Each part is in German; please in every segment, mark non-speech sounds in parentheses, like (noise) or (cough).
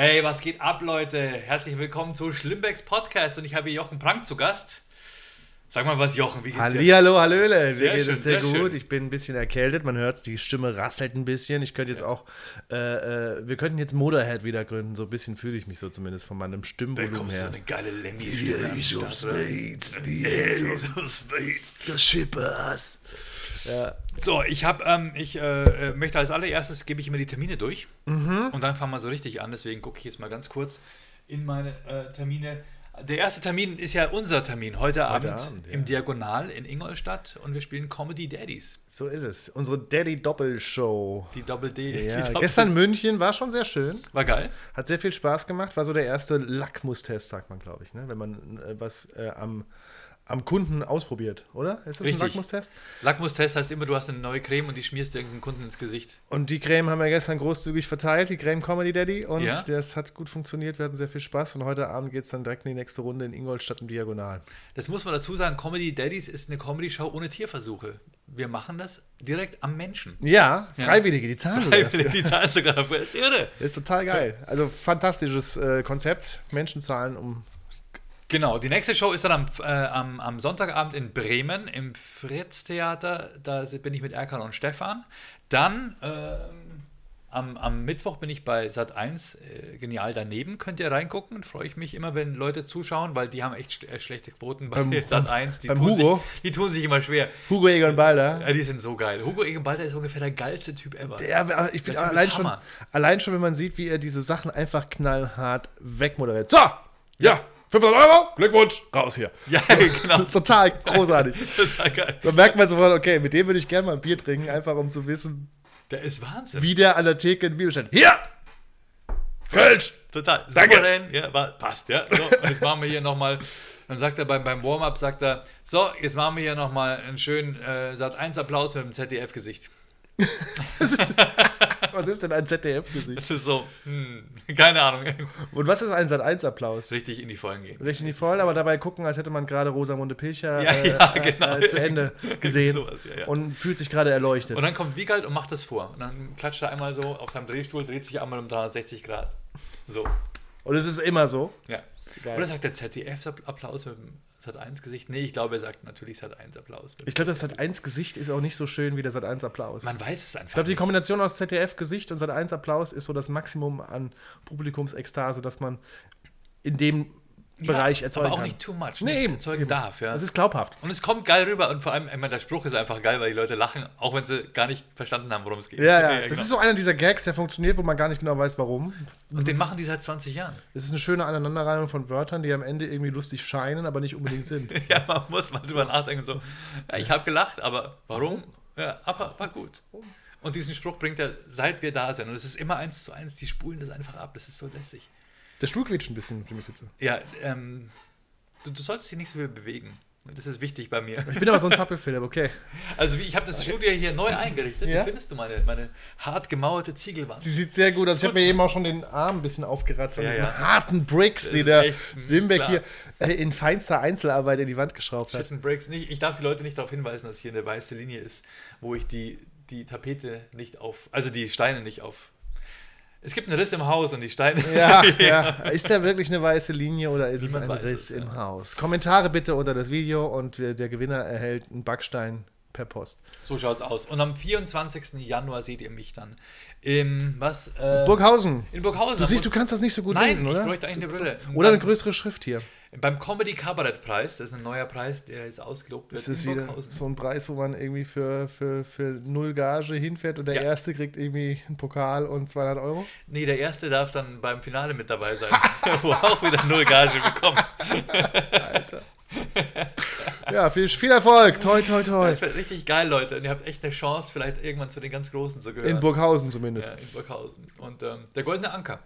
Hey, was geht ab, Leute? Herzlich willkommen zu Schlimmbecks Podcast und ich habe hier Jochen Prank zu Gast. Sag mal was, Jochen, wie geht's dir? Hallihallo, Hallöle. Sehr Mir geht schön, es sehr, sehr schön. gut. Ich bin ein bisschen erkältet. Man hört es, die Stimme rasselt ein bisschen. Ich könnte jetzt auch, äh, äh, wir könnten jetzt Motorhead wieder gründen. So ein bisschen fühle ich mich so zumindest von meinem Da Stimmvolumen kommst du her. eine geile Lemmy-Stimme am Start, oder? The Shippers. Ja. So, ich habe, ähm, ich äh, äh, möchte als allererstes, gebe ich immer die Termine durch Mhm. und dann fangen wir so richtig an. Deswegen gucke ich jetzt mal ganz kurz in meine äh, Termine. Der erste Termin ist ja unser Termin, heute, Abend, Abend, ja. im Diagonal in Ingolstadt und wir spielen Comedy Daddies, So ist es. Unsere Daddy-Doppelshow. die Doppel D. Ja, die Doppel gestern München war schon sehr schön. War geil. Hat sehr viel Spaß gemacht. War so der erste Lackmustest, sagt man, glaube ich, ne? wenn man äh, was äh, am, am Kunden ausprobiert, oder? Ist das Richtig. ein Lackmustest? Lackmustest heißt immer, du hast eine neue Creme und die schmierst du irgendeinem Kunden ins Gesicht. Und die Creme haben wir gestern großzügig verteilt, die Creme Comedy Daddy. Und Ja. das hat gut funktioniert, wir hatten sehr viel Spaß. Und heute Abend geht es dann direkt in die nächste Runde in Ingolstadt im Diagonal. Das muss man dazu sagen, Comedy Daddies ist eine Comedy-Show ohne Tierversuche. Wir machen das direkt am Menschen. Ja, Freiwillige, die zahlen sogar dafür. Die zahlen sogar dafür. Das ist irre. Das ist total geil. Also fantastisches äh, Konzept. Menschen zahlen um. Genau, die nächste Show ist dann am, äh, am, am Sonntagabend in Bremen im Fritz-Theater. Da bin ich mit Erkan und Stefan. Dann ähm, am, am Mittwoch bin ich bei Sat1 äh, genial daneben. Könnt ihr reingucken. Freue ich mich immer, wenn Leute zuschauen, weil die haben echt äh, schlechte Quoten bei Beim- Sat1. Die, beim tun Hugo? Sich, die tun sich immer schwer. Hugo Egon Balder. Ja, die sind so geil. Hugo Egenbalter ist ungefähr der geilste Typ ever. Der, ich bin Der allein schon, allein schon, wenn man sieht, wie er diese Sachen einfach knallhart wegmoderiert. So, ja, 500 Euro, Glückwunsch, raus hier. Ja, genau. Das (laughs) ist total großartig. (laughs) Total geil. Da merkt man sofort, okay, mit dem würde ich gerne mal ein Bier trinken, einfach um zu wissen, Der ist Wahnsinn. wie der an der Theke ein Bier bestellt. Hier! Kölsch! Total. Danke. Souverän. Ja, passt, ja. So, und jetzt machen wir hier nochmal, dann sagt er beim, beim Warm-up, sagt er, so, jetzt machen wir hier nochmal einen schönen äh, Sat1-Applaus mit dem ZDF-Gesicht. (laughs) (laughs) Was ist denn ein ZDF-Gesicht? Das ist so, hm, keine Ahnung, Und was ist ein Sat1-Applaus? richtig in die Vollen gehen. Richtig in die Vollen, aber dabei gucken, als hätte man gerade Rosamunde Pilcher Ja, äh, ja, genau. äh, zu Ende (laughs) gesehen Sowas, ja, ja. und fühlt sich gerade erleuchtet. Und dann kommt Wiegald und macht das vor. Und dann klatscht er einmal so auf seinem Drehstuhl, dreht sich einmal um 360 Grad. So, Und es ist immer so. ja. Geil. Oder sagt der ZDF-Applaus mit dem Sat1-Gesicht? Nee, ich glaube, er sagt natürlich Sat1-Applaus. Ich glaube, das Sat1-Gesicht ist auch nicht so schön wie der Sat1-Applaus. Man weiß es einfach Ich glaube, die. Kombination aus ZDF-Gesicht und Sat1-Applaus ist so das Maximum an Publikumsekstase, das man in dem Bereich erzeugen aber auch kann. nicht too much. Nee, eben, erzeugen eben. darf, ja. Das ist glaubhaft. Und es kommt geil rüber und vor allem, ich meine, der Spruch ist einfach geil, weil die Leute lachen, auch wenn sie gar nicht verstanden haben, worum es geht. Ja, ja. Das genau. ist so einer dieser Gags, der funktioniert, wo man gar nicht genau weiß, warum. und den machen die seit 20 Jahren. Es ist eine schöne Aneinanderreihung von Wörtern, die am Ende irgendwie lustig scheinen, aber nicht unbedingt sind. (laughs) Ja, man muss mal drüber nachdenken und so. Ja, ich habe gelacht, aber warum? Ja, aber war gut. Und diesen Spruch bringt er, seit wir da sind. Und es ist immer eins zu eins, die spulen das einfach ab. Das ist so lässig. Der Stuhl quietscht ein bisschen, auf dem ich sitze. Ja, ähm, du, du solltest dich nicht so viel bewegen. Das ist wichtig bei mir. Ich bin aber so ein Zappelphilipp, okay. (laughs) Also wie, ich habe das Studio hier neu eingerichtet. Ja? Wie findest du meine, meine hart gemauerte Ziegelwand? Sie sieht sehr gut aus. Ich habe mir eben auch schon den Arm ein bisschen aufgeratzt an Ja, diesen ja. harten Bricks, die der Simbeck hier äh, in feinster Einzelarbeit in die Wand geschraubt hat. Shit Breaks nicht. Ich darf die Leute nicht darauf hinweisen, dass hier eine weiße Linie ist, wo ich die, die Tapete nicht auf, also die Steine nicht auf. Es gibt einen Riss im Haus und die Steine. Ja, (laughs) ja. Ist da wirklich eine weiße Linie oder ist Niemand es ein Riss es, im ja. Haus? Kommentare bitte unter das Video und der Gewinner erhält einen Backstein per Post. So schaut's aus. Und am 24. Januar seht ihr mich dann in was? Äh, Burghausen. in Burghausen. Du siehst, du kannst das nicht so gut Nein, lesen, ich oder? bräuchte eigentlich eine Brille. Oder eine größere Schrift hier. Beim Comedy Kabarett Preis, das ist ein neuer Preis, der jetzt ausgelobt wird Das ist in wieder so ein Preis, wo man irgendwie für, für, für null Gage hinfährt und der Ja. Erste kriegt irgendwie einen Pokal und 200 Euro. Nee, der erste darf dann beim Finale mit dabei sein, (laughs) wo er auch wieder null Gage bekommt. Alter. ja, viel, viel Erfolg. Toi, toi, toi. Das wird richtig geil, Leute. Und ihr habt echt eine Chance, vielleicht irgendwann zu den ganz Großen zu gehören. In Burghausen zumindest. Ja, in Burghausen. Und ähm, der Goldene Anker.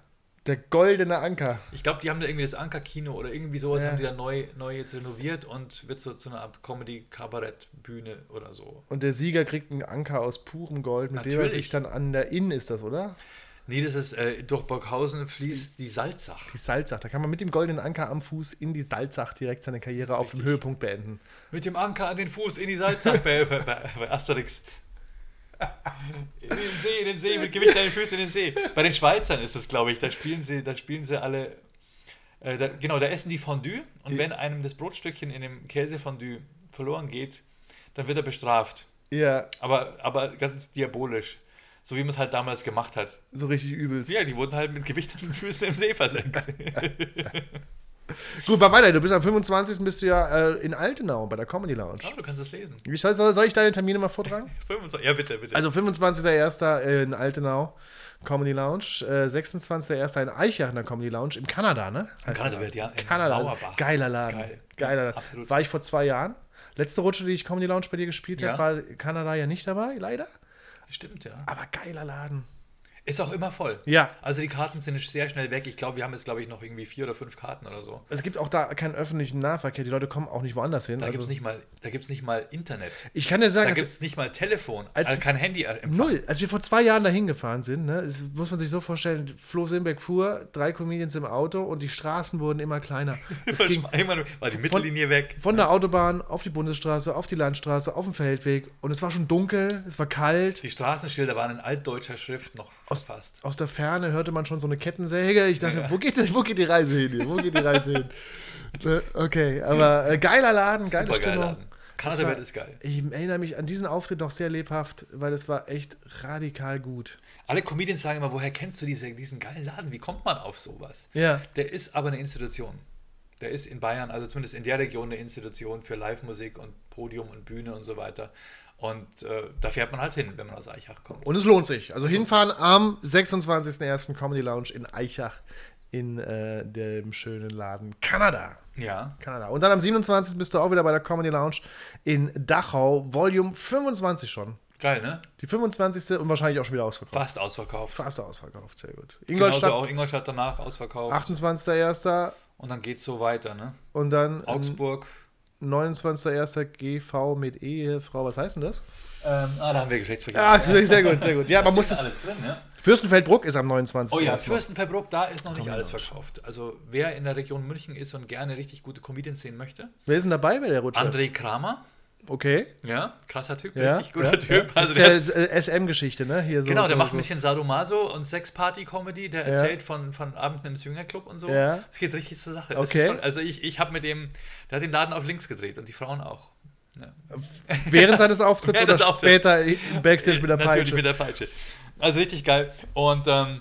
Der goldene Anker. Ich glaube, die haben da irgendwie das Anker-Kino oder irgendwie sowas, Ja. haben die da neu, neu jetzt renoviert und wird so zu einer Art Comedy-Kabarett-Bühne oder so. Und der Sieger kriegt einen Anker aus purem Gold, mit dem er Natürlich. sich dann an der Inn ist das, oder? Nee, das ist, äh, durch Burghausen fließt die Salzach. Die Salzach. Da kann man mit dem goldenen Anker am Fuß in die Salzach direkt seine Karriere auf dem Richtig. Höhepunkt beenden. Mit dem Anker an den Fuß in die Salzach (laughs) bei, bei, bei Asterix. In den See, in den See, mit Gewicht an den Füßen in den See. Bei den Schweizern ist das, glaube ich. Da spielen sie, da spielen sie alle. Äh, da, genau, da essen die Fondue und Ja. wenn einem das Brotstückchen in dem Käsefondue verloren geht, dann wird er bestraft. Ja, Aber, aber ganz diabolisch. So wie man es halt damals gemacht hat. so richtig übelst. Ja, die wurden halt mit Gewicht an den Füßen im See versenkt. (laughs) Gut, mal weiter. Du bist am 25. bist du ja äh, in Altenau bei der Comedy Lounge. Aber du kannst es lesen. Wie soll, soll ich deine Termine mal vortragen? (laughs) 25, ja, bitte, bitte. Also 25.01. in Altenau, Comedy Lounge. Äh, 26.01. in Eichach in der Comedy Lounge in Kanada, ne? Heißt Kanada wird ja in Kanada. Mauerbach. Geiler Laden. geil. Geiler Laden. absolut. War ich vor zwei Jahren. Letzte Rutsche, die ich Comedy Lounge bei dir gespielt Ja. habe, war Kanada ja nicht dabei, leider. Stimmt, ja. Aber geiler Laden. Ist auch immer voll. Ja. Also die Karten sind sehr schnell weg. Ich glaube, wir haben jetzt, glaube ich, noch irgendwie vier oder fünf Karten oder so. Es gibt auch da keinen öffentlichen Nahverkehr. Die Leute kommen auch nicht woanders hin. Da Also, gibt es nicht, mal- da gibt's nicht mal Internet. ich kann dir sagen, Da also, gibt es nicht mal Telefon. Als- also kein Handy empfangen. Null. Als wir vor zwei Jahren dahin gefahren sind, ne, das muss man sich so vorstellen, Flo Simbeck fuhr, drei Comedians im Auto und die Straßen wurden immer kleiner. (laughs) Es ging Irgendwann war die Mittellinie weg. von der Autobahn auf die Bundesstraße, auf die Landstraße, auf den Feldweg und es war schon dunkel, es war kalt. Die Straßenschilder waren in altdeutscher Schrift noch Aus- verfasst. Aus der Ferne hörte man schon so eine Kettensäge. Ich dachte, wo, geht das, wo geht die Reise hin hier? Wo geht die Reise hin? (laughs) Ne, Okay, aber äh, geiler Laden, geile Super. Stimmung. Laden. Kanada ist geil. Ich erinnere mich an diesen Auftritt noch sehr lebhaft, weil es war echt radikal gut. Alle Comedians sagen immer, woher kennst du diese, diesen geilen Laden? Wie kommt man auf sowas? Ja. Der ist aber eine Institution. Der ist in Bayern, also zumindest in der Region, eine Institution für Live-Musik und Podium und Bühne und so weiter. Und äh, da fährt man halt hin, wenn man aus Eichach kommt. Und es lohnt sich. Also hinfahren am 26.01. Comedy Lounge in Eichach in äh, dem schönen Laden Kanada. Ja. Kanada. Und dann am 27. bist du auch wieder bei der Comedy Lounge in Dachau, Volume 25 schon. Geil, ne? Die 25. und wahrscheinlich auch schon wieder ausverkauft. Fast ausverkauft. Fast ausverkauft, sehr gut. Genauso Ingolstadt, auch Ingolstadt danach ausverkauft. 28.01. Und dann geht's so weiter, ne? und dann Augsburg. 29.01. GV mit Ehefrau. Was heißt denn das? Ähm, ah, da haben wir Geschlechtsverkehr. Ah, (laughs) sehr gut, sehr gut. Ja, man muss das. alles drin, ja? Fürstenfeldbruck ist am 29. Oh ja. Fürstenfeldbruck, da ist noch nicht Komm, alles Mensch. verkauft. Also wer in der Region München ist und gerne richtig gute Comedians sehen möchte, Wer ist denn dabei bei der Rutsche? André Kramer, Okay. ja, krasser Typ, Ja, richtig guter ja, Typ. Ja. Also das ist der SM-Geschichte, ne? Hier so, genau, der so, macht so. ein bisschen Sadomaso und Sex-Party-Comedy, der erzählt von, von Abenden im Swingerclub und so. Ja. Das geht richtig zur Sache. Okay. Schon, also ich, ich habe mit dem, der hat den Laden auf links gedreht und die Frauen auch. Während seines Auftritts oder später im Backstage mit der Natürlich Peitsche. mit der Peitsche. Also richtig geil. Und, ähm,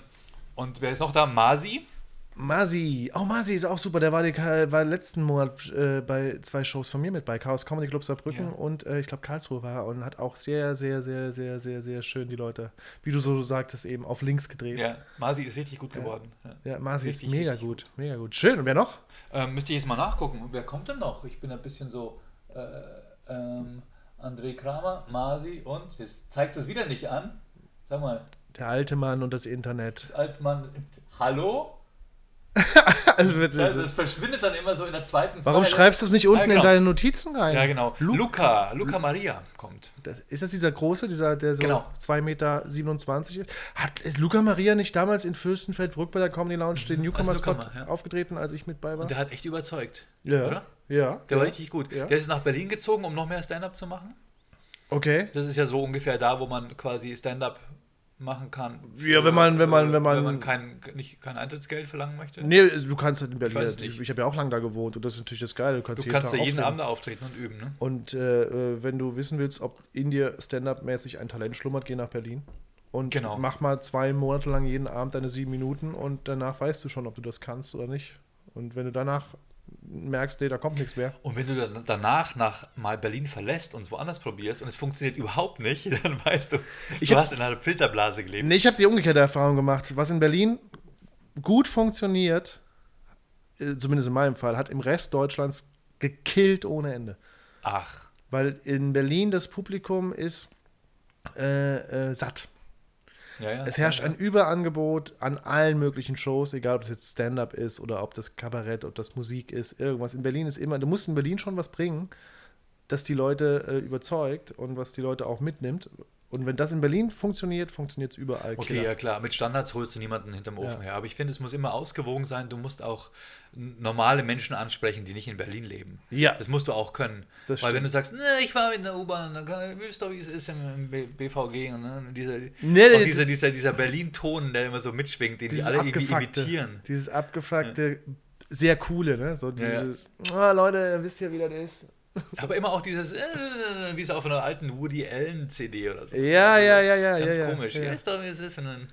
und wer ist noch da? Masi. Masi. Oh, Masi ist auch super. Der war, die, war letzten Monat äh, bei zwei Shows von mir mit, bei Chaos Comedy Club Saarbrücken Ja. und äh, ich glaube Karlsruhe war und hat auch sehr, sehr, sehr, sehr, sehr, sehr schön die Leute, wie du so sagtest, eben auf links gedreht. Ja, Masi ist richtig gut geworden. Ja. Ja, Masi Richtig, ist mega richtig gut. Mega gut. Schön. Und wer noch? Ähm, müsste ich jetzt mal nachgucken. Und wer kommt denn noch? Ich bin ein bisschen so. Äh, ähm, André Kramer, Masi und. Jetzt zeigt es wieder nicht an. Sag mal, Der alte Mann und das Internet. Altmann. Hallo? (laughs) Also, wird Also, es verschwindet dann immer so in der zweiten warum Zeile. schreibst du es nicht unten Ja, genau. in deine Notizen rein? Ja, genau. Lu Luca, Luca Maria kommt. das, ist das dieser große, dieser, der so Genau. 2,27 Meter ist? Hat, ist Luca Maria nicht damals in Fürstenfeldbruck bei der Comedy Lounge den Newcomers Luca Pod Ma- ja. aufgetreten, als ich mit bei war? Und der hat echt überzeugt. ja. Oder? Ja. Der ja. war richtig gut. Der ist nach Berlin gezogen, um noch mehr Stand-up zu machen. Okay. Das ist ja so ungefähr da, wo man quasi Stand-up machen kann. Ja, wenn man- wenn man- wenn man- wenn man kein, nicht, kein Eintrittsgeld verlangen möchte. Nee, du kannst halt in Berlin. weiß es Ich, ich habe ja auch lange da gewohnt und das ist natürlich das Geile. Du kannst, Du kannst ja Tag jeden auftreten. Abend da auftreten und üben, ne? Und äh, äh, wenn du wissen willst, ob in dir Stand-up-mäßig ein Talent schlummert, geh nach Berlin. Und Genau. mach mal zwei Monate lang jeden Abend deine sieben Minuten und danach weißt du schon, ob du das kannst oder nicht. Und wenn du danach merkst, nee, da kommt nichts mehr. Und wenn du dann danach nach mal Berlin verlässt und es woanders probierst und es funktioniert überhaupt nicht, (laughs) dann weißt du, Ich du hab- hast in einer Filterblase gelebt. Nee, ich habe die umgekehrte Erfahrung gemacht. Was in Berlin gut funktioniert, äh, zumindest in meinem Fall, hat im Rest Deutschlands gekillt ohne Ende. Ach, Weil in Berlin das Publikum ist äh, äh, satt. Ja, ja. Es herrscht ein Überangebot an allen möglichen Shows, egal ob das jetzt Stand-up ist oder ob das Kabarett, ob das Musik ist, irgendwas. In Berlin ist immer, du musst in Berlin schon was bringen, das die Leute äh, überzeugt und was die Leute auch mitnimmt. Und wenn das in Berlin funktioniert, funktioniert es überall. Okay, Killer. ja klar, mit Standards holst du niemanden hinterm Ofen Ja. her. Aber ich finde, es muss immer ausgewogen sein. Du musst auch normale Menschen ansprechen, die nicht in Berlin leben. Ja. Das musst du auch können. Das Weil wenn stimmt. du sagst, ne, ich war in der U-Bahn, dann kann, wisst doch, wie es ist im, BVG. Und, ne, dieser, Nee, und dieser, dieser, dieser Berlin-Ton, der immer so mitschwingt, den die Dieses alle irgendwie imitieren. dieses abgefuckte, sehr coole, ne? So Ja, ja. dieses, ah, Leute, wisst ihr, wie das ist? Aber immer auch dieses, äh, wie es auf einer alten Woody Allen-CD oder so. Ja, ja, ja, ja, Ganz ja, ja, komisch. ja. Ja, ist doch, wie es ist, wenn dann.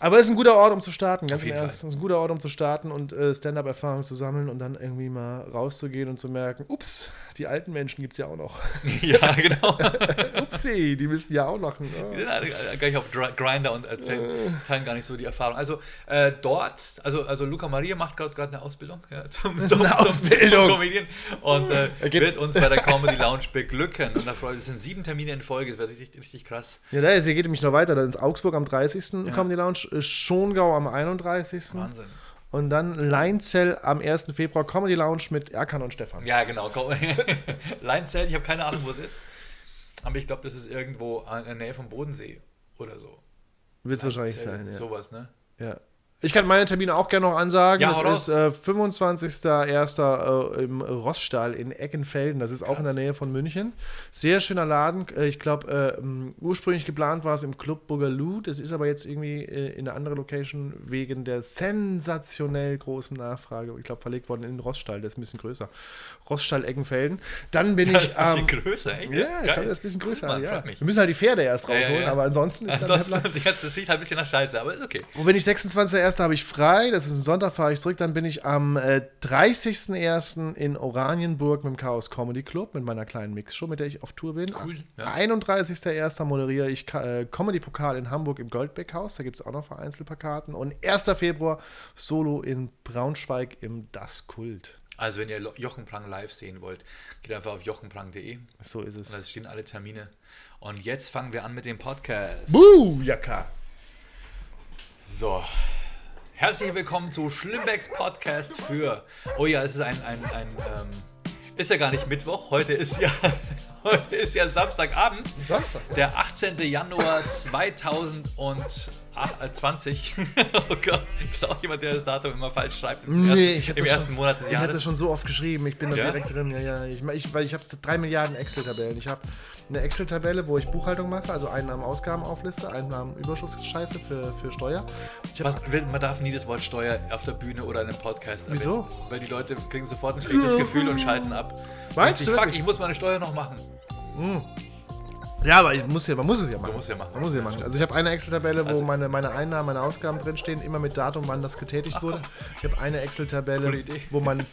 Aber es ist ein guter Ort, um zu starten, ganz Auf im Ernst. Es ist ein guter Ort, um zu starten und äh, Stand-up-Erfahrung zu sammeln und dann irgendwie mal rauszugehen und zu merken, ups, die alten Menschen gibt es ja auch noch. (laughs) ja, genau. (laughs) Upsi, die müssen ja auch lachen. Die Oh. sind alle gar nicht auf Grinder und erzählen, teilen gar nicht so die Erfahrung. Also äh, dort, also, also Luca Maria macht gerade eine Ausbildung ja, zum, zum, eine Ausbildung. zum Comedian und äh, wird uns bei der Comedy Lounge beglücken. Und da freue ich es sind sieben Termine in Folge, das wird richtig, richtig krass. Ja, da ist, hier geht nämlich noch weiter. Dann ins Augsburg am 30. Ja. die Lounge, Schongau am 31. Wahnsinn. Und dann Leinzell am 1. Februar Comedy Lounge mit Erkan und Stefan. Ja, genau. (laughs) Leinzell, ich habe keine Ahnung, wo es ist. Aber ich glaube, das ist irgendwo in der Nähe vom Bodensee oder so. Wird es wahrscheinlich sein, ja. Sowas, ne? ja. Ich kann meine Termine auch gerne noch ansagen. Ja, das ist äh, 25.01. Äh, im Rossstall in Eckenfelden. Das ist auch in der Krass. Nähe von München. Sehr schöner Laden. Äh, ich glaube, äh, ursprünglich geplant war es im Club Boogaloo. Das ist aber jetzt irgendwie äh, in eine andere Location wegen der sensationell großen Nachfrage. Ich glaube, verlegt worden in den Rossstall. Der ist ein bisschen größer. Rossstall Eckenfelden. Dann bin Das ich ist ein bisschen größer, echt? ja, ich glaube, das ist ein bisschen größer. Mann, ja. Wir müssen halt die Pferde erst Ja, ja, rausholen, ja. aber ansonsten ist der Ansonsten, (laughs) das sieht halt ein bisschen nach Scheiße, aber ist okay. Und wenn ich 26.01. habe ich frei, das ist ein Sonntag, fahre ich zurück, dann bin ich am äh, 30.01. in Oranienburg mit dem Chaos Comedy Club, mit meiner kleinen Mixshow, mit der ich auf Tour bin. Cool, ja. 31.01. moderiere ich äh, Comedy-Pokal in Hamburg im Goldbeck-Haus, da gibt es auch noch Vereinzelplakaten. Und 1. Februar Solo in Braunschweig im Das Kult. Also, wenn ihr Jochen Prang live sehen wollt, geht einfach auf jochenprang.de und So ist es. da stehen alle Termine. Und jetzt fangen wir an mit dem Podcast. Buh, Jaka. So. Herzlich willkommen zu Schlimmbecks Podcast für. Oh ja, es ist ein. ein, ein ähm, ist ja gar nicht Mittwoch, heute ist ja, heute ist ja Samstagabend, Samstag. der 18. Januar 2020. (laughs) oh Gott, ist auch jemand, der das Datum immer falsch schreibt im, Nee, ersten, ich habe im ersten schon, Monat des Ich hatte Jahres. das schon so oft geschrieben. Ich bin da Ja? direkt drin. Ja, ja. Ich, ich, weil ich habe drei Milliarden Excel-Tabellen. Ich habe eine Excel-Tabelle, wo ich Buchhaltung mache, also Einnahmen, Ausgaben aufliste, Einnahmen, Überschuss-Scheiße für, für Steuer. Was, man darf nie das Wort Steuer auf der Bühne oder in einem Podcast erwähnen. Wieso? Weil die Leute kriegen sofort ein schlechtes Gefühl und schalten ab. Meinst Und du Fuck, ich muss meine Steuer noch machen. Ja, aber ich muss ja, man muss es ja machen. Du musst ja machen. Man muss es ja machen. Also ich habe eine Excel-Tabelle, wo Also- meine, meine Einnahmen, meine Ausgaben drinstehen, immer mit Datum, wann das getätigt wurde. Ich habe eine Excel-Tabelle, wo man...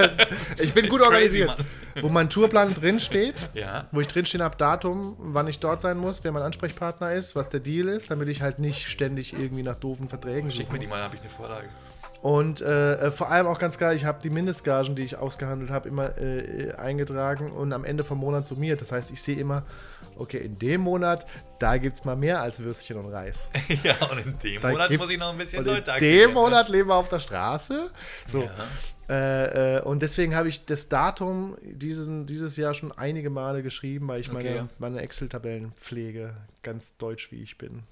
(laughs) ich bin gut organisiert. Wo mein Tourplan drinsteht. Ja. wo ich drinstehen habe, Datum, wann ich dort sein muss, wer mein Ansprechpartner ist, was der Deal ist, damit ich halt nicht ständig irgendwie nach doofen Verträgen Schick suchen mir die mal, habe ich eine Vorlage. Und äh, äh, vor allem auch ganz geil, ich habe die Mindestgagen, die ich ausgehandelt habe, immer äh, äh, eingetragen und am Ende vom Monat summiert. Das heißt, ich sehe immer, okay, in dem Monat, da gibt es mal mehr als Würstchen und Reis. (laughs) ja, und in dem Da Monat muss ich noch ein bisschen und in Leute dem ne? Monat leben wir auf der Straße. So. Ja. Äh, äh, und deswegen habe ich das Datum diesen, dieses Jahr schon einige Male geschrieben, weil ich Okay. meine, meine Excel-Tabellen pflege, ganz deutsch wie ich bin.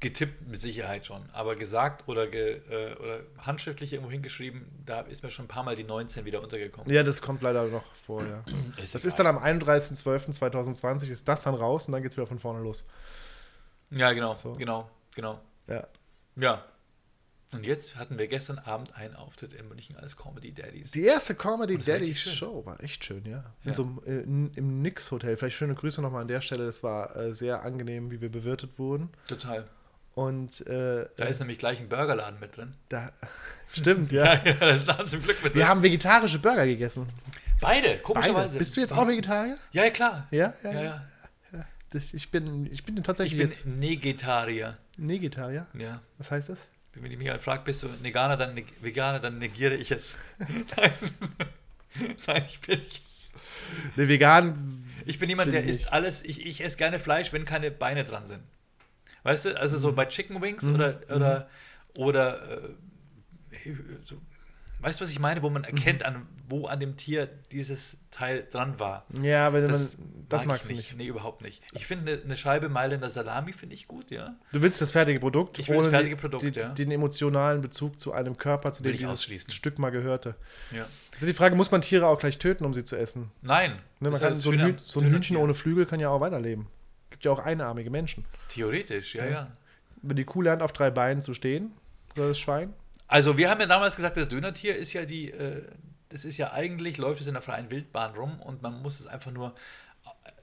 Getippt mit Sicherheit schon, aber gesagt oder, ge, äh, oder handschriftlich irgendwo hingeschrieben, da ist mir schon ein paar Mal die 19 wieder untergekommen. Ja, das kommt leider noch vor, ja. (clears throat) Ist Das ist dann am 31.12.2020 ist das dann raus und dann geht es wieder von vorne los. Ja, genau, So. genau, genau. Ja. Ja. Und jetzt hatten wir gestern Abend einen Auftritt in München als Comedy Daddies. Die erste Comedy schön. Show war echt schön, ja. In Ja. so einem, äh, in, Im Nix Hotel. Vielleicht schöne Grüße nochmal an der Stelle. Das war äh, sehr angenehm, wie wir bewirtet wurden. Total. Und äh, Da ist nämlich gleich ein Burgerladen mit drin. da, (laughs) stimmt, ja. (laughs) Ja, ja, da ist Laden zum Glück mit drin. Wir haben vegetarische Burger gegessen. Beide, Beide. komischerweise. Bist du jetzt auch Vegetarier? Ja, ja, klar. Ja, Ja, ja. Das, ich, bin, ich bin Ich tatsächlich bin jetzt Negetarier. Vegetarier. Ja. Was heißt das? Wenn mich jemand fragt, bist du Veganer, dann neg Veganer, dann negiere ich es. (laughs) Nein. Nein, ich bin nicht. Ne, vegan. Ich bin jemand, der ich. isst alles. Ich, ich esse gerne Fleisch, wenn keine Beine dran sind. Weißt du, also Mhm. so bei Chicken Wings oder, oder, oder äh, so Weißt du, was ich meine? Wo man erkennt, an, wo an dem Tier dieses Teil dran war. Ja, wenn Das, man, das mag magst du nicht. nicht. Nee, überhaupt nicht. Ich finde eine, eine Scheibe Mailänder Salami finde ich gut, ja. Du willst das fertige Produkt, Ich will das fertige die- Produkt, die, ja. den emotionalen Bezug zu einem Körper, zu dem ich dieses. Stück mal gehörte. ja. Also die Frage, muss man Tiere auch gleich töten, um sie zu essen? Nein. Ne, man kann, so, ein am so ein Hühnchen ohne Flügel kann ja auch weiterleben. Gibt ja auch einarmige Menschen. Theoretisch, ja, Ja. ja. Wenn die Kuh lernt, auf drei Beinen zu stehen, oder das Schwein, Also wir haben ja damals gesagt, das Dönertier ist ja die, äh, das ist ja eigentlich, läuft es in der freien Wildbahn rum und man muss es einfach nur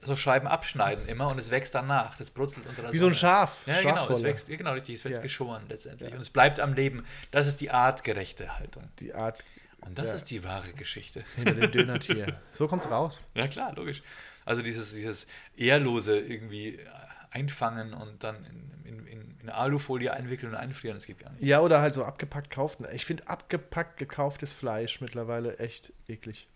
so Scheiben abschneiden immer und es wächst danach. Das brutzelt unter der wie so ein Sonne. Schaf. Ja, genau, es wächst, genau, richtig, es wird Ja. geschoren letztendlich. Ja. Und es bleibt am Leben. Das ist die artgerechte Haltung. Die Art Und das Ja. ist die wahre Geschichte. hinter dem Dönertier. (laughs) so kommt's raus. Ja, klar, logisch. Also dieses, dieses Ehrlose irgendwie einfangen und dann in, in, in, in Alufolie einwickeln und einfrieren, das geht gar nicht. Ja, oder halt so abgepackt kauft. Ich finde abgepackt gekauftes Fleisch mittlerweile echt eklig.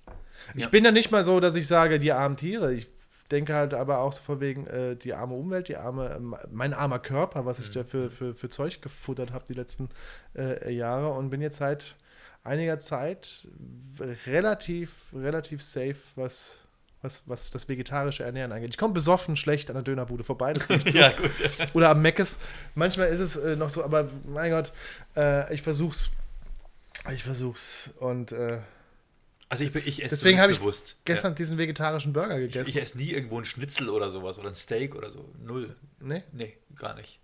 Ich Ja. bin ja nicht mal so, dass ich sage, die armen Tiere. Ich denke halt aber auch so von wegen äh, die arme Umwelt, die arme, ähm, mein armer Körper, was Mhm. ich da für, für, für Zeug gefuttert habe die letzten äh, Jahre und bin jetzt seit einiger Zeit relativ, relativ safe, was, was, was das vegetarische Ernähren angeht. Ich komme besoffen schlecht an der Dönerbude vorbei, das ich (laughs) zu. Ja, gut. Oder am Meckes. Manchmal ist es äh, noch so, aber mein Gott, äh, ich versuch's. Ich versuch's. Und äh, Also ich, ich esse Deswegen habe ich bewusst. gestern diesen vegetarischen Burger Ja. Ich, gegessen. ich esse nie irgendwo ein Schnitzel oder sowas oder ein Steak oder so. Null. nee? Nee, gar nicht.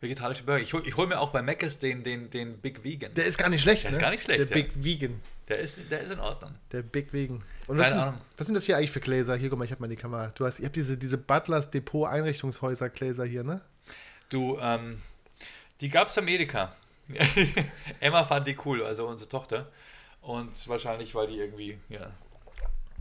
Vegetarische Burger. Ich hole hol mir auch bei Mc's den, den, den Big Vegan. Der ist gar nicht schlecht, Der ne? ist gar nicht schlecht, Der ja. Big Vegan. Der ist, der ist in Ordnung. Der Big Vegan. Und Keine was sind, Ahnung. was sind das hier eigentlich für Gläser? Hier, guck mal, ich habe mal die Kamera. Du hast, ihr habt diese, diese Butlers Depot Einrichtungshäuser Gläser hier, ne? Du, ähm, die gab es beim Edeka. (laughs) Emma fand die cool, also unsere Tochter. Und wahrscheinlich, weil die irgendwie, ja,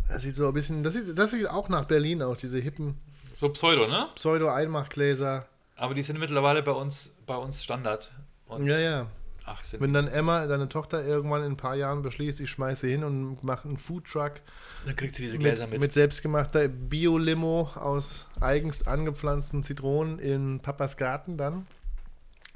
Das sieht so ein bisschen, das sieht, das sieht auch nach Berlin aus, diese hippen so Pseudo, ne? Pseudo-Einmachgläser. Aber die sind mittlerweile bei uns, bei uns Standard. Und, Ja, ja. Ach, sind, Wenn dann Emma, deine Tochter, irgendwann in ein paar Jahren beschließt, ich schmeiße hin und mache einen Foodtruck dann kriegt sie diese Gläser mit, mit. mit selbstgemachter Bio-Limo aus eigens angepflanzten Zitronen in Papas Garten dann.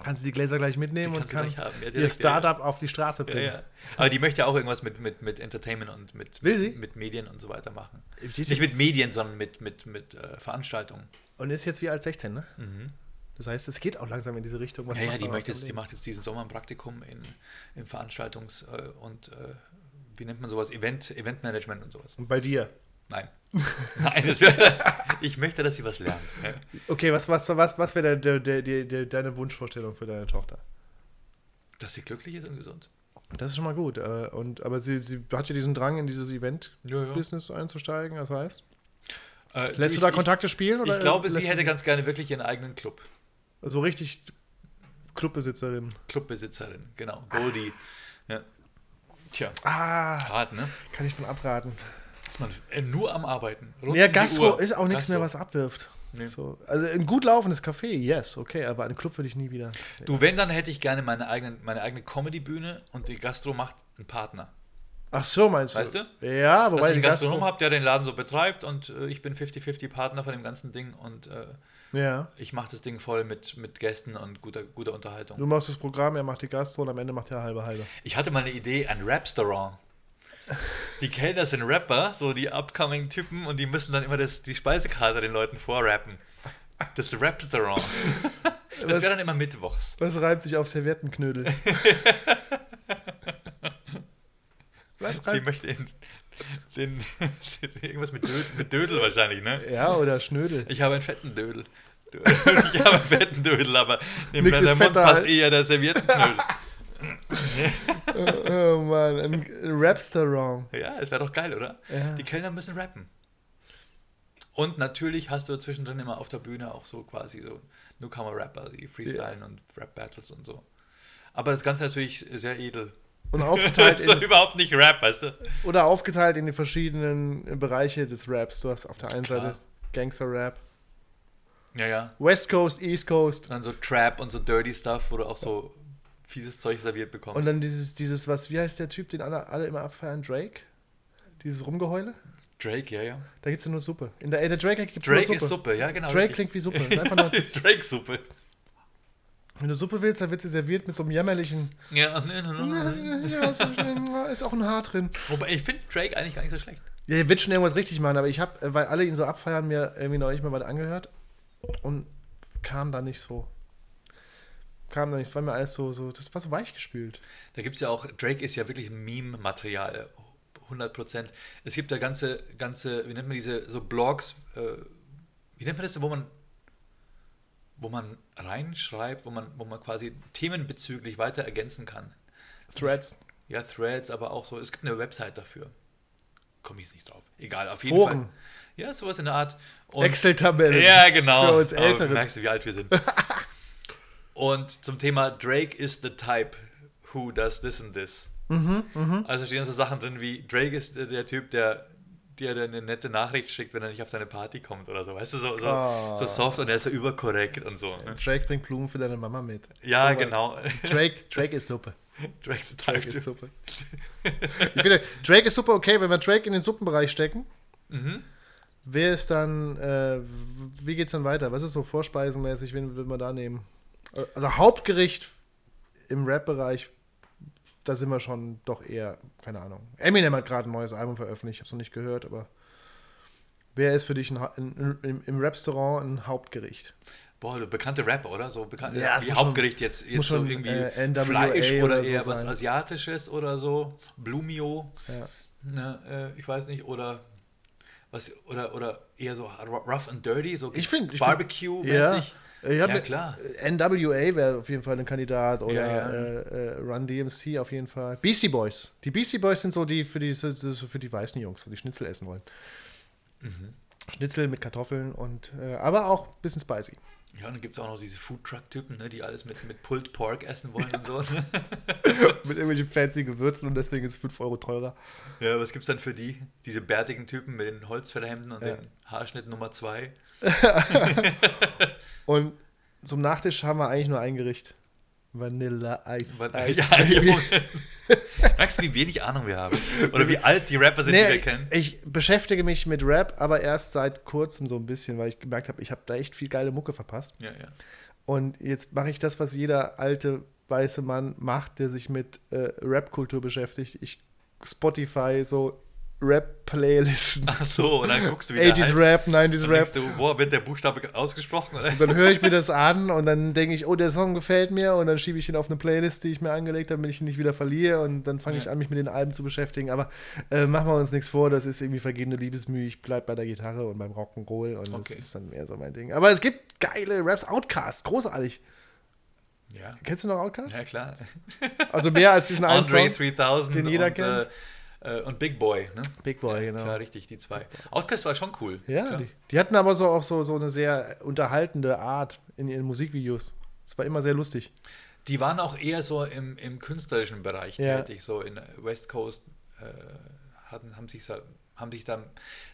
Kannst du die Gläser gleich mitnehmen und kann. Ja, ihr Startup auf die Straße Ja, bringen. ja. Aber die möchte auch irgendwas mit, mit, mit Entertainment und mit, Will sie? mit Medien und so weiter machen. Nicht mit Medien, sondern mit, mit, mit äh, Veranstaltungen. Und ist jetzt wie alt 16, ne? Mhm. Das heißt, es geht auch langsam in diese Richtung. Was Ja, ja, macht die, dem jetzt, die macht jetzt diesen Sommer ein Praktikum in, im Veranstaltungs- äh, und äh, wie nennt man sowas? Event, Eventmanagement und sowas. Und bei dir? Nein. (laughs) Nein, das wär, (laughs) ich möchte, dass sie was lernt. Ja. Okay, was, was, was, was wäre der, der, der, deine Wunschvorstellung für deine Tochter? Dass sie glücklich ist und gesund. Das ist schon mal gut. äh, Und, aber sie, sie hat ja diesen Drang, in dieses Ja, Event-Business einzusteigen. Das heißt, Äh, lässt ich, du da ich- Kontakte spielen? Oder Ich glaube, sie hätte ganz gerne wirklich ihren eigenen Club. So richtig Clubbesitzerin. Clubbesitzerin, genau. Goldie. Ja. Tja, Ah, hart, ne? kann ich von abraten. Ist man äh, nur am Arbeiten. Rund Ja, um Gastro ist auch nichts mehr, was abwirft. Nee. So, also ein gut laufendes Café, yes, okay, aber einen Club würde ich nie wieder. Du, wenn, dann hätte ich gerne meine, eigenen, meine eigene Comedy-Bühne und die Gastro macht einen Partner. Ach so, meinst du? Weißt du? Ja, Dass wobei ich die einen Gastronom Gastro... habe, der den Laden so betreibt und äh, ich bin 50-50 Partner von dem ganzen Ding und äh, Ja. ich mache das Ding voll mit, mit Gästen und guter, guter Unterhaltung. Du machst das Programm, er macht die Gastro und am Ende macht er halbe halbe. Ich hatte mal eine Idee, ein Rap-Restaurant. Die Kellner sind Rapper, so die upcoming Typen und die müssen dann immer das, die Speisekarte den Leuten vorrappen. Das Rap-Restaurant. (laughs) Das wäre dann immer mittwochs. Was reibt sich auf Serviettenknödel? (laughs) Was Sie reibt? möchte den, den (laughs) irgendwas mit Dödel, mit Dödel wahrscheinlich, ne? Ja, oder Schnödel. Ich habe einen fetten Dödel. (laughs) Ich habe einen fetten Dödel, aber dem Nix Mund fetter passt eher der Serviettenknödel. (laughs) oh Mann, ein Rapstaurant. Ja, es wäre doch geil, oder? Ja. Die Kellner müssen rappen. Und natürlich hast du zwischendrin immer auf der Bühne auch so quasi so Newcomer-Rapper, die freestylen und Rap-Battles und so. Aber das Ganze natürlich sehr edel. Und Das (laughs) aufgeteilt ist doch in, überhaupt nicht Rap, weißt du? oder aufgeteilt in die verschiedenen Bereiche des Raps. Du hast auf der einen Klar. Seite Gangster-Rap, Ja, ja. West Coast, East Coast Dann so Trap und so Dirty Stuff, wo du auch so fieses Zeug serviert bekommst. und dann dieses, dieses, was, wie heißt der Typ, den alle, alle immer abfeiern? Drake? Dieses Rumgeheule? Drake, ja, ja. Da gibt es ja nur Suppe. In der, äh, der Drake gibt es Drake Suppe. ist Suppe, ja, genau. Drake richtig. klingt wie Suppe. (laughs) Das ist einfach nur ist Drake Suppe. Wenn du Suppe willst, dann wird sie serviert mit so einem jämmerlichen. Ja, ne, ne, ne. Ja, so, ist auch ein Haar drin. Wobei ich finde Drake eigentlich gar nicht so schlecht. Ja, er wird schon irgendwas richtig machen, aber ich habe, weil alle ihn so abfeiern, mir irgendwie neulich mal was angehört und kam da nicht so. Kam da nicht, es war mir alles so, so das war so weichgespült. Da gibt es ja auch, Drake ist ja wirklich Meme-Material, 100%. Es gibt da ganze, ganze, wie nennt man diese, so Blogs, äh, wie nennt man das, wo man, wo man reinschreibt, wo man, wo man quasi themenbezüglich weiter ergänzen kann. Threads. Ja, Threads, aber auch so, es gibt eine Website dafür. Komme ich jetzt nicht drauf. Egal, auf jeden Foren. Fall. Ja, sowas in der Art. Excel-Tabelle. Ja, genau. Für uns Aber Älteren. merkst du, wie alt wir sind. (laughs) und zum Thema Drake is the type who does this and this. Mhm, Also stehen so Sachen drin wie Drake ist der Typ, der dir eine nette Nachricht schickt, wenn er nicht auf deine Party kommt oder so. Weißt du, so, so, Ah. so soft und er ist so überkorrekt und so. Ne? Drake bringt Blumen für deine Mama mit. Ja, Sowas. genau. Drake, Drake ist Suppe. (laughs) Drake the Drake ist Suppe. Ich finde, Drake ist super okay, wenn wir Drake in den Suppenbereich stecken. Mhm. Wer ist dann, äh, wie geht's dann weiter? Was ist so vorspeisenmäßig, wen würde man da nehmen? Also Hauptgericht im Rap-Bereich, da sind wir schon doch eher, keine Ahnung. Eminem hat gerade ein neues Album veröffentlicht, ich habe es noch nicht gehört, aber wer ist für dich ein, ein, im, im Restaurant ein Hauptgericht? Boah, du bekannte Rapper, oder? So bekannte Ja, wie muss schon- Hauptgericht jetzt, jetzt so schon, irgendwie äh, Fleisch oder, oder so eher was sein. Asiatisches oder so. Blumio. Ja. Ne, äh, ich weiß nicht, oder was, oder, oder eher so rough and dirty, so Ich finde, Barbecue-mäßig. Ja, ich Ja, ne- klar. NWA wäre auf jeden Fall ein Kandidat oder Ja, ja. Äh, äh, Run DMC auf jeden Fall. Beastie Boys. Die Beastie Boys sind so die für die, so, so für die weißen Jungs, die Schnitzel essen wollen. Mhm. Schnitzel mit Kartoffeln und äh, aber auch ein bisschen spicy. Ja, und dann gibt es auch noch diese Food-Truck-Typen, ne, die alles mit, mit Pulled Pork essen wollen und so. Ne? (laughs) mit irgendwelchen fancy Gewürzen und deswegen ist es 5 Euro teurer. Ja, was gibt's dann für die? Diese bärtigen Typen mit den Holzfällerhemden und Ja. dem Haarschnitt Nummer 2. (laughs) Und zum Nachtisch haben wir eigentlich nur ein Gericht. Vanilla Eis. Was- Eis Ja. Merkst du, wie wenig Ahnung wir haben? Oder wie alt die Rapper sind, die Nee, wir kennen? ich beschäftige mich mit Rap, aber erst seit kurzem so ein bisschen, weil ich gemerkt habe, ich habe da echt viel geile Mucke verpasst. Ja, ja. Und jetzt mache ich das, was jeder alte weiße Mann macht, der sich mit äh, Rap-Kultur beschäftigt. Ich Spotify so Rap-Playlisten. Ach so, und dann guckst du, wie der 80s heißt. Rap, 90s Dann Rap. du, boah, wird der Buchstabe ausgesprochen? Oder? Dann höre ich mir das an und dann denke ich, oh, der Song gefällt mir und dann schiebe ich ihn auf eine Playlist, die ich mir angelegt habe, damit ich ihn nicht wieder verliere und dann fange ich Ja. an, mich mit den Alben zu beschäftigen. Aber äh, machen wir uns nichts vor, das ist irgendwie vergebene Liebesmühe. Ich bleibe bei der Gitarre und beim Rock'n'Roll und Okay. das ist dann mehr so mein Ding. Aber es gibt geile Raps, Outcast, großartig. Ja. Kennst du noch Outcast? Ja, klar. Also mehr als diesen einen Andre Song? 3000 den jeder und, kennt. Äh, und Big Boy, ne? Big Boy, ja, genau. Klar, richtig, die zwei. Outcast war schon cool. Ja, die, die hatten aber so auch so, so eine sehr unterhaltende Art in ihren Musikvideos. Es war immer sehr lustig. Die waren auch eher so im, im künstlerischen Bereich Ja. tätig, so in West Coast äh, hatten, haben sich haben sich dann,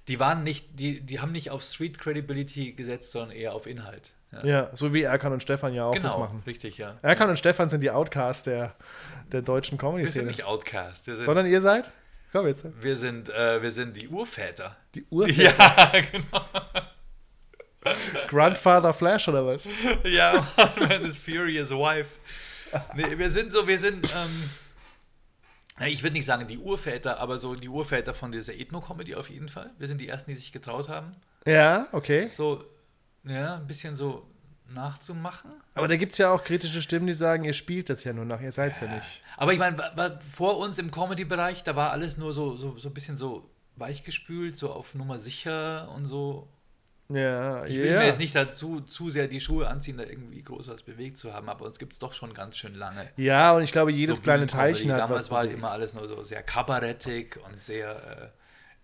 die waren nicht, die, die haben nicht auf Street Credibility gesetzt, sondern eher auf Inhalt. Ja. Ja, so wie Erkan und Stefan ja auch genau, das machen. richtig, ja. Erkan und Stefan sind die Outcasts der, der deutschen Wir sind Comedy-Szene. nicht Outcast, wir sind, Sondern ihr seid? Komm jetzt. wir sind, äh, wir sind die Urväter. Die Ur Ja, (laughs) genau. Grandfather Flash oder was? Ja, (laughs) man is Furious Wife. Nee, wir sind so, wir sind, ähm, ich würde nicht sagen die Urväter, aber so die Urväter von dieser Ethno-Comedy auf jeden Fall. Wir sind die Ersten, die sich getraut haben, Ja, okay. so, ja, ein bisschen so nachzumachen. Aber da gibt es ja auch kritische Stimmen, die sagen, ihr spielt das ja nur nach, ihr seid ja, nicht. Aber ich meine, vor uns im Comedy-Bereich, da war alles nur so, so, so ein bisschen so weichgespült, so auf Nummer sicher und so. Ja, Ich will ja. mir jetzt nicht dazu zu sehr die Schuhe anziehen, da irgendwie groß was bewegt zu haben, aber uns gibt es doch schon ganz schön lange. Ja, und ich glaube, jedes So kleine. Teilchen hat Damals was war halt immer alles nur so sehr kabarettig und sehr,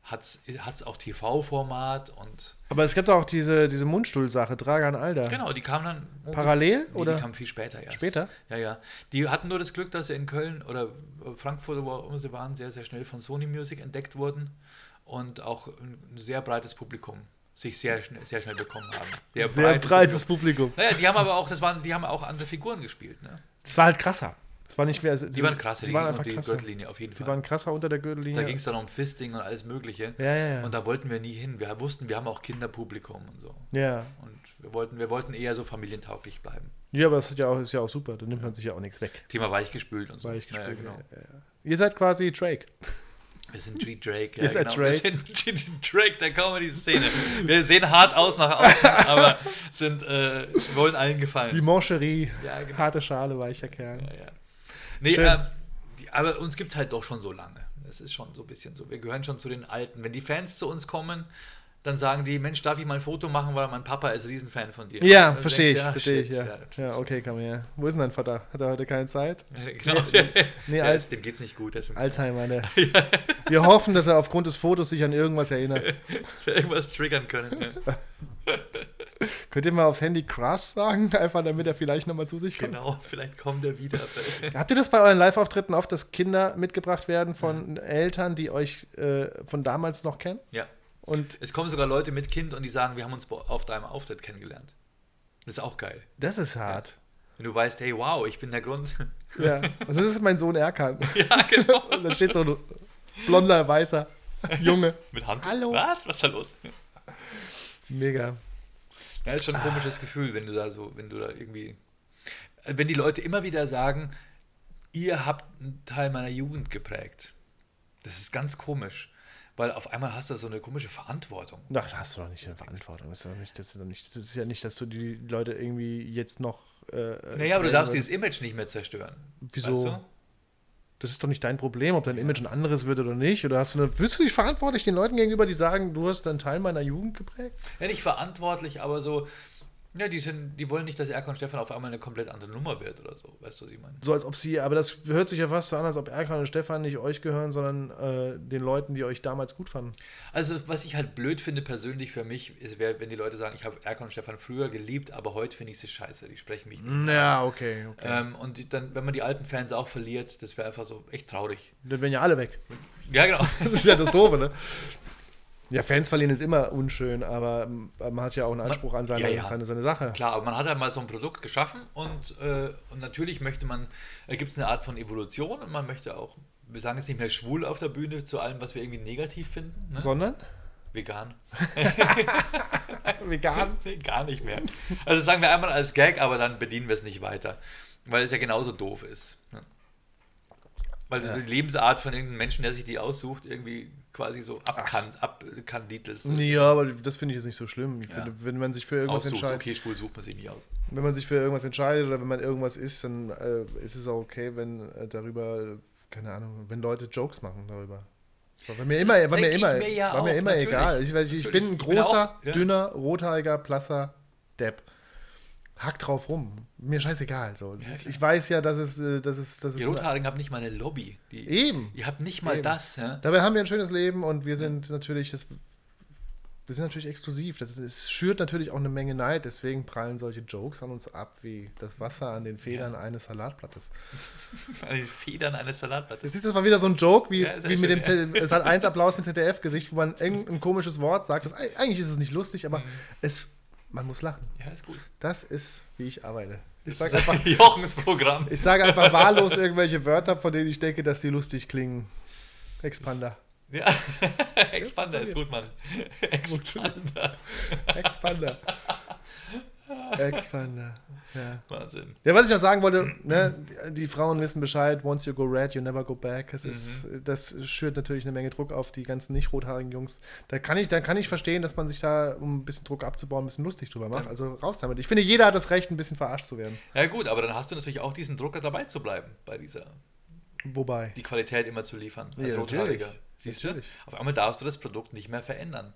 hat's, hat's auch TV-Format und Aber es gibt auch diese, diese Mundstuhl-Sache, Dragan Alda. genau, die kamen dann Parallel nee, oder Die kamen viel später erst. später? Ja, ja. Die hatten nur das Glück, dass sie in Köln oder Frankfurt, wo auch immer sie waren, sehr, sehr schnell von Sony Music entdeckt wurden und auch ein sehr breites Publikum sich sehr schnell, sehr schnell bekommen haben. Sehr, Sehr breites Publikum. Naja, die haben aber auch, das waren, die haben auch andere Figuren gespielt, ne? Das war halt krasser. Es war nicht mehr. Die waren krasser, die, waren einfach die krasser. Gürtellinie auf jeden Die Fall. waren krasser unter der Gürtellinie. Da ging es dann um Fisting und alles Mögliche. ja, ja, ja. Und da wollten wir nie hin. Wir wussten, wir haben auch Kinderpublikum und so. ja. Und wir wollten, wir wollten eher so familientauglich bleiben. ja, aber das hat ja auch, ist ja auch super. Da nimmt man sich ja auch nichts weg. Thema weichgespült und so. War ich Ja, gespielt. genau. ja, ja. Ihr seid quasi Drake. Wir sind G Drake. (laughs) Ihr seid Drake. Wir sind Drake der Comedy-Szene. Wir sehen hart aus nach außen, aber sind, äh, wollen allen gefallen. Die Moncherie. Ja, genau. Harte Schale, weicher Kern. Ja, ja. Nee, ähm, die, aber uns gibt es halt doch schon so lange. Das ist schon so ein bisschen so. Wir gehören schon zu den Alten. Wenn die Fans zu uns kommen, dann sagen die, Mensch, darf ich mal ein Foto machen, weil mein Papa ist Riesenfan von dir. Ja, verstehe ich, du, verstehe ich, shit, ja. Ja, okay, komm her. Wo ist denn dein Vater? Hat er heute keine Zeit? (laughs) Genau. Nee, Ja, Al- dem geht's nicht gut. Alzheimer, ne? (laughs) Wir hoffen, dass er aufgrund des Fotos sich an irgendwas erinnert. wir (laughs) irgendwas triggern können. Ja. (laughs) Könnt ihr mal aufs Handy Crush sagen? (laughs) Einfach damit er vielleicht nochmal zu sich kommt. Genau, vielleicht kommt er wieder. (laughs) Habt ihr das bei euren Live-Auftritten oft, dass Kinder mitgebracht werden von Eltern, die euch äh, von damals noch kennen? Ja. Und Es kommen sogar Leute mit Kind und die sagen, wir haben uns auf deinem Auftritt kennengelernt. Das ist auch geil. das ist hart. Wenn du weißt, hey, wow, ich bin der Grund. Ja. Und das ist mein Sohn Erkan. ja, genau. Und dann steht so ein blonder, weißer Junge. Mit Hand. Hallo. Was? Was ist da los? Mega. Ja, ist schon ein komisches Gefühl, wenn du da so, wenn du da irgendwie. äh, Wenn die Leute immer wieder sagen, ihr habt einen Teil meiner Jugend geprägt. Das ist ganz komisch. Weil auf einmal hast du so eine komische Verantwortung. Ach, da hast du doch nicht eine Verantwortung. Das ist, doch nicht, das, ist doch nicht, das ist ja nicht, dass du die Leute irgendwie jetzt noch. Äh, Naja, aber du äh, darfst dieses Image nicht mehr zerstören. Wieso? Weißt du? Das ist doch nicht dein Problem, ob dein Image ein anderes wird oder nicht. Oder hast du eine, fühlst du dich verantwortlich den Leuten gegenüber, die sagen, du hast einen Teil meiner Jugend geprägt? Ja, nicht verantwortlich, aber so, ja, die sind, die wollen nicht, dass Erkan Stefan auf einmal eine komplett andere Nummer wird oder so. Weißt du, was ich meine? So als ob sie, aber das hört sich ja fast so an, als ob Erkan und Stefan nicht euch gehören, sondern äh, den Leuten, die euch damals gut fanden. Also, was ich halt blöd finde persönlich für mich, ist, wenn die Leute sagen, ich habe Erkan und Stefan früher geliebt, aber heute finde ich sie scheiße. Die sprechen mich nicht. Ja, okay, okay. Ähm, und die, dann, wenn man die alten Fans auch verliert, das wäre einfach so echt traurig. Dann werden ja alle weg. Ja, genau. Das ist ja das Doofe, ne? (laughs) Ja, Fans verlieren ist immer unschön, aber ähm, man hat ja auch einen Anspruch an seine, Ja, ja. seine, seine Sache. Klar, aber man hat ja mal so ein Produkt geschaffen und, äh, und natürlich möchte man, äh, gibt es eine Art von Evolution und man möchte auch, wir sagen jetzt nicht mehr schwul auf der Bühne zu allem, was wir irgendwie negativ finden. Ne? Sondern? Vegan. (laughs) (laughs) Vegan. Gar nicht mehr. Also sagen wir einmal als Gag, aber dann bedienen wir es nicht weiter. Weil es ja genauso doof ist. Ne? Weil du die Lebensart von irgendeinem Menschen, der sich die aussucht, irgendwie quasi so abkan abkandidelt. Ja, aber das finde ich jetzt nicht so schlimm. Ja. finde, wenn man sich für irgendwas Aussucht. entscheidet, Okay, schwul sucht man sich nicht aus. wenn man sich für irgendwas entscheidet oder wenn man irgendwas ist, dann äh, ist es auch okay, wenn äh, darüber, keine Ahnung, wenn Leute Jokes machen darüber. War mir immer, war mir immer, mir ja war mir auch, immer natürlich. egal. Ich, ich, ich bin ein. Ich bin großer, auch, ja. dünner, rothaariger, blasser Depp. Hack drauf rum. Mir scheißegal. So. Ist, ich weiß ja, dass es, äh, dass es, dass es Die Rothaarigen haben nicht mal eine Lobby. Die, Eben. Ihr habt nicht mal Eben. das. Ja? Dabei haben wir ein schönes Leben und wir sind natürlich das. Wir sind natürlich exklusiv. Das, das schürt natürlich auch eine Menge Neid. Deswegen prallen solche Jokes an uns ab wie das Wasser an den Federn eines Salatblattes. (laughs) An den Federn eines Salatblattes. Das ist das mal wieder so ein Joke wie, Ja, wie mit dem schön, Z- Sat 1 Applaus mit ZDF-Gesicht, wo man irgendein komisches Wort sagt. Das, eigentlich ist es nicht lustig, aber es, man muss lachen. Ja, ist gut. Das ist, wie ich arbeite. Ich sage (laughs) einfach, Jochens Programm. ich sage einfach wahllos irgendwelche Wörter, von denen ich denke, dass sie lustig klingen. Expander. Ja, (laughs) Expander ist gut, Mann. Expander. Expander. (laughs) Expander. Ja. Wahnsinn. ja, was ich noch sagen wollte, ne, die, Frauen wissen Bescheid, once you go red, you never go back. Es ist, das schürt natürlich eine Menge Druck auf die ganzen nicht rothaarigen Jungs. Da kann, ich, da kann ich verstehen, dass man sich da, um ein bisschen Druck abzubauen, ein bisschen lustig drüber macht. Also raus damit. Ich finde, jeder hat das Recht, ein bisschen verarscht zu werden. Ja gut, aber dann hast du natürlich auch diesen Drucker dabei zu bleiben bei dieser, Wobei. die Qualität immer zu liefern als Ja, Rothaariger. natürlich. Siehst Natürlich. du? Auf einmal darfst du das Produkt nicht mehr verändern,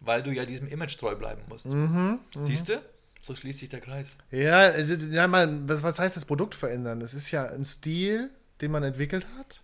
weil du ja diesem Image treu bleiben musst. Mhm, Siehst du? So schließt sich der Kreis. Ja, ja mal, was, was heißt das Produkt verändern? Es ist ja ein Stil, den man entwickelt hat.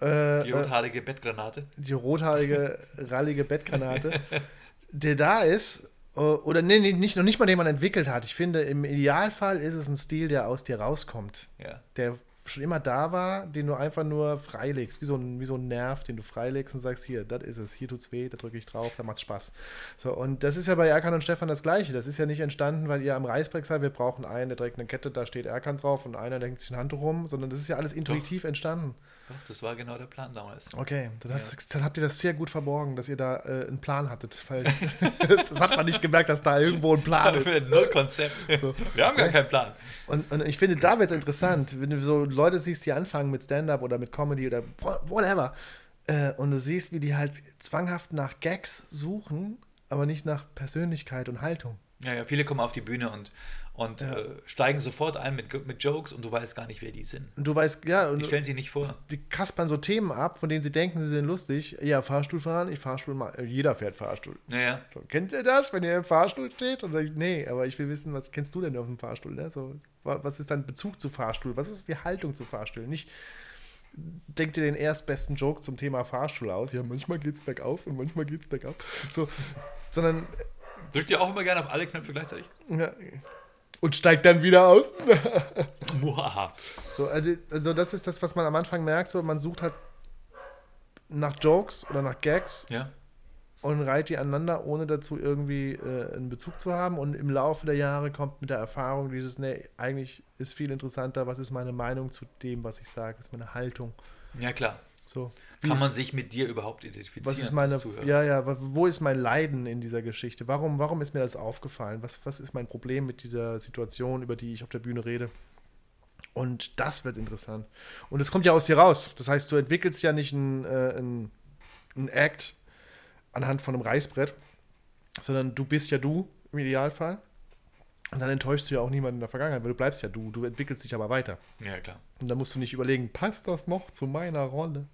Äh, Die äh, rothaarige Bettgranate. die rothaarige, rallige Bettgranate, (laughs) der da ist, äh, oder nee, nee, nicht, noch nicht mal den man entwickelt hat. Ich finde, im Idealfall ist es ein Stil, der aus dir rauskommt, Ja. der schon immer da war, den du einfach nur freilegst, wie so ein, wie so ein Nerv, den du freilegst und sagst, hier, das ist es, hier tut's weh, da drücke ich drauf, da macht's Spaß. So, und das ist ja bei Erkan und Stefan das Gleiche. Das ist ja nicht entstanden, weil ihr am Reißbrett seid, wir brauchen einen, der trägt eine Kette, da steht Erkan drauf und einer denkt sich ein Handtuch rum, sondern das ist ja alles intuitiv entstanden. Doch, das war genau der Plan damals. Okay, dann, Ja. hat's- dann habt ihr das sehr gut verborgen, dass ihr da äh, einen Plan hattet, weil (laughs) das hat man nicht gemerkt, dass da irgendwo ein Plan ist. Null Konzept. So. Wir haben gar keinen Plan. Und, und ich finde, da wird es interessant, wenn du so Leute siehst, die anfangen mit Stand-up oder mit Comedy oder wha- whatever, äh, und du siehst, wie die halt zwanghaft nach Gags suchen, aber nicht nach Persönlichkeit und Haltung. Ja, ja, viele kommen auf die Bühne und, und Ja. äh, steigen sofort ein mit, mit Jokes und du weißt gar nicht, wer die sind. Und du weißt, ja, und Die stellen sie nicht vor. die kaspern so Themen ab, von denen sie denken, sie sind lustig. Ja, Fahrstuhl fahren, ich Fahrstuhl mal. Jeder fährt Fahrstuhl. Naja, So, kennt ihr das, wenn ihr im Fahrstuhl steht? Und sagt, nee, aber ich will wissen, was kennst du denn auf dem Fahrstuhl? Ne? So, was ist dein Bezug zu Fahrstuhl? Was ist die Haltung zu Fahrstuhl? Nicht, denkt ihr den erstbesten Joke zum Thema Fahrstuhl aus? Ja, manchmal geht's bergauf und manchmal geht's bergab. So, sondern, drückt ihr auch immer gerne auf alle Knöpfe gleichzeitig? ja, und steigt dann wieder aus. (laughs) So, also, also das ist das, was man am Anfang merkt. So, man sucht halt nach Jokes oder nach Gags Ja. Und reiht die aneinander, ohne dazu irgendwie äh, einen Bezug zu haben. Und im Laufe der Jahre kommt mit der Erfahrung dieses, nee, eigentlich ist viel interessanter, was ist meine Meinung zu dem, was ich sage, was ist meine Haltung. Ja, klar. So, Kann ist, man sich mit dir überhaupt identifizieren? was ist meine, ja, ja, wo ist mein Leiden in dieser Geschichte? Warum, warum ist mir das aufgefallen? Was, was ist mein Problem mit dieser Situation, über die ich auf der Bühne rede? Und das wird interessant. Und es kommt ja aus dir raus. Das heißt, du entwickelst ja nicht ein, äh, ein, ein Act anhand von einem Reißbrett, sondern du bist ja du im Idealfall. Und dann enttäuschst du ja auch niemanden in der Vergangenheit, weil du bleibst ja du. Du entwickelst dich aber weiter. Ja, klar. Und da musst du nicht überlegen, passt das noch zu meiner Rolle?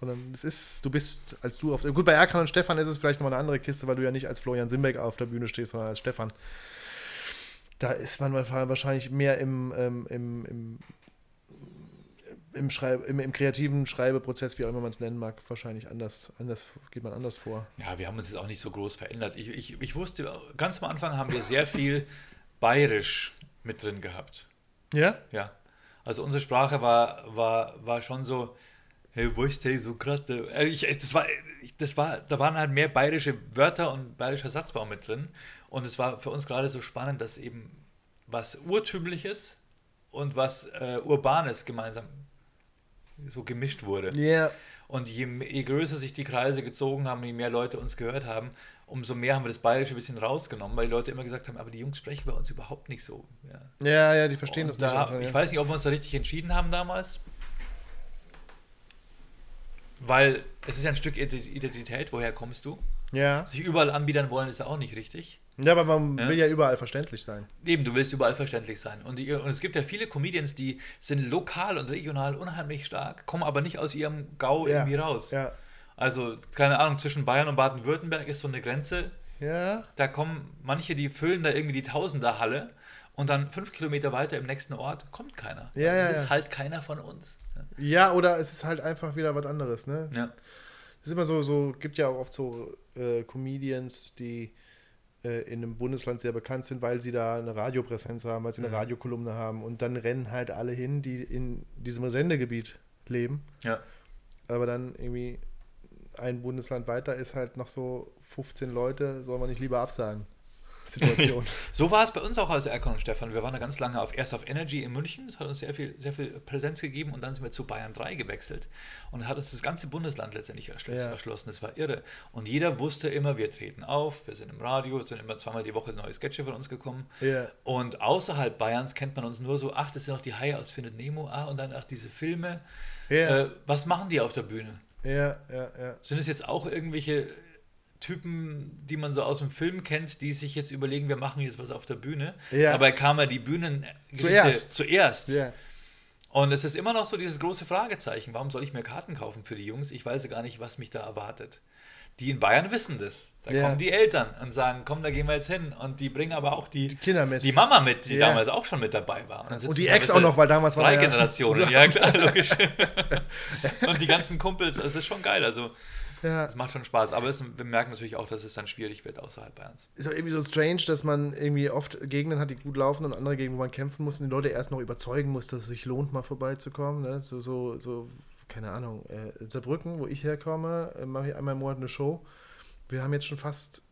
Sondern es ist, du bist als du auf. Gut, bei Erkan und Stefan ist es vielleicht nochmal eine andere Kiste, weil du ja nicht als Florian Simbeck auf der Bühne stehst, sondern als Stefan. Da ist man wahrscheinlich mehr im, ähm, im, im, im, Schreib, im, im kreativen Schreibeprozess, wie auch immer man es nennen mag, wahrscheinlich anders, anders, geht man anders vor. Ja, wir haben uns jetzt auch nicht so groß verändert. Ich, ich, ich wusste, ganz am Anfang haben wir sehr viel bayerisch mit drin gehabt. Ja? Ja. Also unsere Sprache war, war, war schon so, hey, wo ist der so gerade? Äh, ich- Das war, das war, da waren halt mehr bayerische Wörter und bayerischer Satzbau mit drin. Und es war für uns gerade so spannend, dass eben was Urtümliches und was äh, Urbanes gemeinsam so gemischt wurde. Ja. Und je, je größer sich die Kreise gezogen haben, je mehr Leute uns gehört haben, umso mehr haben wir das Bayerische ein bisschen rausgenommen, weil die Leute immer gesagt haben, aber die Jungs sprechen bei uns überhaupt nicht so. Ja. Ja, ja, die verstehen Und das da, nicht. Ich weiß nicht, ob wir uns da richtig entschieden haben damals. Weil es ist ja ein Stück Ident- Identität, woher kommst du? Ja. Sich überall anbiedern wollen, ist ja auch nicht richtig. ja, aber man Ja. will ja überall verständlich sein. Eben, du willst überall verständlich sein. Und, die, und es gibt ja viele Comedians, die sind lokal und regional unheimlich stark, kommen aber nicht aus ihrem Gau Ja. irgendwie raus. Ja. Also, keine Ahnung, zwischen Bayern und Baden-Württemberg ist so eine Grenze. Ja. Da kommen manche, die füllen da irgendwie die Tausenderhalle und dann fünf Kilometer weiter im nächsten Ort kommt keiner. Ja, ja, ist halt keiner von uns. Ja, oder es ist halt einfach wieder was anderes, ne? Ja. Es ist immer so, so, gibt ja auch oft so äh, Comedians, die äh, in einem Bundesland sehr bekannt sind, weil sie da eine Radiopräsenz haben, weil sie eine Mhm. Radiokolumne haben und dann rennen halt alle hin, die in diesem Sendegebiet leben. ja. Aber dann irgendwie ein Bundesland weiter ist halt noch so 15 Leute, soll man nicht lieber absagen. Situation. (laughs) So war es bei uns auch als Erkan und Stefan. Wir waren da ganz lange auf, erst auf Energy in München, das hat uns sehr viel, sehr viel Präsenz gegeben und dann sind wir zu Bayern 3 gewechselt und hat uns das ganze Bundesland letztendlich erschlossen. Ja. erschlossen. Das war irre. Und jeder wusste immer, wir treten auf, wir sind im Radio, es sind immer zweimal die Woche neue Sketche von uns gekommen. ja. Und außerhalb Bayerns kennt man uns nur so, ach, das sind noch die Haie aus Findet Nemo, ah, und dann ach, diese Filme. Ja, Äh, was machen die auf der Bühne? ja, ja, ja. Sind es jetzt auch irgendwelche Typen, die man so aus dem Film kennt, die sich jetzt überlegen, wir machen jetzt was auf der Bühne? Ja. Dabei kam ja die Bühnen Zuerst. zuerst. Ja, Und es ist immer noch so dieses große Fragezeichen, warum soll ich mir Karten kaufen für die Jungs? Ich weiß ja gar nicht, was mich da erwartet. Die in Bayern wissen das. Da Ja. kommen die Eltern und sagen, komm, da gehen wir jetzt hin. Und die bringen aber auch die, die Kinder mit. die Mama mit, die damals auch schon mit dabei war. und sitzen die Ex auch noch, weil damals war Drei er ja Generationen, zusammen. (laughs) ja klar, logisch. (laughs) und die ganzen Kumpels, es ist schon geil. Also Ja. Das macht schon Spaß. Aber es, wir merken natürlich auch, dass es dann schwierig wird außerhalb Bayerns. Ist auch irgendwie so strange, dass man irgendwie oft Gegenden hat, die gut laufen und andere Gegenden, wo man kämpfen muss und die Leute erst noch überzeugen muss, dass es sich lohnt, mal vorbeizukommen. Ne? So, so, so, keine Ahnung, äh, Saarbrücken, wo ich herkomme, äh, mache ich einmal im Monat eine Show. Wir haben jetzt schon fast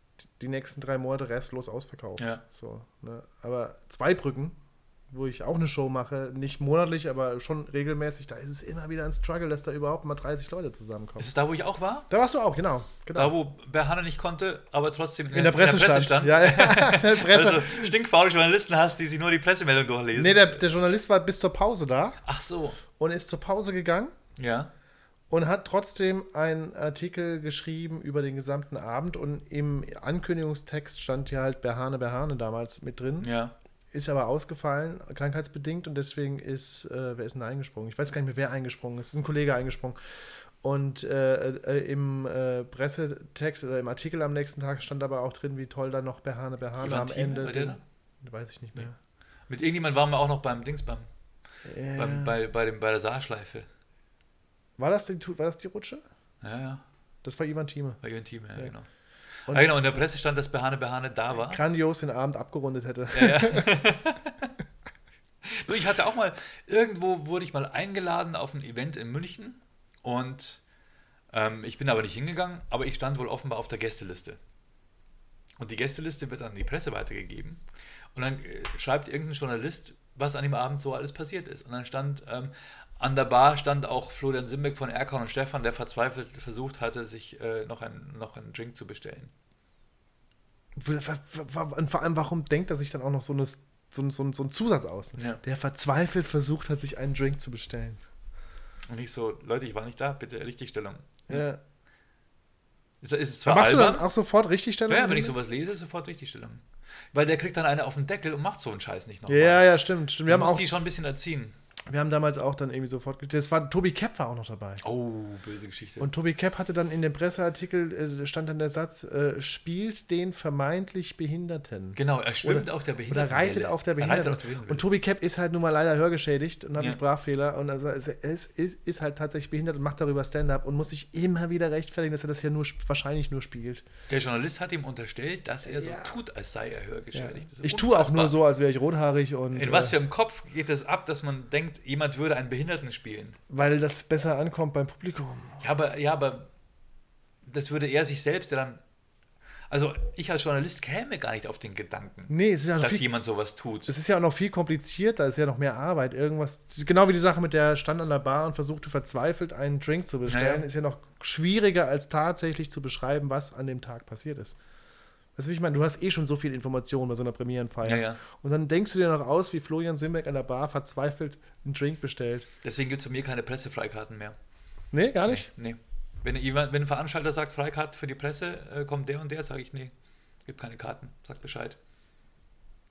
die nächsten drei Monate restlos ausverkauft. Ja. So, ne? Aber zwei Brücken, wo ich auch eine Show mache, nicht monatlich, aber schon regelmäßig, da ist es immer wieder ein Struggle, dass da überhaupt mal 30 Leute zusammenkommen. Ist es da, wo ich auch war? Da warst du auch, genau. genau. Da, wo Berhanne nicht konnte, aber trotzdem in der Presse, stand. Ja, ja. (laughs) Presse. Also stinkfaule Journalisten hast, die sich nur die Pressemeldung durchlesen. Nee, der, der Journalist war bis zur Pause da. Ach so. Und ist zur Pause gegangen. Ja. Und hat trotzdem einen Artikel geschrieben über den gesamten Abend. Und im Ankündigungstext stand ja halt Berhane Berhane damals mit drin. Ja. Ist aber ausgefallen, krankheitsbedingt. Und deswegen ist, äh, wer ist denn eingesprungen? Ich weiß gar nicht mehr, wer eingesprungen ist. Es ist ein Kollege eingesprungen. Und äh, äh, im äh, Pressetext oder im Artikel am nächsten Tag stand aber auch drin, wie toll dann noch Berhane Berhane Ivan am Thieme, Ende. war den- Weiß ich nicht mehr. Mit irgendjemand waren wir auch noch beim Dings, beim, Äh, beim, bei, bei, dem, bei der Saarschleife. war, das die, war das die Rutsche? Ja, ja. Das war Ivan Thieme. Bei ihrem Team, ja, Ja. genau. Und- ja, genau. Und in der Presse stand, dass Behane Behane da war. Grandios den Abend abgerundet hätte. Ja, ja. (laughs) Ich hatte auch mal, irgendwo wurde ich mal eingeladen auf ein Event in München und ähm, ich bin aber nicht hingegangen, aber ich stand wohl offenbar auf der Gästeliste. Und die Gästeliste wird an die Presse weitergegeben und dann äh, schreibt irgendein Journalist, was an dem Abend so alles passiert ist. Und dann stand, ähm, an der Bar stand auch Florian Simbeck von Erkan und Stefan, der verzweifelt versucht hatte, sich äh, noch, ein, noch einen Drink zu bestellen. Und vor allem, warum denkt er sich dann auch noch so, eine, so, ein- so, so einen Zusatz aus? Ja. Der verzweifelt versucht hat, sich einen Drink zu bestellen. Und ich so, Leute, ich war nicht da, bitte Richtigstellung. Ja. Ist, ist es zwar Machst du albern, dann auch sofort Richtigstellung? Ja, wenn ich sowas lese, sofort Richtigstellung. Weil der kriegt dann eine auf den Deckel und macht so einen Scheiß nicht nochmal. Ja, ja, stimmt. stimmt. Wir, haben muss auch, die schon ein bisschen erziehen. Wir haben damals auch dann irgendwie sofort. Das war Tobi Kepp war auch noch dabei. Oh, böse Geschichte. Und Tobi Kepp hatte dann in dem Presseartikel, äh, stand dann der Satz, äh, spielt den vermeintlich Behinderten. genau, er schwimmt Oder- auf der Oder Behinderten. reitet auf der Er reitet Behinderten. auf der Behinderten. Und Tobi Kepp ist halt nun mal leider hörgeschädigt und hat Ja. einen Sprachfehler. Und also es ist, ist, ist halt tatsächlich behindert und macht darüber Stand-up und muss sich immer wieder rechtfertigen, dass er das ja nur wahrscheinlich nur spielt. der Journalist hat ihm unterstellt, dass er so Ja. tut, als sei er Ja. hörgeschädigt. Ist Ich tue auch nur so, als wäre ich rothaarig und. In was äh, für einem Kopf geht es ab, dass man denkt, jemand würde einen Behinderten spielen? weil das besser ankommt beim Publikum. Ja, aber, ja, aber das würde er sich selbst dann. Also, ich als Journalist käme gar nicht auf den Gedanken, Nee, ja dass viel, jemand sowas tut. es ist ja auch noch viel komplizierter, es ist ja noch mehr Arbeit. Irgendwas, genau wie die Sache mit der stand an der Bar und versuchte verzweifelt einen Drink zu bestellen, Naja. ist ja noch schwieriger als tatsächlich zu beschreiben, was an dem Tag passiert ist. Weißt du, wie ich meine? Du hast eh schon so viel Information bei so einer Premierenfeier. Ja, ja. Und dann denkst du dir noch aus, wie Florian Simbeck an der Bar verzweifelt einen Drink bestellt. Deswegen gibt es für mir keine Pressefreikarten mehr. Nee, gar nicht. Nee. Wenn, jemand, wenn ein Veranstalter sagt, Freikarte für die Presse, äh, kommt der und der, sage ich, nee, gibt keine Karten, sag Bescheid.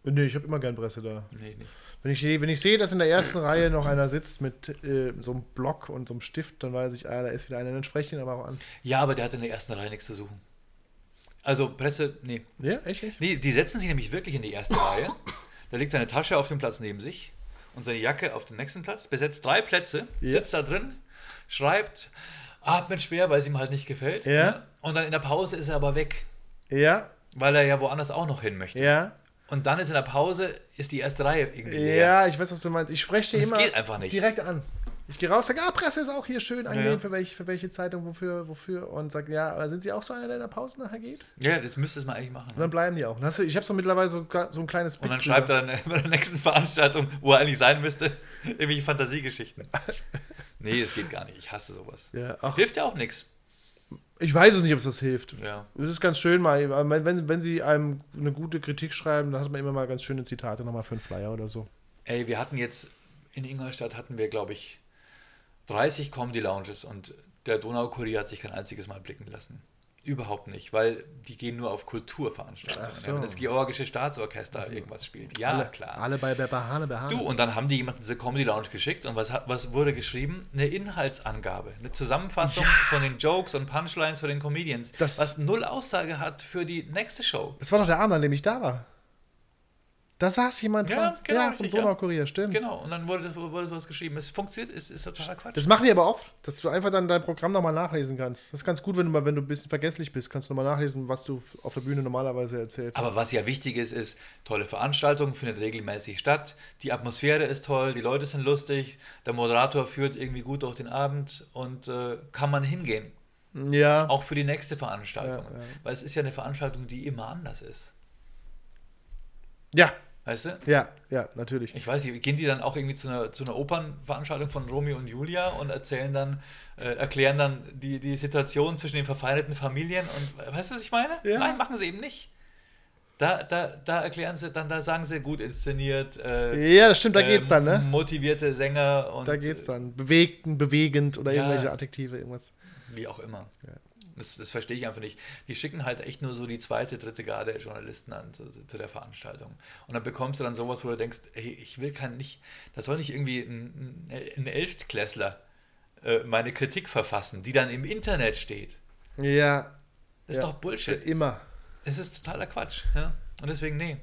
Nee, ich habe immer gern Presse da. Nee, nicht. Wenn ich, wenn ich sehe, dass in der ersten Reihe noch einer sitzt mit äh, so einem Block und so einem Stift, dann weiß ich, ah, da ist wieder einer. Dann spreche ich ihn aber auch an. Ja, aber der hat in der ersten Reihe nichts zu suchen. Also Presse, nee. Ja, echt nicht? Nee, die setzen sich nämlich wirklich in die erste Reihe. Da liegt seine Tasche auf dem Platz neben sich und seine Jacke auf dem nächsten Platz, besetzt drei Plätze, Ja. sitzt da drin, schreibt, atmet schwer, weil es ihm halt nicht gefällt. Ja. ne? Und dann in der Pause ist er aber weg, Ja, weil er ja woanders auch noch hin möchte. ja. Und dann ist in der Pause, ist die erste Reihe irgendwie leer. Ja, ich weiß, was du meinst. Ich spreche dir immer geht einfach nicht. direkt an. Ich gehe raus, sage, ah, Presse ist auch hier schön angenehm, Ja. für, welche, für welche Zeitung, wofür, wofür. Und sage, ja, aber sind Sie auch so einer, der in der Pause nachher geht? Ja, das müsste es mal eigentlich machen. Und dann bleiben die auch. Du, ich habe so mittlerweile so, so ein kleines Und dann schreibt er dann (laughs) bei der nächsten Veranstaltung, wo er eigentlich sein müsste, (laughs) irgendwelche Fantasiegeschichten. (laughs) Nee, das geht gar nicht. Ich hasse sowas. Ja, ach, Hilft ja auch nichts. ich weiß es nicht, ob es das hilft. Ja. Es ist ganz schön mal, wenn, wenn, wenn sie einem eine gute Kritik schreiben, dann hat man immer mal ganz schöne Zitate nochmal für einen Flyer oder so. Ey, wir hatten jetzt in Ingolstadt hatten wir, glaube ich, 30 Comedy Lounges und der Donaukurier hat sich kein einziges Mal blicken lassen. Überhaupt nicht, weil die gehen nur auf Kulturveranstaltungen. So. Wenn das Georgische Staatsorchester irgendwas spielt. Ja, alle, klar. Alle bei Bahane, Bahane. Du, und dann haben die jemanden diese Comedy Lounge geschickt und was, was wurde geschrieben? Eine Inhaltsangabe, eine Zusammenfassung von den Jokes und Punchlines von den Comedians, Das- was null Aussage hat für die nächste Show. Das war doch der Abend, an dem ich da war. Da saß jemand Ja, dran. genau, ja, vom. Donaukurier, stimmt. Genau, und dann wurde, wurde sowas geschrieben. Es funktioniert, es ist totaler Quatsch. Das machen die aber oft, dass du einfach dann dein Programm nochmal nachlesen kannst. Das ist ganz gut, wenn du mal, wenn du ein bisschen vergesslich bist, kannst du nochmal nachlesen, was du auf der Bühne normalerweise erzählst. Aber was ja wichtig ist, ist, tolle Veranstaltung, findet regelmäßig statt. Die Atmosphäre ist toll, die Leute sind lustig, der Moderator führt irgendwie gut durch den Abend und äh, kann man hingehen. ja. Auch für die nächste Veranstaltung. Ja, ja. Weil es ist ja eine Veranstaltung, die immer anders ist. Ja, Weißt du? ja, ja, natürlich. Ich weiß nicht, gehen die dann auch irgendwie zu einer, zu einer Opernveranstaltung von Romeo und Julia und erzählen dann, äh, erklären dann die, die Situation zwischen den verfeindeten Familien und weißt du, was ich meine? Ja. Nein, machen sie eben nicht. Da, da, da erklären sie, dann da sagen sie gut inszeniert, äh, Ja, das stimmt, da geht's ähm, dann, ne? motivierte Sänger und Da geht's dann. Bewegten, bewegend oder Ja. irgendwelche Adjektive, irgendwas. wie auch immer. Das, das verstehe ich einfach nicht. Die schicken halt echt nur so die zweite, dritte Garde Journalisten an zu, zu der Veranstaltung. Und dann bekommst du dann sowas, wo du denkst, hey, ich will kein nicht, da soll nicht irgendwie ein, ein, ein Elftklässler äh, meine Kritik verfassen, die dann im Internet steht. Ja, Das ist Ja. doch Bullshit. immer. Es ist totaler Quatsch. Ja? Und deswegen, nee.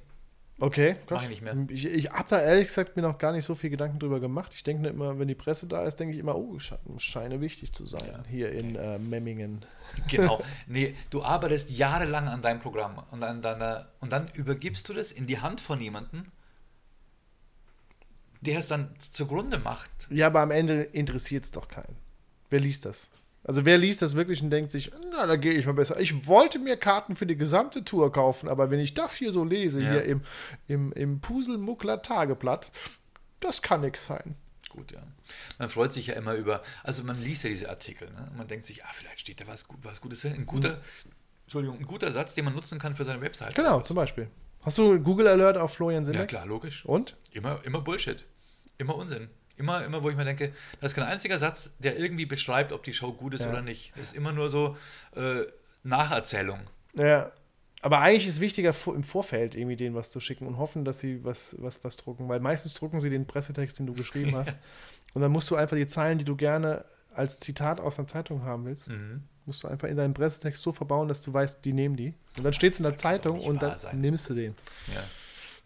Okay, krass. Mach ich nicht mehr. Ich, ich habe da ehrlich gesagt mir noch gar nicht so viel Gedanken drüber gemacht. Ich denke immer, wenn die Presse da ist, denke ich immer, oh, sche- scheine wichtig zu sein Ja. hier in äh, Memmingen. (laughs) Genau. (laughs) Nee, du arbeitest jahrelang an deinem Programm und, an deiner, und dann übergibst du das in die Hand von jemandem, der es dann zugrunde macht. Ja, aber am Ende interessiert es doch keinen. Wer liest das? Also wer liest das wirklich und denkt sich, na, da gehe ich mal besser. Ich wollte mir Karten für die gesamte Tour kaufen, aber wenn ich das hier so lese, Ja. hier im, im, im Puselmuckler Tageblatt, das kann nix sein. Gut, ja. Man freut sich ja immer über, also man liest ja diese Artikel, ne? Und man denkt sich, ah, vielleicht steht da was, gut, was Gutes drin. Ein guter, Entschuldigung, ein guter Satz, den man nutzen kann für seine Website. Genau, zum Beispiel. Hast du Google Alert auf Florian Ja, Simbeck? klar, logisch. Und? Immer, immer Bullshit. Immer Unsinn. Immer, immer, wo ich mir denke, das ist kein einziger Satz, der irgendwie beschreibt, ob die Show gut ist Ja. oder nicht. Das ist immer nur so äh, Nacherzählung. Ja. Aber eigentlich ist wichtiger im Vorfeld irgendwie denen was zu schicken und hoffen, dass sie was, was, was drucken. Weil meistens drucken sie den Pressetext, den du geschrieben (laughs) hast. Und dann musst du einfach die Zeilen, die du gerne als Zitat aus einer Zeitung haben willst, Mhm. musst du einfach in deinen Pressetext so verbauen, dass du weißt, die nehmen die. Und dann steht es in der Zeitung und dann sein. nimmst du den. Ja.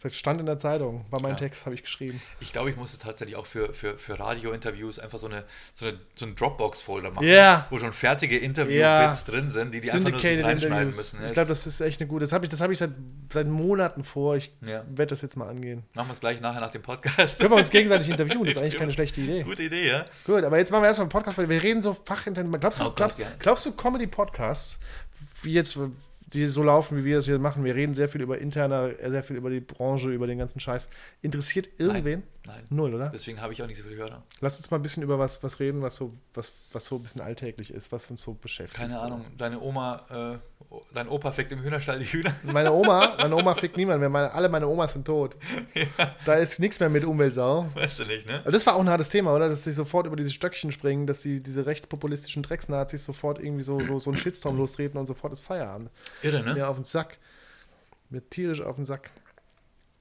Das stand in der Zeitung, war mein Ja. Text, habe ich geschrieben. Ich glaube, ich musste tatsächlich auch für, für, für Radio-Interviews einfach so, eine, so, eine, so einen Dropbox-Folder machen, Ja. wo schon fertige Interview-Bits Ja. drin sind, die die einfach nur so reinschneiden müssen. Ich glaube, das ist echt eine gute. Das habe ich, das hab ich seit, seit Monaten vor. Ich Ja. werde das jetzt mal angehen. Machen wir es gleich nachher nach dem Podcast. Können wir uns gegenseitig interviewen? Das ist eigentlich (laughs) keine schlechte Idee. Gute Idee, ja? Gut, aber jetzt machen wir erstmal einen Podcast, weil wir reden so fachintensiv. Glaubst du, Oh glaubst, glaubst du Comedy-Podcasts, wie jetzt, die so laufen, wie wir das hier machen, wir reden sehr viel über interner, sehr viel über die Branche, über den ganzen Scheiß. Interessiert irgendwen? Nein. Null, oder? Deswegen habe ich auch nicht so viele Hörer. Lass uns mal ein bisschen über was, was reden, was so, was, was so ein bisschen alltäglich ist, was uns so beschäftigt. Keine. Ahnung, deine Oma, äh, dein Opa fickt im Hühnerstall die Hühner. (laughs) Meine Oma, meine Oma fickt niemand mehr. Meine, alle meine Omas sind tot. Da ist nichts mehr mit Umweltsau. Weißt du nicht, ne? Aber das war auch ein hartes Thema, oder? Dass sie sofort über diese Stöckchen springen, dass sie diese rechtspopulistischen Drecksnazis sofort irgendwie so, so, so einen Shitstorm (clears throat) lostreten und sofort ist Feierabend. Irre, ne? Mir auf den Sack. Mir tierisch auf den Sack.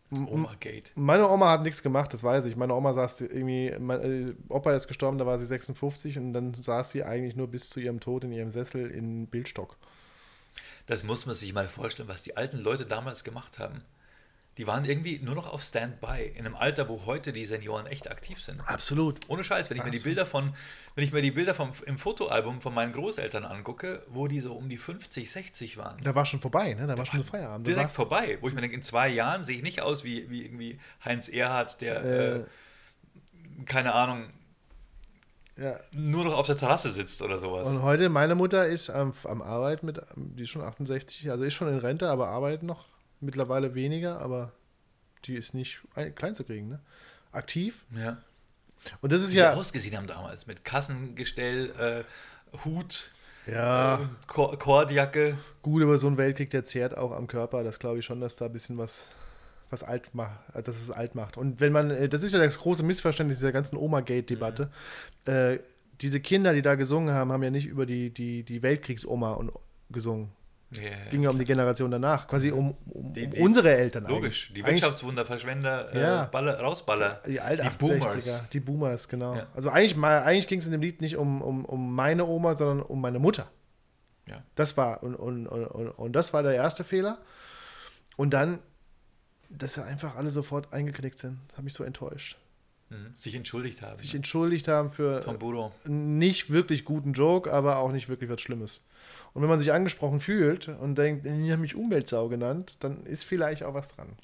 Oma Gate. Meine Oma hat nichts gemacht, das weiß ich. Meine Oma saß irgendwie, mein äh, Opa ist gestorben, da war sie 56 und dann saß sie eigentlich nur bis zu ihrem Tod in ihrem Sessel in Bildstock. Das muss man sich mal vorstellen, was die alten Leute damals gemacht haben. Die waren irgendwie nur noch auf Standby, in einem Alter, wo heute die Senioren echt aktiv sind. Absolut. Ohne Scheiß, wenn ich mir die Bilder von, wenn ich mir die Bilder vom, im Fotoalbum von meinen Großeltern angucke, wo die so um die 50, 60 waren. Da war schon vorbei, ne? Da war schon Feierabend. Da Direkt vorbei, wo ich mir denke, in zwei Jahren sehe ich nicht aus wie, wie irgendwie Heinz Erhardt, der, äh, Äh, keine Ahnung, ja. nur noch auf der Terrasse sitzt oder sowas. Und heute, meine Mutter ist am, am Arbeit mit, die ist schon 68, also ist schon in Rente, aber arbeitet noch. Mittlerweile weniger, aber die ist nicht ein- klein zu kriegen, ne? Aktiv. ja. Und das ist Wie ja. die ausgesehen haben damals, mit Kassengestell, äh, Hut, Ja, äh, Kor Kordjacke. gut, aber so ein Weltkrieg, der zehrt auch am Körper. Das glaube ich schon, dass da ein bisschen was, was alt macht, dass es alt macht. Und wenn man, äh, das ist ja das große Missverständnis dieser ganzen Oma-Gate-Debatte. Äh, diese Kinder, die da gesungen haben, haben ja nicht über die, die, die Weltkriegsoma und gesungen. Ja, Ging ja um die Generation danach, quasi um, um, Die- um die- unsere Eltern. Logisch, die Eigentlich- Wirtschaftswunder, Verschwender, äh, Ja. Baller, Rausballer. Die alt Die 68er, Boomers. die Boomers, genau. Ja. Also eigentlich, mal- eigentlich ging es in dem Lied nicht um, um, um meine Oma, sondern um meine Mutter. Ja. Das war, und, und, und, und, und das war der erste Fehler. Und dann dass sie einfach alle sofort eingeknickt sind. Das hat mich so enttäuscht. Mhm. Sich entschuldigt haben. Sich ne? entschuldigt haben für einen nicht wirklich guten Joke, aber auch nicht wirklich was Schlimmes. Und wenn man sich angesprochen fühlt und denkt, die haben mich Umweltsau genannt, dann ist vielleicht auch was dran.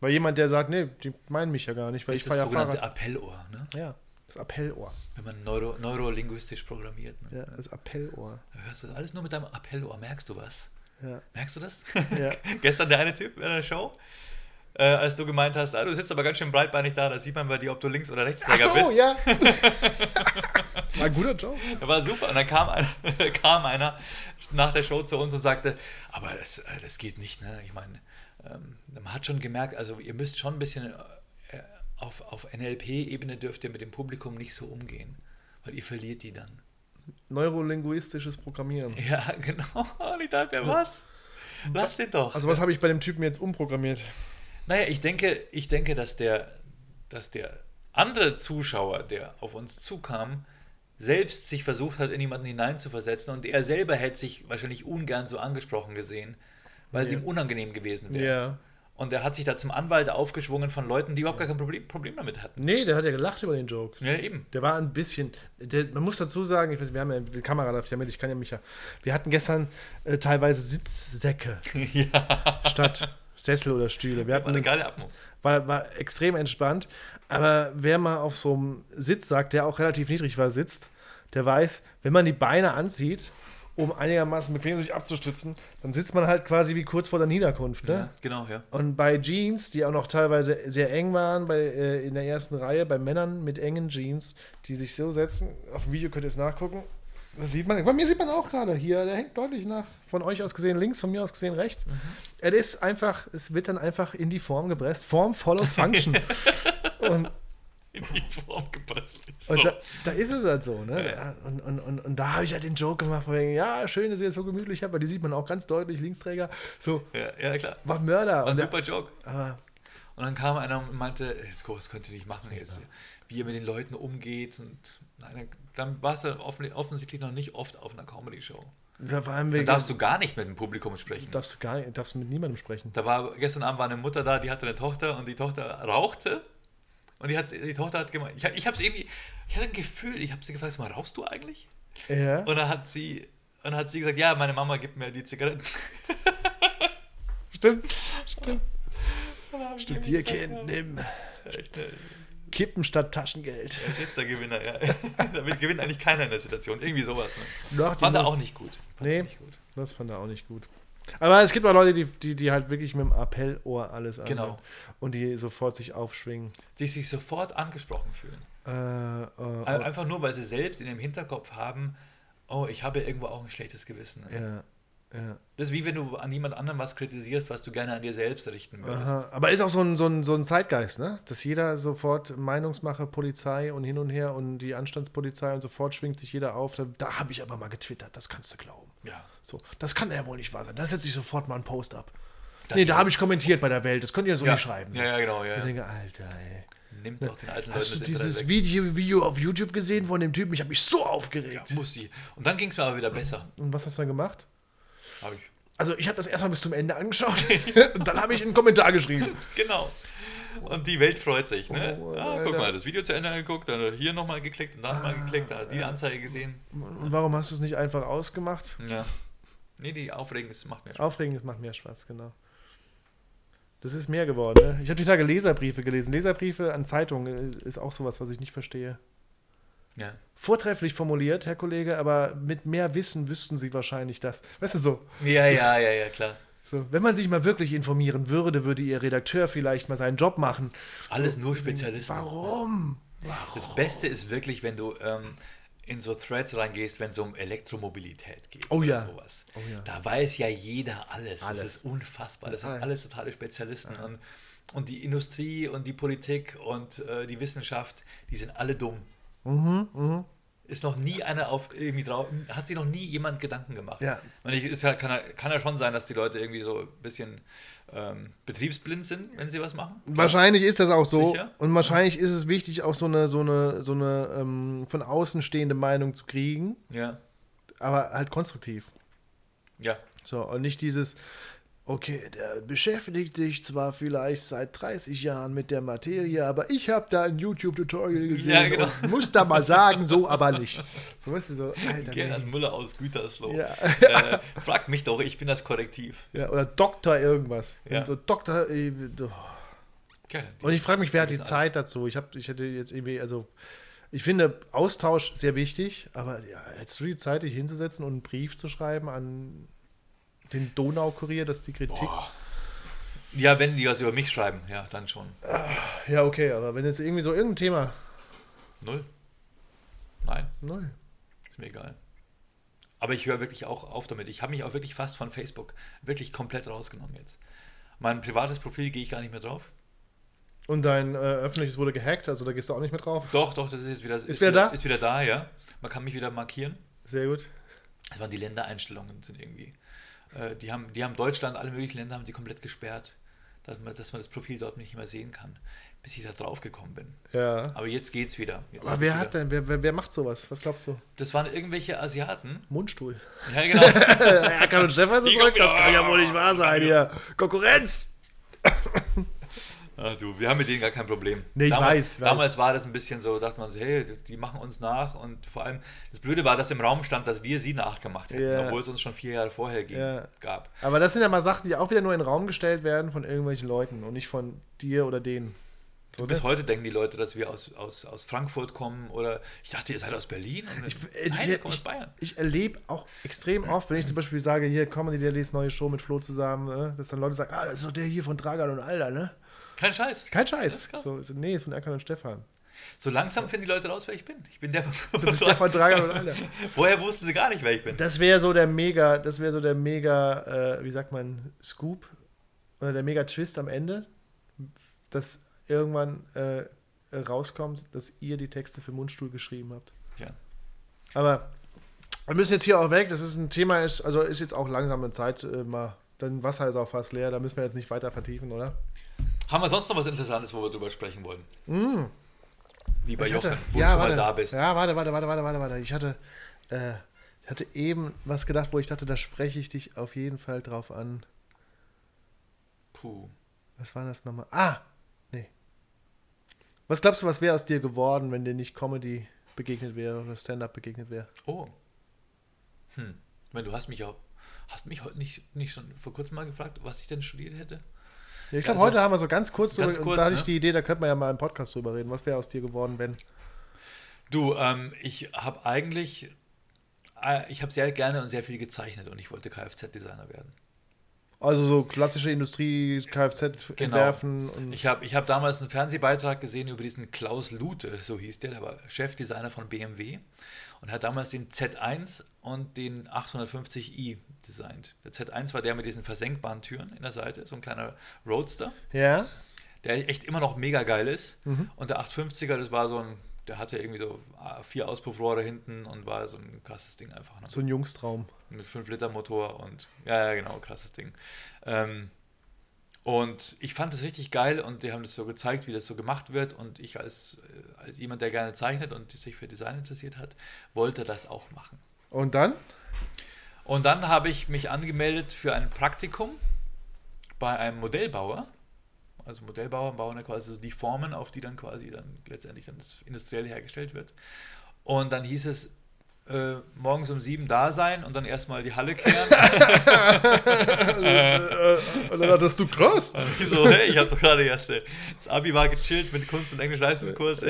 Weil jemand, der sagt, nee, die meinen mich ja gar nicht, weil Das ich ist das sogenannte Fahrrad. Appellohr, ne? Ja, das Appellohr. wenn man neuro, neurolinguistisch programmiert. Ne? Ja, das Appellohr. Da hörst du das alles nur mit deinem Appellohr. Merkst du was? Ja, Merkst du das? ja. (laughs) Gestern der eine Typ in der Show, äh, als du gemeint hast, ah, du sitzt aber ganz schön breitbeinig da, da sieht man bei dir, ob du Links- oder Ach Rechtsträger so, bist. ja. das (laughs) war ein guter Joke. Der (laughs) war super. Und dann kam einer, (laughs) kam einer nach der Show zu uns und sagte, aber das, äh, das geht nicht, ne? Ich meine, ähm, man hat schon gemerkt, also ihr müsst schon ein bisschen äh, auf, auf NLP-Ebene dürft ihr mit dem Publikum nicht so umgehen, weil ihr verliert die dann. Neurolinguistisches Programmieren. Ja, genau. Und ich dachte, was? Lass den doch. Also was habe ich bei dem Typen jetzt umprogrammiert? Naja, ich denke, ich denke, dass der, dass der andere Zuschauer, der auf uns zukam, selbst sich versucht hat, in jemanden hineinzuversetzen und er selber hätte sich wahrscheinlich ungern so angesprochen gesehen, weil es Ja. ihm unangenehm gewesen wäre. Ja. Und er hat sich da zum Anwalt aufgeschwungen von Leuten, die überhaupt gar kein Problem, Problem damit hatten. Nee, der hat ja gelacht über den Joke. Ja, eben. Der war ein bisschen, der, man muss dazu sagen, ich weiß, wir haben ja die Kamera läuft ja mit, ich kann ja mich ja. Wir hatten gestern äh, teilweise Sitzsäcke (laughs) ja. statt Sessel oder Stühle. Wir War hatten eine eine, geile Atmung. war, war extrem entspannt. Aber wer mal auf so einem Sitzsack, der auch relativ niedrig war, sitzt, der weiß, wenn man die Beine anzieht, um einigermaßen bequem sich abzustützen, dann sitzt man halt quasi wie kurz vor der Niederkunft. Ne? Ja, genau, ja. Und bei Jeans, die auch noch teilweise sehr eng waren, bei, äh, in der ersten Reihe, bei Männern mit engen Jeans, die sich so setzen, auf dem Video könnt ihr es nachgucken. Das sieht man, bei mir sieht man auch gerade hier, der hängt deutlich nach. Von euch aus gesehen links, von mir aus gesehen rechts. Es ist einfach, es wird dann einfach in die Form gepresst. Form follows Function. (laughs) und In die Form gepresst. und So. da, da ist es halt so, ne? Ja, Und, und, und, und da habe ich halt den Joke gemacht, von wegen, ja, schön, dass ihr es so gemütlich habt, weil die sieht man auch ganz deutlich, Linksträger. So, Ja, ja, klar. war Mörder. War ein Und der, super Joke. aber Und dann kam einer und meinte, das das könnt ihr nicht machen jetzt, wie ihr mit den Leuten umgeht. Und nein, dann warst du offen, offensichtlich noch nicht oft auf einer Comedy-Show. da Dann darfst du gar nicht mit dem Publikum sprechen. darfst du gar nicht, darfst mit niemandem sprechen. Da war gestern Abend war eine Mutter da, die hatte eine Tochter und die Tochter rauchte. Und die, hat, die Tochter hat gemeint, ich, hab- ich habe irgendwie, ich hatte ein Gefühl, ich habe sie gefragt, mal, rauchst du eigentlich? Ja. Und dann hat sie, und dann hat sie gesagt, ja, meine Mama gibt mir die Zigaretten. Stimmt, stimmt. Studierkind, nimm Echt, ne? Kippen statt Taschengeld. Er ist jetzt der Gewinner, ja. (laughs) Damit gewinnt eigentlich keiner in der Situation. Irgendwie sowas. Ne? Doch, Fand er auch nicht gut. Fand Nee. nicht gut. Das fand er auch nicht gut. Aber es gibt auch Leute, die, die, die halt wirklich mit dem Appellohr alles anhören. Genau. Und die sofort sich aufschwingen. Die sich sofort angesprochen fühlen. Äh, äh, Ein- Einfach nur, weil sie selbst in dem Hinterkopf haben, oh, ich habe irgendwo auch ein schlechtes Gewissen. ja, ja. Das ist wie wenn du an jemand anderem was kritisierst, was du gerne an dir selbst richten würdest. Aha. Aber ist auch so ein, so, ein, so ein Zeitgeist, ne? Dass jeder sofort Meinungsmache, Polizei und hin und her und die Anstandspolizei und sofort schwingt sich jeder auf. Da, da habe ich aber mal getwittert, das kannst du glauben. Ja. So, das kann ja wohl nicht wahr sein. Da setze ich sofort mal einen Post ab. Das nee, da habe ich kommentiert bei der Welt. Das könnt ihr so ja. nicht schreiben. So. Ja, ja, genau. Ja. Ich denke, Alter, ey. Nimmt doch den alten Hast du Leuten dieses. Video, Video auf YouTube gesehen von dem Typen? Ich habe mich so aufgeregt. Muss sie. Und dann ging es mir aber wieder besser. Und was hast du dann gemacht? Hab ich. Also ich habe das erstmal bis zum Ende angeschaut (laughs) und dann habe ich einen Kommentar geschrieben. Genau. Und die Welt freut sich. Ne? Oh, ah, guck mal, das Video zu Ende angeguckt, dann hier nochmal geklickt und da nochmal geklickt, da die Anzeige gesehen. Und warum hast du es nicht einfach ausgemacht? Ja. Nee, die Aufregung, das macht mir Spaß. Aufregend, das macht mehr Spaß, genau. Das ist mehr geworden. Ne? Ich habe die Tage Leserbriefe gelesen. Leserbriefe an Zeitungen äh, ist auch sowas, was ich nicht verstehe. Ja. Vortrefflich formuliert, Herr Kollege, aber mit mehr Wissen wüssten Sie wahrscheinlich das. Weißt du so? ja, ja, ja, ja, klar. so wenn man sich mal wirklich informieren würde, würde Ihr Redakteur vielleicht mal seinen Job machen. Alles nur Spezialisten. Warum? Das Beste ist wirklich, wenn du ähm, in so Threads reingehst, wenn es um Elektromobilität geht Oh oder ja. sowas. Oh ja. Da weiß ja jeder alles. Alles. Das ist unfassbar. Das sind Alles. alles totale Spezialisten. Und, und die Industrie und die Politik und äh, die Wissenschaft, die sind alle dumm. Mhm, Ist noch nie einer auf irgendwie drauf, hat sich noch nie jemand Gedanken gemacht. Ja. Meine, ich- ist ja, kann, ja, kann ja schon sein, dass die Leute irgendwie so ein bisschen ähm, betriebsblind sind, wenn sie was machen. Wahrscheinlich ist das auch so. Sicher? Und wahrscheinlich ist es wichtig, auch so eine, so eine, so eine ähm, von außen stehende Meinung zu kriegen, Ja. aber halt konstruktiv. Ja. So, und nicht dieses, okay, der beschäftigt sich zwar vielleicht seit 30 Jahren mit der Materie, aber ich habe da ein YouTube-Tutorial gesehen Ja, genau. und muss da mal sagen, so aber nicht. So weißt du so, (laughs) Alter, Gerhard nee. Müller aus Gütersloh. Ja. Äh, frag mich doch, ich bin das Korrektiv. ja, oder Doktor irgendwas. Ja. Und so Doktor, äh, oh. Ja, Und ich frage mich, wer hat die Zeit dazu? Ich, hab, ich hätte jetzt irgendwie, also ich finde Austausch sehr wichtig, aber ja, hättest du die Zeit, dich hinzusetzen und einen Brief zu schreiben an den Donaukurier, dass die Kritik. Ja, wenn die was über mich schreiben, ja, dann schon. Ja, okay, aber wenn jetzt irgendwie so irgendein Thema. Null. Nein, Nein. ist mir egal. Aber ich höre wirklich auch auf damit. Ich habe mich auch wirklich fast von Facebook wirklich komplett rausgenommen jetzt. Mein privates Profil gehe ich gar nicht mehr drauf. Und dein äh, öffentliches wurde gehackt, also da gehst du auch nicht mehr drauf. Doch, doch, das ist wieder, Ist wieder da? Ist wieder da, ja. Man kann mich wieder markieren. Sehr gut. Das waren die Ländereinstellungen, sind irgendwie. Äh, die, haben, die haben Deutschland, alle möglichen Länder haben die komplett gesperrt, dass man, dass man das Profil dort nicht mehr sehen kann, bis ich da drauf gekommen bin. Ja. Aber jetzt geht's wieder. Jetzt Aber wer ich hat wieder. denn, wer, wer, wer macht sowas? Was glaubst du? Das waren irgendwelche Asiaten. Mundstuhl. Ja, genau. (laughs) Erkan und Stefan sind Die zurück. Das kann wieder. ja wohl nicht wahr sein hier. Konkurrenz! (laughs) Ach du, wir haben mit denen gar kein Problem. Nee, ich damals, weiß, weiß. Damals war das ein bisschen so, dachte man so, hey, die machen uns nach und vor allem, das Blöde war, dass im Raum stand, dass wir sie nachgemacht hätten, Ja. obwohl es uns schon vier Jahre vorher ging, Ja. gab. Aber das sind ja mal Sachen, die auch wieder nur in den Raum gestellt werden von irgendwelchen Leuten und nicht von dir oder denen. So, Bis ne? heute denken die Leute, dass wir aus, aus, aus Frankfurt kommen oder ich dachte, ihr seid aus Berlin. Und Ich, äh, Nein, ich, kommen aus Bayern. ich erlebe auch extrem oft, wenn ich zum Beispiel sage, hier Comedy Dailies neue Show mit Flo zusammen, ne? dass dann Leute sagen, ah, das ist doch der hier von Dragan und Alter, ne? Kein Scheiß. Kein Scheiß. So, so, nee, ist von Erkan und Stefan. So langsam finden die Leute raus, wer ich bin. Ich bin der Du bist der von Dragan und Alter. Vorher (laughs) wussten sie gar nicht, wer ich bin. Das wäre so der mega, das wäre so der mega, äh, wie sagt man, Scoop oder der mega Twist am Ende, dass irgendwann äh, rauskommt, dass ihr die Texte für Mundstuhl geschrieben habt. Ja. Aber wir müssen jetzt hier auch weg. Das ist ein Thema, ist, also ist jetzt auch langsam eine Zeit, äh, mal, dann Wasser ist auch fast leer, da müssen wir jetzt nicht weiter vertiefen, oder? Haben wir sonst noch was Interessantes, wo wir drüber sprechen wollen? Mm. Ich Jochen, hatte- wo ja, du schon warte, mal da bist. Ja, warte, warte, warte, warte, warte, warte. Ich hatte, äh, hatte eben was gedacht, wo ich dachte, da spreche ich dich auf jeden Fall drauf an. Puh. Was war das nochmal? Ah, nee. Was glaubst du, was wäre aus dir geworden, wenn dir nicht Comedy begegnet wäre oder Stand-up begegnet wäre? Oh. Hm. Ich meine, du hast mich auch, hast mich heute nicht, nicht schon vor kurzem mal gefragt, was ich denn studiert hätte? Ja, ich glaube, also- heute haben wir so ganz kurz, Ganz kurz, da hatte ne? ich die Idee, da könnte man ja mal im Podcast drüber reden. Was wäre aus dir geworden, wenn? Du, ähm, ich habe eigentlich, äh, ich habe sehr gerne und sehr viel gezeichnet und ich wollte Kfz-Designer werden. Also so klassische Industrie, Kfz Genau. entwerfen und Ich habe ich hab damals einen Fernsehbeitrag gesehen über diesen Klaus Lute, so hieß der, der war Chefdesigner von BMW und hat damals den Z1 und den 850i designt. Der Z1 war der mit diesen versenkbaren Türen in der Seite, so ein kleiner Roadster, ja, der echt immer noch mega geil ist. Mhm. Und der 850er, das war so ein, der hatte irgendwie so vier Auspuffrohre hinten und war so ein krasses Ding einfach. Ne? so ein Jungstraum. mit 5 Liter Motor und ja, ja, genau, krasses Ding. Ähm, und ich fand das richtig geil und die haben das so gezeigt, wie das so gemacht wird und ich als, äh, als jemand, der gerne zeichnet und sich für Design interessiert hat, wollte das auch machen. Und dann? Und dann habe ich mich angemeldet für ein Praktikum bei einem Modellbauer. Also Modellbauer bauen ja quasi so die Formen, auf die dann quasi dann letztendlich dann das industriell hergestellt wird. Und dann hieß es, äh, morgens um sieben da sein und dann erstmal die Halle kehren. (laughs) und dann hattest du krass. Ich so, hey, ich habe doch gerade erst, äh, das Abi war gechillt mit Kunst- und Englisch-Leistungskurs.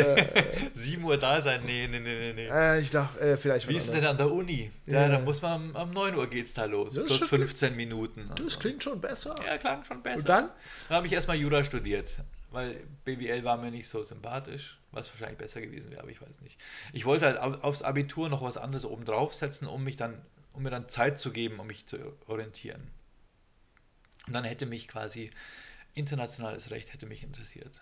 7 (laughs) Uhr da sein, nee, nee, nee, nee, nee. äh, ich dachte, äh, vielleicht Wie ist es denn an der Uni? Ja, Ja. da muss man um, um 9 Uhr geht's da los. Das Plus schon- 15 Minuten. Das klingt schon besser. Ja, klang schon besser. Und dann? Dann habe ich erstmal Jura studiert, weil BWL war mir nicht so sympathisch, was wahrscheinlich besser gewesen wäre, aber ich weiß nicht. Ich wollte halt au- aufs Abitur noch was anderes oben draufsetzen, um mich dann, um mir dann Zeit zu geben, um mich zu orientieren. Und dann hätte mich quasi internationales Recht hätte mich interessiert.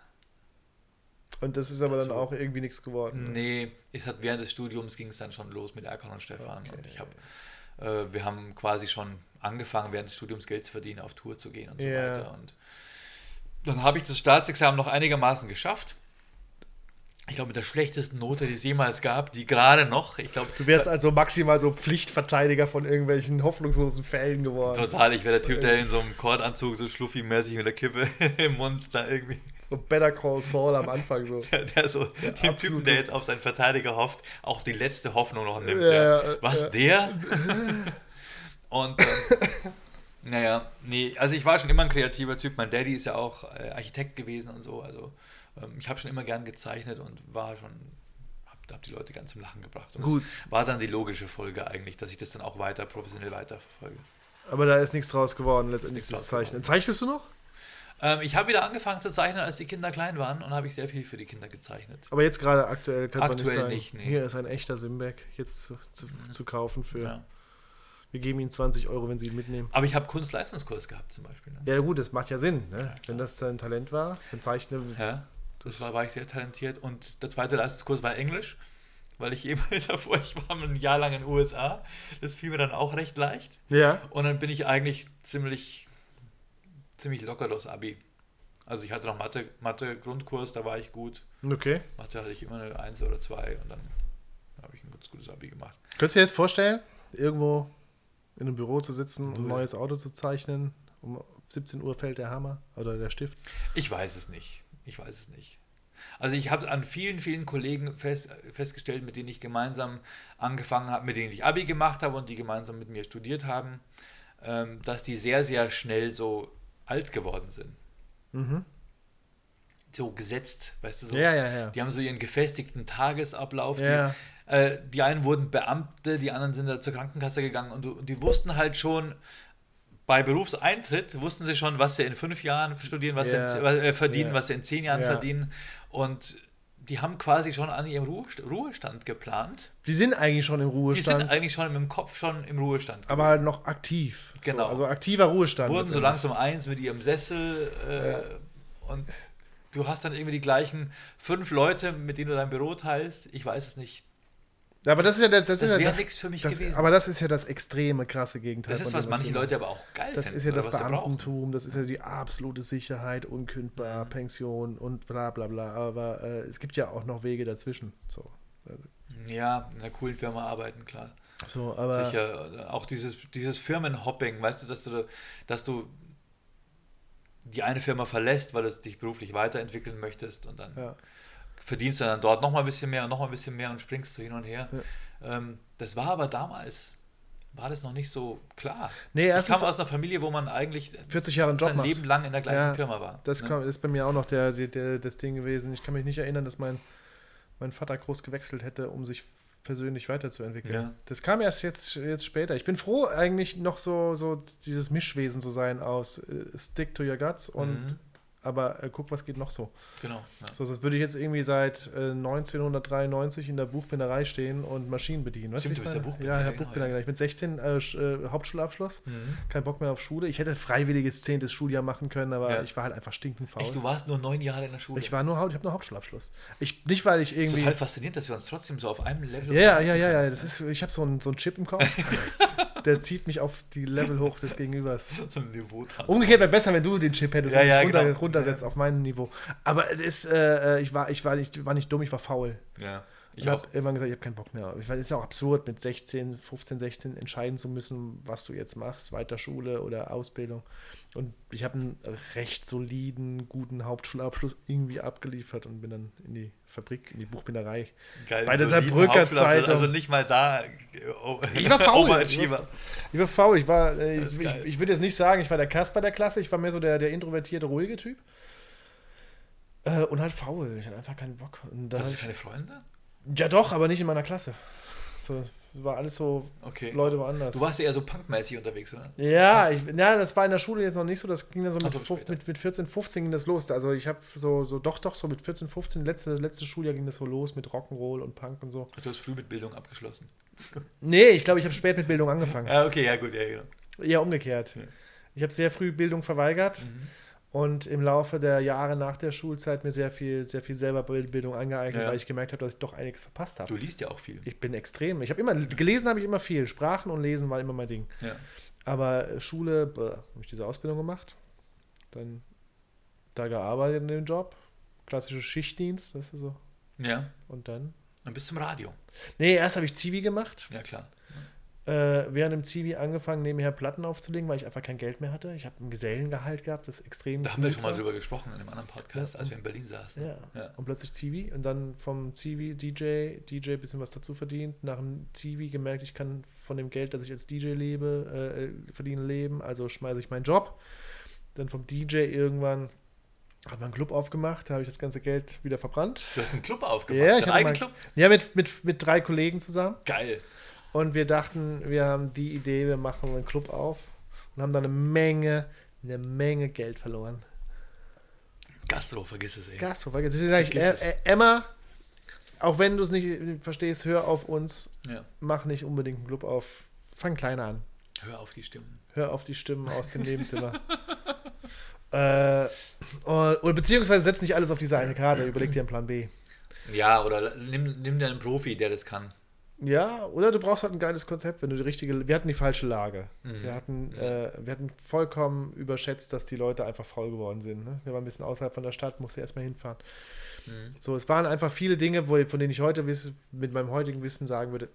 Und das ist aber dann So. auch irgendwie nichts geworden. Nee, es hat während des Studiums ging es dann schon los mit Erkan und Stefan. Okay. Und ich habe, äh, wir haben quasi schon angefangen, während des Studiums Geld zu verdienen, auf Tour zu gehen und so Ja. weiter. Und dann habe ich das Staatsexamen noch einigermaßen geschafft. ich glaube, mit der schlechtesten Note, die es jemals gab, die gerade noch, ich glaube. Du wärst also maximal so Pflichtverteidiger von irgendwelchen hoffnungslosen Fällen geworden. Total, ich wäre der Typ, der in so einem Kordanzug so schluffi-mäßig mit der Kippe (laughs) im Mund da irgendwie. So Better Call Saul am Anfang so. (laughs) Der, der so, ja, dem Typen, der jetzt auf seinen Verteidiger hofft, auch die letzte Hoffnung noch nimmt. Ja, Ja, Was, der? (laughs) Und ähm, naja, nee, also ich war schon immer ein kreativer Typ. Mein Daddy ist ja auch äh, Architekt gewesen und so. Also ähm, ich habe schon immer gern gezeichnet und war schon, hab, hab die Leute ganz zum Lachen gebracht. Und Gut. War dann die logische Folge eigentlich, dass ich das dann auch weiter professionell weiterverfolge. Aber da ist nichts draus geworden, letztendlich nichts das Zeichnen. Zeichnest du noch? Ähm, ich habe wieder angefangen zu zeichnen, als die Kinder klein waren und habe ich sehr viel für die Kinder gezeichnet. Aber jetzt gerade aktuell kann man Aktuell nicht sagen. nicht, nee. Hier ist ein echter Simbeck jetzt zu, zu, zu kaufen für. Ja. Wir geben ihnen 20 Euro, wenn sie ihn mitnehmen. Aber ich habe Kunstleistungskurs gehabt zum Beispiel. Ne? Ja gut, das macht ja Sinn. Ne? klar. wenn das dein Talent war, dann Zeichnen. Ja, das war, war ich sehr talentiert. Und der zweite Leistungskurs war Englisch, weil ich (laughs) eben davor, ich war ein Jahr lang in den USA. Das fiel mir dann auch recht leicht. Ja. Und dann bin ich eigentlich ziemlich, ziemlich locker durchs Abi. Also ich hatte noch Mathe, Mathe Grundkurs, da war ich gut. Okay. Mathe hatte ich immer eine 1 oder 2 und dann habe ich ein ganz gutes Abi gemacht. Könntest du dir jetzt vorstellen, irgendwo in einem Büro zu sitzen und ein neues Auto zu zeichnen? Um 17 Uhr fällt der Hammer oder der Stift. Ich weiß es nicht. Ich weiß es nicht. Also ich habe an vielen, vielen Kollegen fest, festgestellt, mit denen ich gemeinsam angefangen habe, mit denen ich Abi gemacht habe und die gemeinsam mit mir studiert haben, ähm, dass die sehr, sehr schnell so alt geworden sind. Mhm. So gesetzt, weißt du so. Ja, ja, ja. Die haben so ihren gefestigten Tagesablauf. Ja. Die, äh, die einen wurden Beamte, die anderen sind da zur Krankenkasse gegangen und, du- die wussten halt schon, bei Berufseintritt wussten sie schon, was sie in fünf Jahren studieren, was Ja. sie in, äh, verdienen, Ja. was sie in zehn Jahren Ja. verdienen. Und die haben quasi schon an ihrem Ruhest Ruhestand geplant. Die sind eigentlich schon im Die Ruhestand, sind eigentlich schon mit dem Kopf schon im Ruhestand. aber halt noch aktiv. Genau. So, also aktiver Ruhestand. wurden so langsam eins mit ihrem Sessel äh, und du hast dann irgendwie die gleichen fünf Leute, mit denen du dein Büro teilst. Ich weiß es nicht. Ja, aber das ist ja das, Das ja wäre das, nichts für mich das, gewesen. Aber das ist ja das extreme, krasse Gegenteil. Das ist, was dem, manche Leute aber auch geil Das finden. ist ja das. Beamtentum, das ist ja die absolute Sicherheit, unkündbar, Pension und bla bla bla. Aber äh, es gibt ja auch noch Wege dazwischen. So, Ja, in einer coolen Firma arbeiten, klar. so aber Sicher. Auch dieses, dieses Firmenhopping, weißt du, dass du, dass du die eine Firma verlässt, weil du dich beruflich weiterentwickeln möchtest und dann ja. Verdienst du dann dort noch mal ein bisschen mehr und noch mal ein bisschen mehr und springst so hin und her. Ähm, das war aber damals, war das noch nicht so klar. Nee, ich kam aus einer Familie, wo man eigentlich 40 Jahre Job sein macht. Leben lang in der gleichen Ja, Firma war. Das ne? kam, ist bei mir auch noch der, der, der, das Ding gewesen. Ich kann mich nicht erinnern, dass mein, mein Vater groß gewechselt hätte, um sich persönlich weiterzuentwickeln. Ja. Das kam erst jetzt, jetzt später. Ich bin froh, eigentlich noch so, so dieses Mischwesen zu sein aus äh, Stick to your guts und Mhm. Aber äh, guck, was geht noch so. Genau. Ja. So, das würde ich jetzt irgendwie seit äh, 1993 in der Buchbinderei stehen und Maschinen bedienen. Stimmt, du ich bist ja meine? Buchbinder, Ja, ich genau, Buchbinder ja. gelernt. Mit 16 äh, äh, Hauptschulabschluss. Mhm. Kein Bock mehr auf Schule. Ich hätte freiwilliges 10. Schuljahr machen können, aber Ja. ich war halt einfach stinkend faul. Echt, du warst nur neun Jahre in der Schule. Ich war nur ich habe nur Hauptschulabschluss. Ich, nicht, weil ich Das ist irgendwie. total faszinierend, dass wir uns trotzdem so auf einem Level. Ja, ja, ja, ja. Das ist, ich habe so einen so Chip im Kopf. (laughs) der zieht mich auf die Level hoch des Gegenübers. so ein Niveau. Umgekehrt wäre besser, wenn du den Chip hättest Ja, ja, mich runter, runtersetzt auf mein Niveau. Aber es ist, äh, ich, war, ich, war nicht, war nicht dumm, ich war faul. Ja, ich habe irgendwann gesagt, ich habe keinen Bock mehr. Ich meine, es ist auch absurd, mit 16, 15, 16 entscheiden zu müssen, was du jetzt machst, weiter Schule oder Ausbildung. Und ich habe einen recht soliden, guten Hauptschulabschluss irgendwie abgeliefert und bin dann in die Fabrik, in die Buchbinderei. Geil, Bei der Saarbrücker Zeitung. Also nicht mal da. äh, oh, Ich war faul. Ich war faul, ich war, äh, ist ich, geil. ich, ich würde jetzt nicht sagen, ich war der Kasper der Klasse, ich war mehr so der, der introvertierte, ruhige Typ. Äh, und halt faul, ich hatte einfach keinen Bock. Und hab du ich, keine Freunde? ja doch, aber nicht in meiner Klasse. So, war alles so Okay. Leute woanders. Du warst ja eher so punkmäßig unterwegs, oder? Ja, ich, ja, das war in der Schule jetzt noch nicht so. Das ging dann so mit, so, mit, mit 14, 15 ging das los. Also ich habe so, so, doch, doch, so mit 14, 15, letzte, letzte Schuljahr ging das so los mit Rock'n'Roll und Punk und so. Du hast früh mit Bildung abgeschlossen. (laughs) Nee, ich glaube, ich habe spät mit Bildung angefangen. Ah, okay, ja, gut, ja, genau. Eher umgekehrt. Ja. Ich habe sehr früh Bildung verweigert Mhm. Und im Laufe der Jahre nach der Schulzeit mir sehr viel, sehr viel selber Bildung angeeignet, Ja. weil ich gemerkt habe, dass ich doch einiges verpasst habe. Du liest ja auch viel. Ich bin extrem. Ich habe immer, gelesen habe ich immer viel. Sprachen und Lesen war immer mein Ding. Ja. Aber äh, Schule, habe ich diese Ausbildung gemacht. Dann da gearbeitet in dem Job. Klassischer Schichtdienst, das ist so Ja. Und dann? Und bis zum Radio. Nee, erst habe ich Zivi gemacht. Ja, klar. Äh, während dem Zivi angefangen, nebenher Platten aufzulegen, weil ich einfach kein Geld mehr hatte. Ich habe ein Gesellengehalt gehabt, das extrem. Da haben wir schon mal war. drüber gesprochen in einem anderen Podcast, Ja. als wir in Berlin saßen. Ja. Ja. Und plötzlich Zivi und dann vom Zivi DJ, DJ bisschen was dazu verdient. Nach dem Zivi gemerkt, ich kann von dem Geld, das ich als DJ lebe, äh, verdiene, leben. Also schmeiße ich meinen Job. Dann vom DJ irgendwann hat man einen Club aufgemacht, da habe ich das ganze Geld wieder verbrannt. Du hast einen Club aufgemacht. Ja, ich einen eigenen mal- Club? Ja, mit, mit, mit drei Kollegen zusammen. Geil. Und wir dachten, wir haben die Idee, wir machen einen Club auf und haben da eine Menge, eine Menge Geld verloren. Gastro, vergiss es, ey. Gasthof, das ist eigentlich, Vergiss äh, äh, Emma, auch wenn du es nicht verstehst, hör auf uns, Ja. mach nicht unbedingt einen Club auf. Fang klein an. Hör auf die Stimmen. Hör auf die Stimmen aus dem Nebenzimmer. (laughs) äh, oder, oder beziehungsweise setz nicht alles auf diese eine Karte, überleg dir einen Plan B. Ja, oder nimm, nimm dir einen Profi, der das kann. Ja, oder du brauchst halt ein geiles Konzept, wenn du die richtige. Wir hatten die falsche Lage. Mhm. Wir, hatten, äh, wir hatten vollkommen überschätzt, dass die Leute einfach faul geworden sind. Ne? Wir waren ein bisschen außerhalb von der Stadt, musste erstmal hinfahren. Mhm. So, es waren einfach viele Dinge, wo, von denen ich heute wiss, mit meinem heutigen Wissen sagen würde,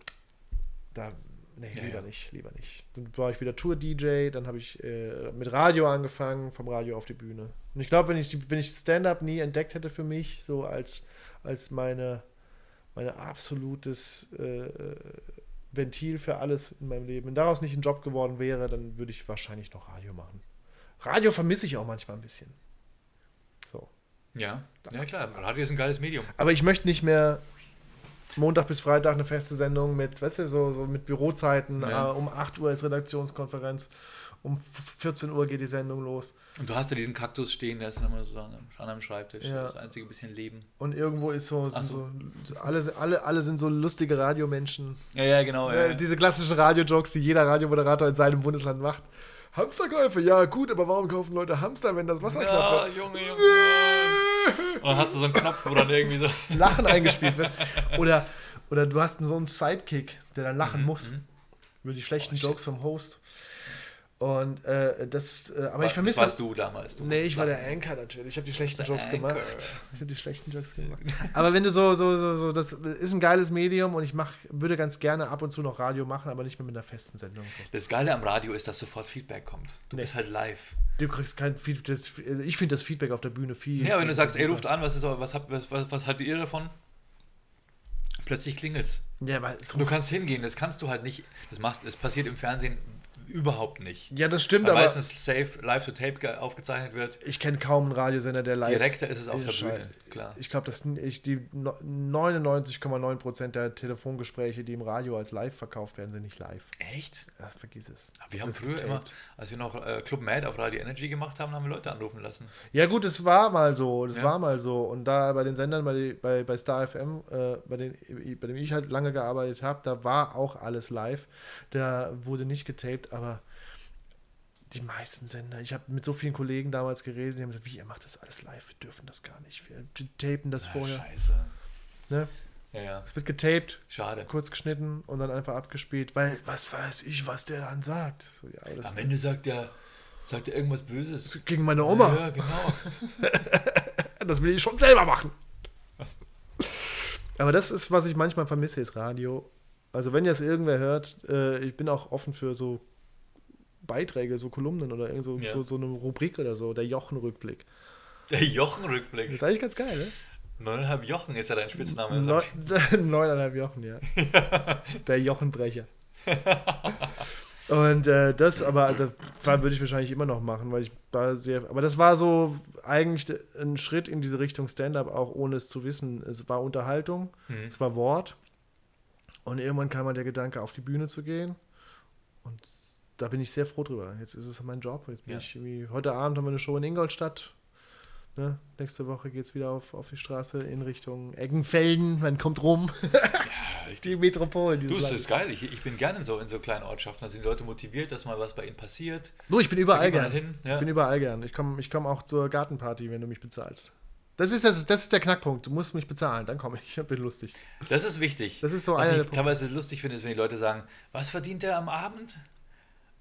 da, nee, Ja, lieber ja. nicht, lieber nicht. Dann war ich wieder Tour-DJ, dann habe ich äh, mit Radio angefangen, vom Radio auf die Bühne. Und ich glaube, wenn ich, wenn ich Stand-Up nie entdeckt hätte für mich, so als, als meine, meine absolutes äh, äh, Ventil für alles in meinem Leben, wenn daraus nicht ein Job geworden wäre, dann würde ich wahrscheinlich noch Radio machen. Radio vermisse ich auch manchmal ein bisschen. So. Ja, ja klar. Radio ist ein geiles Medium. Aber ich möchte nicht mehr Montag bis Freitag eine feste Sendung mit, weißt du, so, so mit Bürozeiten. Ja. Äh, um 8 Uhr ist Redaktionskonferenz, um f- 14 Uhr geht die Sendung los. Und du hast ja diesen Kaktus stehen, der ist dann immer so an einem, Schreibtisch. Ja. Das einzige bisschen Leben. Und irgendwo ist so, so. so, alle, alle, alle sind so lustige Radiomenschen. Ja, ja, genau. Äh, diese klassischen Radiojokes, die jeder Radiomoderator in seinem Bundesland macht. Hamsterkäufe, ja gut, aber warum kaufen Leute Hamster, wenn das Wasser ja, knapp wird? Junge, Junge. Und dann hast du so einen Knopf, wo dann irgendwie so. (laughs) Lachen eingespielt wird. Oder, oder du hast so einen Sidekick, der dann lachen muss. Über die schlechten Mhm, Oh. Jokes vom Host. Und äh, das, äh, aber ich Das vermisse. warst du damals. Du Nee, ich war der Anchor natürlich. Ich habe (laughs) die schlechten Jokes Anchor. gemacht. Ich habe die schlechten Jokes (laughs) gemacht. Aber wenn du so, so, so, so, das ist ein geiles Medium und ich mach, würde ganz gerne ab und zu noch Radio machen, aber nicht mehr mit einer festen Sendung. So. Das Geile am Radio ist, dass sofort Feedback kommt. Du Nee. bist halt live. Du kriegst kein Feedback. Das, ich finde das Feedback auf der Bühne viel. Ja, wenn du sagst, ey, ruft an, was, ist, was, habt, was, was, was hattet ihr davon? Plötzlich klingelt's. Ja, aber es Du kannst hingehen, das kannst du halt nicht. Das, machst, das passiert im Fernsehen überhaupt nicht. ja, das stimmt, Weil aber meistens safe live to tape ge- aufgezeichnet wird. ich kenne kaum einen Radiosender, der live. Direkter ist es auf der Bühne, klar. Ich glaube, dass ich die no- 99,9% der Telefongespräche, die im Radio als live verkauft werden, sind nicht live. Echt? Ja, vergiss es. Wir haben früher getaped. immer, als wir noch äh, Club Mad auf Radio Energy gemacht haben, haben wir Leute anrufen lassen. Ja, gut, es war mal so. Das Ja. war mal so. Und da bei den Sendern, bei, bei, bei Star FM, äh, bei, den, bei dem ich halt lange gearbeitet habe, da war auch alles live. Da wurde nicht getaped, aber die meisten Sender, ich habe mit so vielen Kollegen damals geredet, die haben gesagt, wie, ihr macht das alles live, wir dürfen das gar nicht. Wir tapen das Ah, vorher. Scheiße. Ne? Ja, ja. Es wird getaped, Schade. kurz geschnitten und dann einfach abgespielt, weil was weiß ich, was der dann sagt. So, ja, Am Ende sagt er, sagt er irgendwas Böses. gegen meine Oma. Ja, genau. (laughs) Das will ich schon selber machen. Aber das ist, was ich manchmal vermisse, ist Radio. Also wenn jetzt irgendwer hört, äh, ich bin auch offen für so Beiträge, so Kolumnen oder irgend so, Ja. so, so eine Rubrik oder so, der Jochen-Rückblick. Der Jochen-Rückblick. Das ist eigentlich ganz geil, ne? Neuneinhalb Jochen ist ja dein Spitzname. Neu, (laughs) neuneinhalb Jochen, ja. (laughs) Der Jochenbrecher. Und äh, das, aber das war- würde ich wahrscheinlich immer noch machen, weil ich war sehr. Aber das war so eigentlich ein Schritt in diese Richtung Stand-up, auch ohne es zu wissen. Es war Unterhaltung, Mhm. es war Wort. Und irgendwann kam mal der Gedanke, auf die Bühne zu gehen. Und da bin ich sehr froh drüber. Jetzt ist es mein Job. Jetzt bin Ja. ich irgendwie, heute Abend haben wir eine Show in Ingolstadt. Ne? Nächste Woche geht es wieder auf, auf die Straße in Richtung Eggenfelden. Man kommt rum. (laughs) die Metropolen. Du, es ist geil. Ich, ich bin gerne in so, in so kleinen Ortschaften. Da sind die Leute motiviert, dass mal was bei ihnen passiert. Du, ich bin überall gern. hin. Ja. Ich bin überall gern. Ich komme ich komm auch zur Gartenparty, wenn du mich bezahlst. Das ist, das, das ist der Knackpunkt. Du musst mich bezahlen, dann komme ich. (laughs) Ich bin lustig. Das ist wichtig. Das ist so Was einer ich der teilweise lustig finde, ist, wenn die Leute sagen, was verdient der am Abend?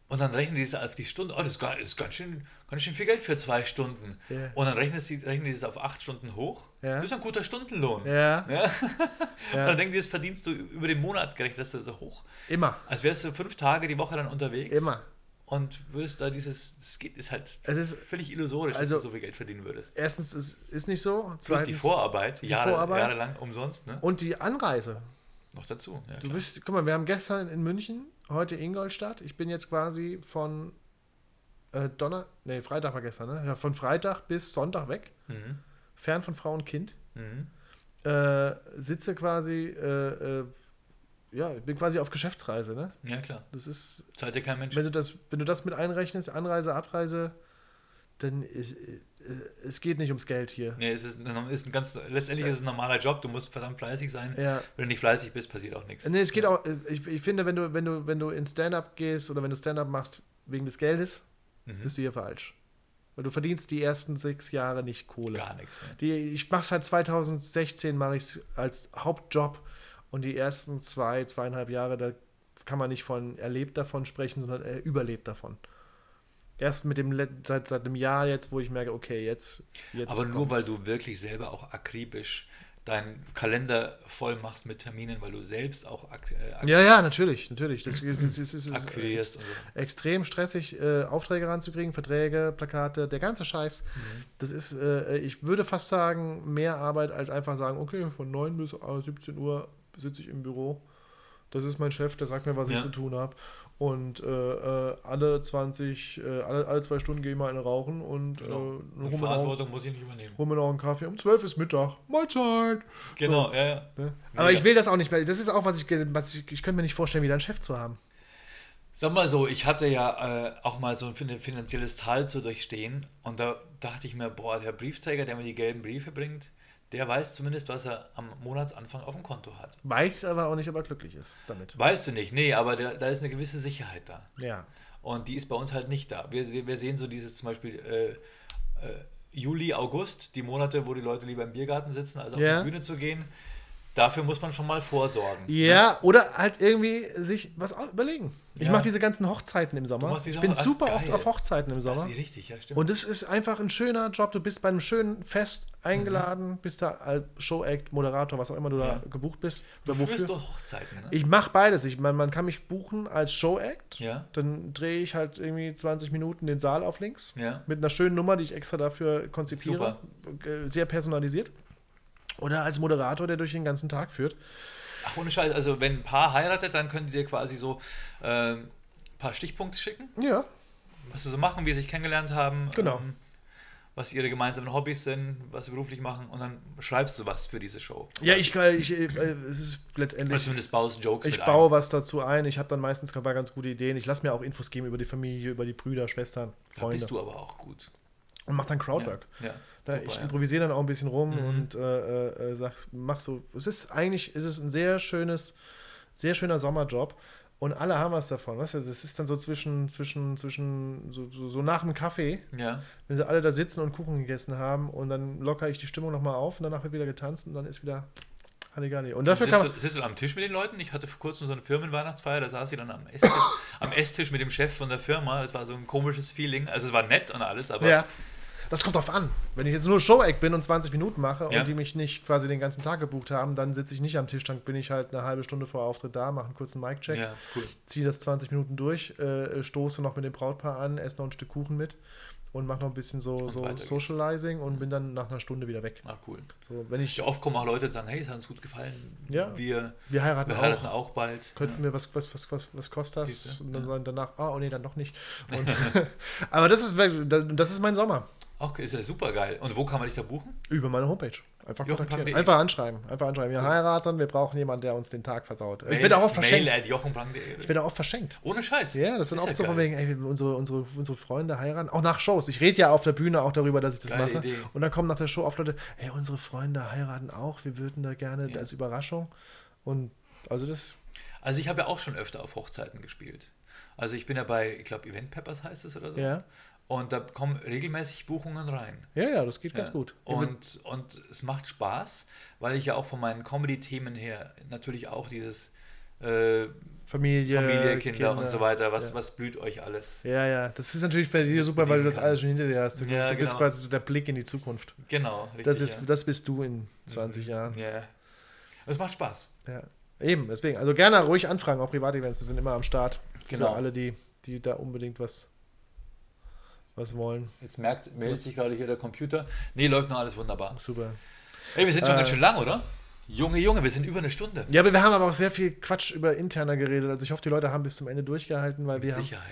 Und dann rechnen die das auf die Stunde. Oh, das ist, ganz, schön, ganz schön viel Geld für zwei Stunden. Ja. Und dann rechnen sie, rechnen die das auf acht Stunden hoch. Ja. Das ist ein guter Stundenlohn. Ja, Ja? (laughs) Und dann denken die, das verdienst du über den Monat gerechnet, das ist so hoch. immer. Als wärst du fünf Tage die Woche dann unterwegs. Immer. Und würdest da dieses, das geht, ist halt Es ist- völlig illusorisch, also- dass du so viel Geld verdienen würdest. Erstens, es ist nicht so. Plus Zweitens, die Vorarbeit, Jahre, Vorarbeit. jahrelang umsonst, ne? und die Anreise. Noch dazu. Ja, Du klar. bist, guck mal, wir haben gestern in München, heute Ingolstadt. Ich bin jetzt quasi von äh, Donner, nee, Freitag war gestern, ne? Ja, von Freitag bis Sonntag weg, Mhm. fern von Frau und Kind. Mhm. Äh, sitze quasi, äh, äh, ja, ich bin quasi auf Geschäftsreise, ne? Ja, klar. Das ist, Zahlt dir kein Mensch. wenn du das, wenn du das mit einrechnest, Anreise, Abreise, dann ist, es geht nicht ums Geld hier. Nee, es ist, ein- ist ein ganz, letztendlich ist es ein normaler Job, du musst verdammt fleißig sein. Ja. Wenn du nicht fleißig bist, passiert auch nichts. Nee, es geht auch, äh, ich, ich finde, wenn du, wenn du, wenn du in Stand-up gehst oder wenn du Stand-up machst wegen des Geldes, Mhm. bist du hier falsch. Weil du verdienst die ersten sechs Jahre nicht Kohle. Gar nichts. Ne? Die, ich mache seit 2016, mache ich es als Hauptjob und die ersten zwei, zweieinhalb Jahre, da kann man nicht von erlebt davon sprechen, sondern er überlebt davon. Erst mit dem Let- seit, seit einem Jahr jetzt, wo ich merke, okay, jetzt. jetzt Aber nur kommt's. weil du wirklich selber auch akribisch deinen Kalender voll machst mit Terminen, weil du selbst auch ak äh, Ja, ja, natürlich, natürlich. Das, das, das, das ist akquirierst und so. extrem stressig, äh, Aufträge ranzukriegen, Verträge, Plakate, der ganze Scheiß. Mhm. Das ist, äh, ich würde fast sagen, mehr Arbeit als einfach sagen, okay, von 9 bis äh, 17 Uhr sitze ich im Büro. Das ist mein Chef, der sagt mir, was ich Ja. zu tun habe. Und äh, äh, alle 20, äh, alle, alle zwei Stunden gehe ich mal eine rauchen und Genau. äh, noch, Verantwortung muss ich nicht übernehmen. hol mir noch einen Kaffee. Um 12 ist Mittag. Mahlzeit. Genau, ja, ja. Ne? Aber ich will das auch nicht mehr. Das ist auch, was ich, was ich, ich könnte mir nicht vorstellen, wieder einen Chef zu haben. Sag mal so, ich hatte ja äh, auch mal so ein fin- finanzielles Tal zu durchstehen und da dachte ich mir, boah, der Briefträger, der mir die gelben Briefe bringt, der weiß zumindest, was er am Monatsanfang auf dem Konto hat. Weiß aber auch nicht, ob er glücklich ist damit. Weißt du nicht, nee, aber der, da ist eine gewisse Sicherheit da. Ja. Und die ist bei uns halt nicht da. Wir, wir, wir sehen so dieses zum Beispiel äh, äh, Juli, August, die Monate, wo die Leute lieber im Biergarten sitzen, als auf Ja. die Bühne zu gehen. Dafür muss man schon mal vorsorgen. Ja, oder halt irgendwie sich was überlegen. Ich Ja. mache diese ganzen Hochzeiten im Sommer. die Ich bin super oft geil. auf Hochzeiten im Das Sommer. ist richtig, ja, stimmt. Und es ist einfach ein schöner Job. Du bist bei einem schönen Fest eingeladen, Mhm. bist da als Show-Act, Moderator, was auch immer du da gebucht bist. du Oder führst doch Hochzeiten, ne? Ich mache beides. Ich, man, man kann mich buchen als Show-Act. Ja. Dann drehe ich halt irgendwie 20 Minuten den Saal auf links. Ja. Mit einer schönen Nummer, die ich extra dafür konzipiere. Äh, Sehr personalisiert. Oder als Moderator, der durch den ganzen Tag führt. Ach, ohne Scheiß, also wenn ein Paar heiratet, dann könnt ihr dir quasi so äh, ein paar Stichpunkte schicken, Ja, was sie so machen, wie sie sich kennengelernt haben, Genau. ähm, was ihre gemeinsamen Hobbys sind, was sie beruflich machen und dann schreibst du was für diese Show. Ja, ich, kann- ich äh, es ist Oder letztendlich. zumindest baust Jokes Ich baue was dazu ein. Ich habe dann meistens ein paar ganz gute Ideen. Ich lasse mir auch Infos geben über die Familie, über die Brüder, Schwestern, ein. Da Freunde. bist du aber auch gut. Und mach dann Crowdwork. Ja, Da, super, ich improvisiere dann auch ein bisschen rum Mhm. und äh, äh, sag, mach so. Es ist eigentlich, es ist ein sehr schönes, sehr schöner Sommerjob. Und alle haben was davon. Weißt du, das ist dann so zwischen, zwischen, zwischen, so, so, so nach dem Kaffee, Ja, wenn sie alle da sitzen und Kuchen gegessen haben und dann lockere ich die Stimmung nochmal auf und danach wird wieder getanzt und dann ist wieder Halligalli. Und dafür kann sitzt, man. du, sitzt du am Tisch mit den Leuten? Ich hatte vor kurzem so eine Firmenweihnachtsfeier, da saß sie dann am Esstisch, am Esstisch mit dem Chef von der Firma. Das war so ein komisches Feeling. Also es war nett und alles, aber Ja. Das kommt drauf an. Wenn ich jetzt nur Show-Act bin und 20 Minuten mache Ja. und die mich nicht quasi den ganzen Tag gebucht haben, dann sitze ich nicht am Tisch, dann bin ich halt eine halbe Stunde vor Auftritt da, mache einen kurzen Mic-Check, ja, cool. ziehe das 20 Minuten durch, äh, stoße noch mit dem Brautpaar an, esse noch ein Stück Kuchen mit und mache noch ein bisschen so, so weiter geht's. Socializing und bin dann nach einer Stunde wieder weg. Ah, cool. So, wenn ich, Ja, oft kommen auch Leute und sagen, hey, es hat uns gut gefallen. Ja. Wir, wir heiraten wir auch. heiraten auch bald. Könnten wir, was, was, was, was, was kostet das? Und dann ja. sagen danach, ah, oh nee, dann doch nicht. (laughs) Und, (laughs) aber das ist, das ist mein Sommer. Okay, ist ja super geil. Und wo kann man dich da buchen? Über meine Homepage. Einfach kontaktieren. Einfach anschreiben. Einfach anschreiben. Wir heiraten, wir brauchen jemanden, der uns den Tag versaut. Ich Mail- werde auch oft verschenkt. Jochen.de. Ich werde auch oft verschenkt. Ohne Scheiß. Ja, das sind Ist oft so geil. von wegen, ey, unsere, unsere, unsere Freunde heiraten. Auch nach Shows. Ich rede ja auf der Bühne auch darüber, dass ich das Geile mache. Idee. Und dann kommen nach der Show oft Leute, ey, unsere Freunde heiraten auch. Wir würden da gerne Ja. als Überraschung. Und also das. Also ich habe ja auch schon öfter auf Hochzeiten gespielt. Also ich bin ja bei, ich glaube, Event Peppers heißt es oder so. Ja. Und da kommen regelmäßig Buchungen rein. Ja, ja, das geht ganz Ja. gut. Und, und es macht Spaß, weil ich ja auch von meinen Comedy-Themen her natürlich auch dieses äh, Familie, Familie, Kinder, und so weiter. Was, was blüht euch alles? Ja, ja. Das ist natürlich bei dir super, weil du das alles schon hinter dir hast. Du, Ja, du bist genau. quasi so der Blick in die Zukunft. Genau, richtig. Das, ist, ja. das bist du in 20 Jahren. Ja. Es macht Spaß. Ja. Eben, deswegen. Also gerne ruhig anfragen, auch Privatevents. Wir sind immer am Start. Genau. Für alle, die, die da unbedingt was, was wollen. Jetzt merkt, meldet sich gerade hier der Computer. Nee, läuft noch alles wunderbar. Super. Ey, wir sind schon Äh, ganz schön lang, oder? Junge, Junge, wir sind über eine Stunde. Ja, aber wir haben aber auch sehr viel Quatsch über interner geredet. Also ich hoffe, die Leute haben bis zum Ende durchgehalten, weil Mit wir haben Sicherheit.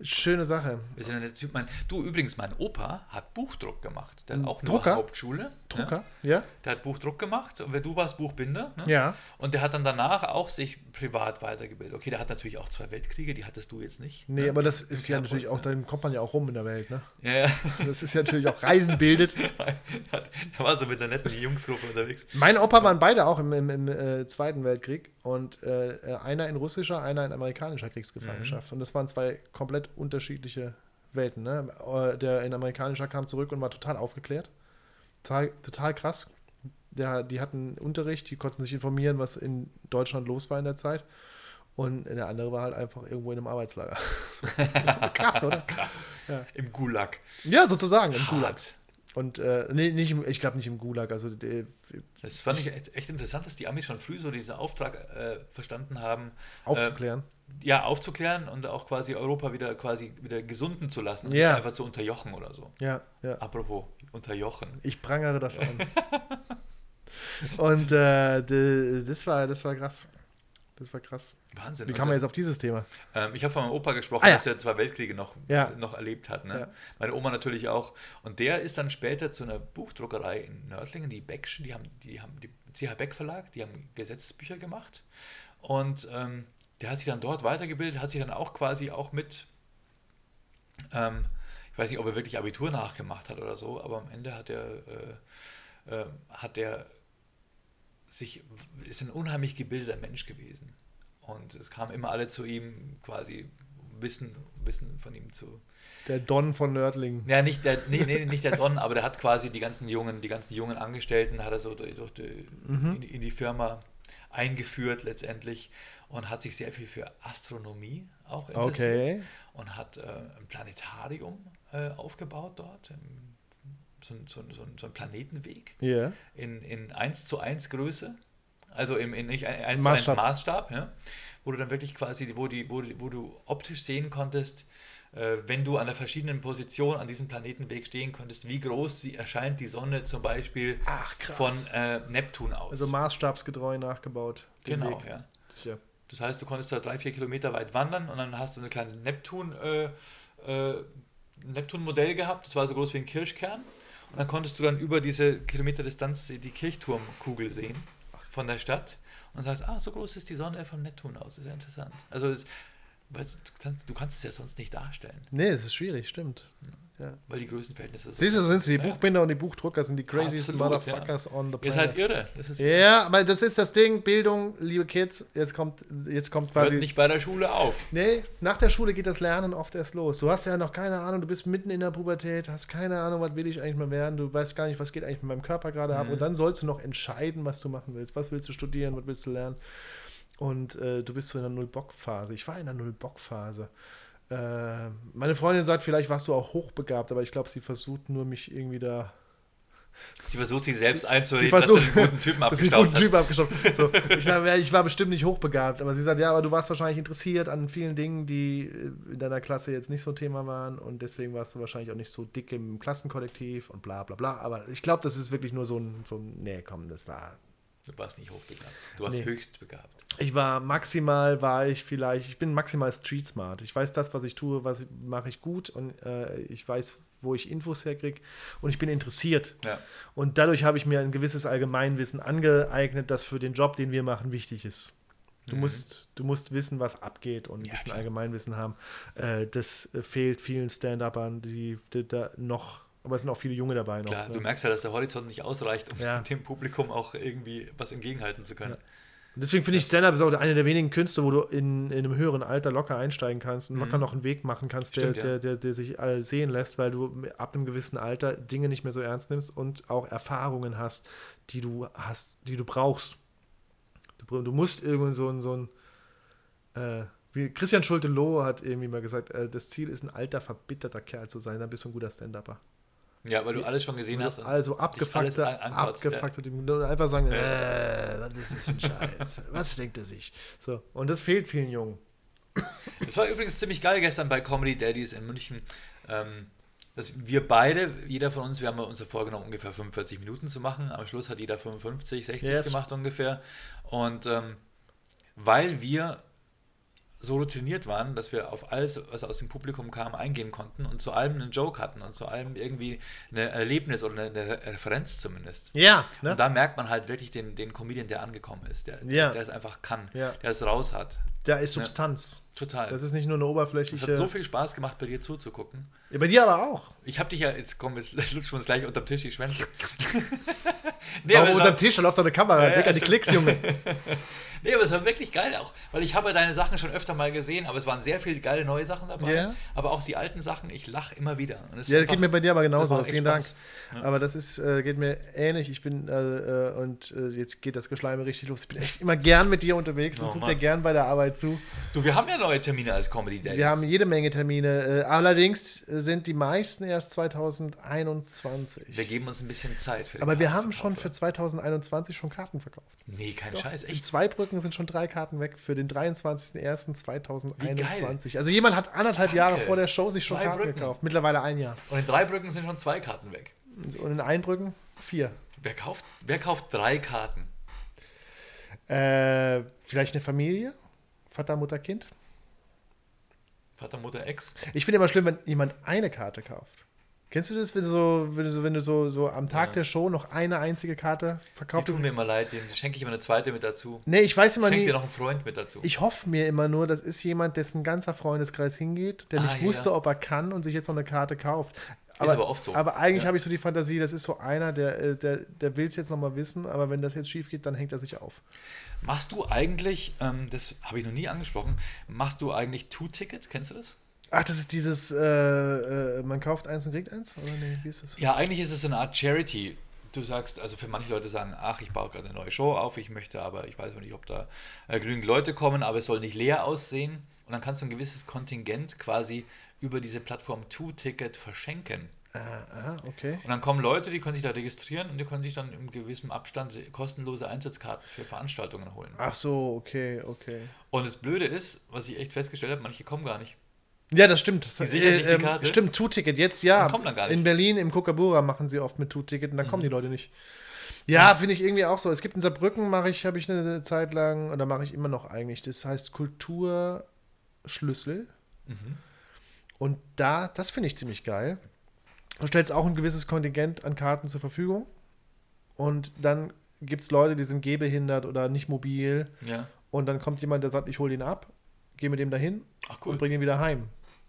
Schöne Sache. Wir sind eine Typ, mein, du übrigens, mein Opa hat Buchdruck gemacht. Der hat Ein auch Drucker? eine Hauptschule. Drucker, Ne? ja? Der hat Buchdruck gemacht. Und du warst Buchbinder. Ne? Ja. Und der hat dann danach auch sich privat weitergebildet. Okay, der hat natürlich auch zwei Weltkriege, die hattest du jetzt nicht. Nee, ne? aber das ist ja natürlich auch, Kerbholz, dann kommt man ja auch rum in der Welt, ne? ne? Ja, ja. Das ist ja natürlich auch Reisen bildet. (laughs) der war so mit einer netten Jungsgruppe unterwegs. Mein Opa waren beide auch im, im, im äh, Zweiten Weltkrieg und äh, äh, einer in russischer, einer in amerikanischer Kriegsgefangenschaft. Und das waren zwei komplett unterschiedliche Welten. Ne? Äh, Der in amerikanischer kam zurück und war total aufgeklärt. Total, total krass. Der, die hatten Unterricht, die konnten sich informieren, was in Deutschland los war in der Zeit. Und der andere war halt einfach irgendwo in einem Arbeitslager. (laughs) Krass, oder? (laughs) Krass. Ja. Im Gulag. Ja, sozusagen, im Gulag. Hart. Und Und äh, nee, nicht im, ich glaube nicht im Gulag. Also der, das fand ich echt echt interessant, dass die Amis schon früh so diesen Auftrag äh, verstanden haben, aufzuklären. Ja, aufzuklären und auch quasi Europa wieder quasi wieder gesunden zu lassen und Ja. nicht einfach zu unterjochen oder so. ja, ja. Apropos unterjochen. Ich prangere das an. (laughs) Und äh, das war, das war krass. Das war krass. Wahnsinn. Wie kam man jetzt auf dieses Thema? Ähm, ich habe von meinem Opa gesprochen, Ah, ja. dass er zwei Weltkriege noch, Ja. noch erlebt hat. Ne? Ja. Meine Oma natürlich auch. Und der ist dann später zu einer Buchdruckerei in Nördlingen, die Beckschen, die haben, die haben die CH Beck Verlag, die haben Gesetzesbücher gemacht. Und ähm, der hat sich dann dort weitergebildet, hat sich dann auch quasi auch mit, ähm, ich weiß nicht, ob er wirklich Abitur nachgemacht hat oder so, aber am Ende hat er, äh, äh, hat er sich, ist ein unheimlich gebildeter Mensch gewesen. Und es kamen immer alle zu ihm, quasi Wissen, Wissen von ihm zu. Der Don von Nördlingen. Ja, nicht der, nee, nee, nicht der Don, aber der hat quasi die ganzen jungen, die ganzen jungen Angestellten, hat er so durch, durch die, Mhm. in, in die Firma eingeführt letztendlich und hat sich sehr viel für Astronomie auch interessiert Okay. und hat äh, ein Planetarium äh, aufgebaut dort, ähm, so, ein- so, so, so ein Planetenweg Ja. in, in 1 zu 1 Größe, also im, in nicht 1 Maßstab. zu 1 Maßstab, ja, wo du dann wirklich quasi, wo, die, wo, wo du optisch sehen konntest, wenn du an der verschiedenen Position an diesem Planetenweg stehen könntest, wie groß sie erscheint die Sonne zum Beispiel Ach, von äh, Neptun aus. Also maßstabsgetreu nachgebaut. genau, Weg. ja. Tja. Das heißt, du konntest da drei, vier Kilometer weit wandern und dann hast du eine kleine Neptun, äh, äh, Neptun-Modell gehabt, das war so groß wie ein Kirschkern. Und dann konntest du dann über diese Kilometerdistanz die Kirchturmkugel sehen von der Stadt und sagst, ah, so groß ist die Sonne vom Neptun aus. Das ist ja interessant. Also das, weißt du, du, kannst, du kannst es ja sonst nicht darstellen, Nee, es ist schwierig, stimmt. Ja. weil die Größenverhältnisse so Siehst du, sind sie. Die Ja. Buchbinder und die Buchdrucker sind die craziest Motherfuckers on the Ihr planet. seid irre. Das ist, Ja, aber das ist das Ding, Bildung, liebe Kids, jetzt kommt, jetzt kommt hört quasi. nicht bei der Schule auf. Nee, nach der Schule geht das Lernen oft erst los. Du hast ja noch keine Ahnung, du bist mitten in der Pubertät, hast keine Ahnung, was will ich eigentlich mal werden, du weißt gar nicht, was geht eigentlich mit meinem Körper gerade ab. Mhm. Und dann sollst du noch entscheiden, was du machen willst. Was willst du studieren, was willst du lernen? Und äh, du bist so in der Null-Bock-Phase. Ich war in der Null-Bock-Phase. Äh, meine Freundin sagt, vielleicht warst du auch hochbegabt, aber ich glaube, sie versucht nur, mich irgendwie da Sie versucht sich selbst Sie einzureden, versucht, dass sie einen guten Typen (laughs) abgestaubt guten hat. Typ abgestaubt. So, ich, ich war bestimmt nicht hochbegabt, aber sie sagt, ja, aber du warst wahrscheinlich interessiert an vielen Dingen, die äh, in deiner Klasse jetzt nicht so ein Thema waren und deswegen warst du wahrscheinlich auch nicht so dick im Klassenkollektiv und bla bla bla. Aber ich glaube, das ist wirklich nur so ein, so ein nee, komm, das war. Du warst nicht hochbegabt. Du warst Nee. höchst begabt. Ich war maximal, war ich vielleicht, ich bin maximal street smart. Ich weiß das, was ich tue, was mache ich gut und äh, ich weiß, wo ich Infos herkriege und ich bin interessiert. Ja. Und dadurch habe ich mir ein gewisses Allgemeinwissen angeeignet, das für den Job, den wir machen, wichtig ist. Du, Mhm. musst, du musst wissen, was abgeht und ein Ja, bisschen klar. Allgemeinwissen haben. Äh, das fehlt vielen Stand-Uppern, die, die da noch, aber es sind auch viele Junge dabei noch. Klar, ne? du merkst ja, dass der Horizont nicht ausreicht, um Ja. (laughs) dem Publikum auch irgendwie was entgegenhalten zu können. Ja. Deswegen finde ich Stand-Up ist auch eine der wenigen Künste, wo du in, in einem höheren Alter locker einsteigen kannst und locker Mhm. noch einen Weg machen kannst, der, Stimmt, ja. der, der, der sich sehen lässt, weil du ab einem gewissen Alter Dinge nicht mehr so ernst nimmst und auch Erfahrungen hast, die du hast, die du brauchst. Du, du musst irgend so ein, so ein äh, wie Christian Schulte-Loh hat irgendwie mal gesagt, äh, das Ziel ist ein alter, verbitterter Kerl zu sein, dann bist du ein guter Stand-Upper. Ja, weil du alles schon gesehen hast. Also abgefuckte, ja. abgefuckte, und einfach sagen, äh, was ist das für ein Scheiß? (laughs) Was denkt er sich? So, und das fehlt vielen Jungen. Es war übrigens ziemlich geil gestern bei Comedy Daddies in München, ähm, dass wir beide, jeder von uns, wir haben ja uns ja vorgenommen, ungefähr 45 Minuten zu machen. Am Schluss hat jeder 55, 60 Yes. gemacht ungefähr. Und ähm, weil wir so routiniert waren, dass wir auf alles, was aus dem Publikum kam, eingehen konnten und zu allem einen Joke hatten und zu allem irgendwie ein Erlebnis oder eine, Referenz zumindest. Ja, ne? Und da merkt man halt wirklich den, den Comedian, der angekommen ist, der, Ja. der es einfach kann, Ja. der es raus hat. da ist Substanz. Total. Das ist nicht nur eine Es oberflächliche. hat so viel Spaß gemacht, bei dir zuzugucken. ja, bei dir aber auch. Ich habe dich ja, jetzt kommen wir, (laughs) jetzt lutschen wir uns gleich unterm Tisch die Schwänze. (laughs) nee, Warum aber es unterm war, Tisch, da läuft doch eine Kamera. Ja, ja, an die. Klicks, Junge. (laughs) nee, aber es war wirklich geil auch, weil ich habe deine Sachen schon öfter mal gesehen, aber es waren sehr viele geile neue Sachen dabei. Ja. Aber auch die alten Sachen, ich lache immer wieder. Und Ja, das einfach- geht mir bei dir aber genauso. Vielen Dank. Ja. Aber das ist, äh, geht mir ähnlich. Ich bin, äh, äh, und äh, jetzt geht das Geschleime richtig los. Ich bin echt immer gern mit dir unterwegs und Oh, guck Mann. dir gern bei der Arbeit zu. Du, wir haben ja neue Termine als Comedy Daddies. Wir haben jede Menge Termine. Äh, allerdings äh, sind die meisten erst 2021. wir geben uns ein bisschen Zeit für aber wir haben schon für 2021 schon Karten verkauft. Nee, kein Doch, Scheiß, In echt. zwei Brücken sind schon drei Karten weg für den 23.01.2021. Also jemand hat anderthalb Danke. Jahre vor der Show sich schon Zwei Karten Brücken. gekauft. Mittlerweile ein Jahr. Und in drei Brücken sind schon zwei Karten weg. Und in Einbrücken vier. Wer kauft, wer kauft drei Karten? Äh, vielleicht eine Familie? Vater, Mutter, Kind? Vater, Mutter, Ex? Ich finde immer schlimm, wenn jemand eine Karte kauft. Kennst du das, wenn du so, wenn du so, wenn du so, so am Tag Ja. der Show noch eine einzige Karte Die verkauft tun mir immer leid, den schenke ich immer eine zweite mit dazu. Nee, ich weiß immer Schenk dir nie. noch einen Freund mit dazu. Ich hoffe mir immer nur, das ist jemand, dessen ganzer Freundeskreis hingeht, der Ah, nicht ja, wusste, ob er kann und sich jetzt noch eine Karte kauft. aber oft so. Aber eigentlich Ja. habe ich so die Fantasie, das ist so einer, der, äh, der, der will es jetzt nochmal wissen, aber wenn das jetzt schief geht, dann hängt er sich auf. Machst du eigentlich, ähm, das habe ich noch nie angesprochen, machst du eigentlich Two-Ticket? Kennst du das? Ach, das ist dieses, äh, äh, man kauft eins und kriegt eins? Oder nee, wie ist das? Ja, eigentlich ist es eine Art Charity. Du sagst, also für manche Leute sagen, ach, ich baue gerade eine neue Show auf, ich möchte aber, ich weiß noch nicht, ob da äh, genügend Leute kommen, aber es soll nicht leer aussehen. Und dann kannst du ein gewisses Kontingent quasi über diese Plattform Two-Ticket verschenken. Ah, ah, okay. Und dann kommen Leute, die können sich da registrieren und die können sich dann im gewissen Abstand kostenlose Eintrittskarten für Veranstaltungen holen. Ach so, okay, okay. Und das Blöde ist, was ich echt festgestellt habe, manche kommen gar nicht. Ja, das stimmt. Die sichern sich die Karte. Stimmt, Two-Ticket, jetzt ja. Dann kommt dann gar nicht. In Berlin, im Kokabura machen sie oft mit Two-Ticket und dann kommen Mhm. die Leute nicht. Ja, finde ich irgendwie auch so. Es gibt in Saarbrücken, mache ich, habe ich eine Zeit lang, und da mache ich immer noch eigentlich, das heißt Kulturschlüssel. Mhm. Und da, das finde ich ziemlich geil. Du stellst auch ein gewisses Kontingent an Karten zur Verfügung. Und dann gibt es Leute, die sind gehbehindert oder nicht mobil. Ja. Und dann kommt jemand, der sagt, ich hole ihn ab, gehe mit dem dahin Ach und cool. bringe ihn wieder heim.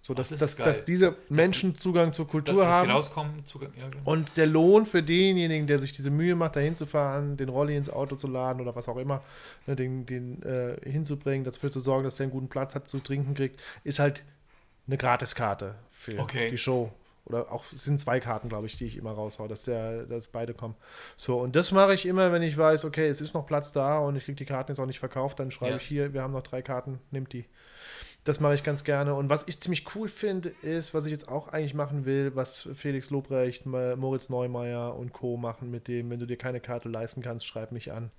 So, Ach, dass, das dass, dass diese Menschen Zugang zur Kultur Dass haben. sie rauskommen, Zugang, ja, genau. Und der Lohn für denjenigen, der sich diese Mühe macht, dahin zu fahren, den Rolli ins Auto zu laden oder was auch immer, ne, den, den äh, hinzubringen, dafür zu sorgen, dass der einen guten Platz hat, zu trinken kriegt, ist halt eine Gratiskarte für Okay. die Show. Oder auch, es sind zwei Karten, glaube ich, die ich immer raushaue, dass, der, dass beide kommen. So, und das mache ich immer, wenn ich weiß, okay, es ist noch Platz da und ich kriege die Karten jetzt auch nicht verkauft, dann schreibe Ja. ich hier, wir haben noch drei Karten, nimmt die. Das mache ich ganz gerne. Und was ich ziemlich cool finde, ist, was ich jetzt auch eigentlich machen will, was Felix Lobrecht, Moritz Neumeier und Co. machen mit dem, wenn du dir keine Karte leisten kannst, schreib mich an.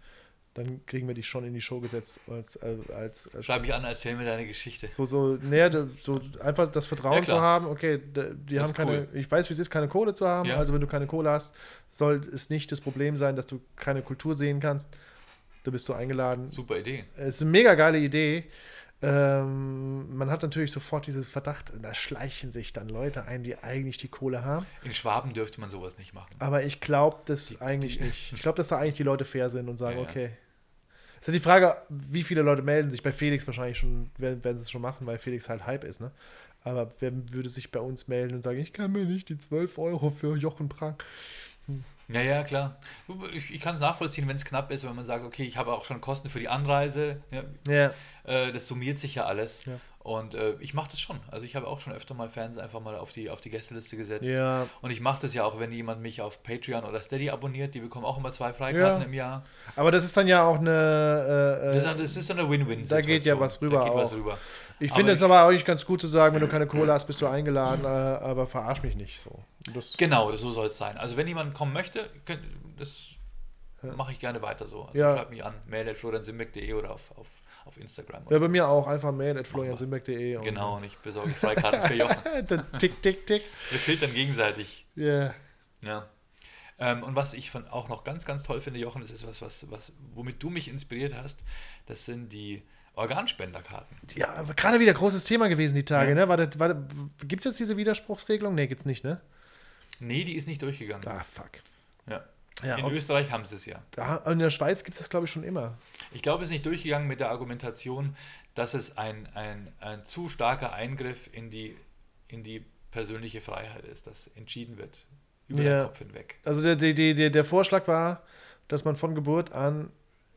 Dann kriegen wir dich schon in die Show gesetzt. Als, äh, als, als Schreib mich an, erzähl mir deine Geschichte. so, so, näher, so einfach das Vertrauen Ja, zu haben, okay, die Das haben keine, cool. ich weiß, wie es ist, keine Kohle zu haben. Ja. Also wenn du keine Kohle hast, soll es nicht das Problem sein, dass du keine Kultur sehen kannst. Da bist du eingeladen. Super Idee. Es ist eine mega geile Idee. Ähm, man hat natürlich sofort diesen Verdacht, da schleichen sich dann Leute ein, die eigentlich die Kohle haben. In Schwaben dürfte man sowas nicht machen. Aber ich glaube das Die- eigentlich die- nicht. Ich glaube, dass da eigentlich die Leute fair sind und sagen, Ja, ja. okay. Es ist ja die Frage, wie viele Leute melden sich. Bei Felix wahrscheinlich schon, werden, werden sie es schon machen, weil Felix halt Hype ist, ne? Aber wer würde sich bei uns melden und sagen, ich kann mir nicht die 12 Euro für Jochen Prang. Hm. Ja, ja, klar. Ich, ich kann es nachvollziehen, wenn es knapp ist, wenn man sagt, okay, ich habe auch schon Kosten für die Anreise. Ja, Ja. äh, das summiert sich ja alles. Ja. Und äh, ich mache das schon. Also ich habe auch schon öfter mal Fans einfach mal auf die, auf die Gästeliste gesetzt. Ja. Und ich mache das ja auch, wenn jemand mich auf Patreon oder Steady abonniert. Die bekommen auch immer zwei Freikarten Ja. im Jahr. Aber das ist dann ja auch eine. Äh, Das, äh, ist- das ist eine Win-Win. Da geht ja was rüber Da geht was auch. rüber. Ich finde es aber auch nicht ganz gut zu sagen, wenn du keine Kohle hast, bist du eingeladen, äh, aber verarsch mich nicht so. Das, Genau, das, so soll es sein. Also wenn jemand kommen möchte, könnt, das Ja. mache ich gerne weiter so. Also Ja. schreibt mich an, mail at floriansimbeck.de oder auf, auf, auf Instagram. ja, bei mir auch einfach mail at floriansimbeck.de. Genau, und ich besorge Freikarten für Jochen. (laughs) Dann tick, tick, tick. Wir filtern gegenseitig. Ja. Ja. Ähm, und was ich von, auch noch ganz, ganz toll finde, Jochen, das ist was, was, was, womit du mich inspiriert hast, das sind die Organspenderkarten. Ja, gerade wieder großes Thema gewesen die Tage, Ja. ne? Gibt es jetzt diese Widerspruchsregelung? Ne, gibt's nicht, ne? Nee, die ist nicht durchgegangen. Ah, fuck. Ja. Ja, In Österreich haben sie es ja. Da, in der Schweiz gibt es das, glaube ich, schon immer. Ich glaube, es ist nicht durchgegangen mit der Argumentation, dass es ein, ein, ein zu starker Eingriff in die, in die persönliche Freiheit ist, dass entschieden wird über Ja. den Kopf hinweg. Also der, der, der, der Vorschlag war, dass man von Geburt an,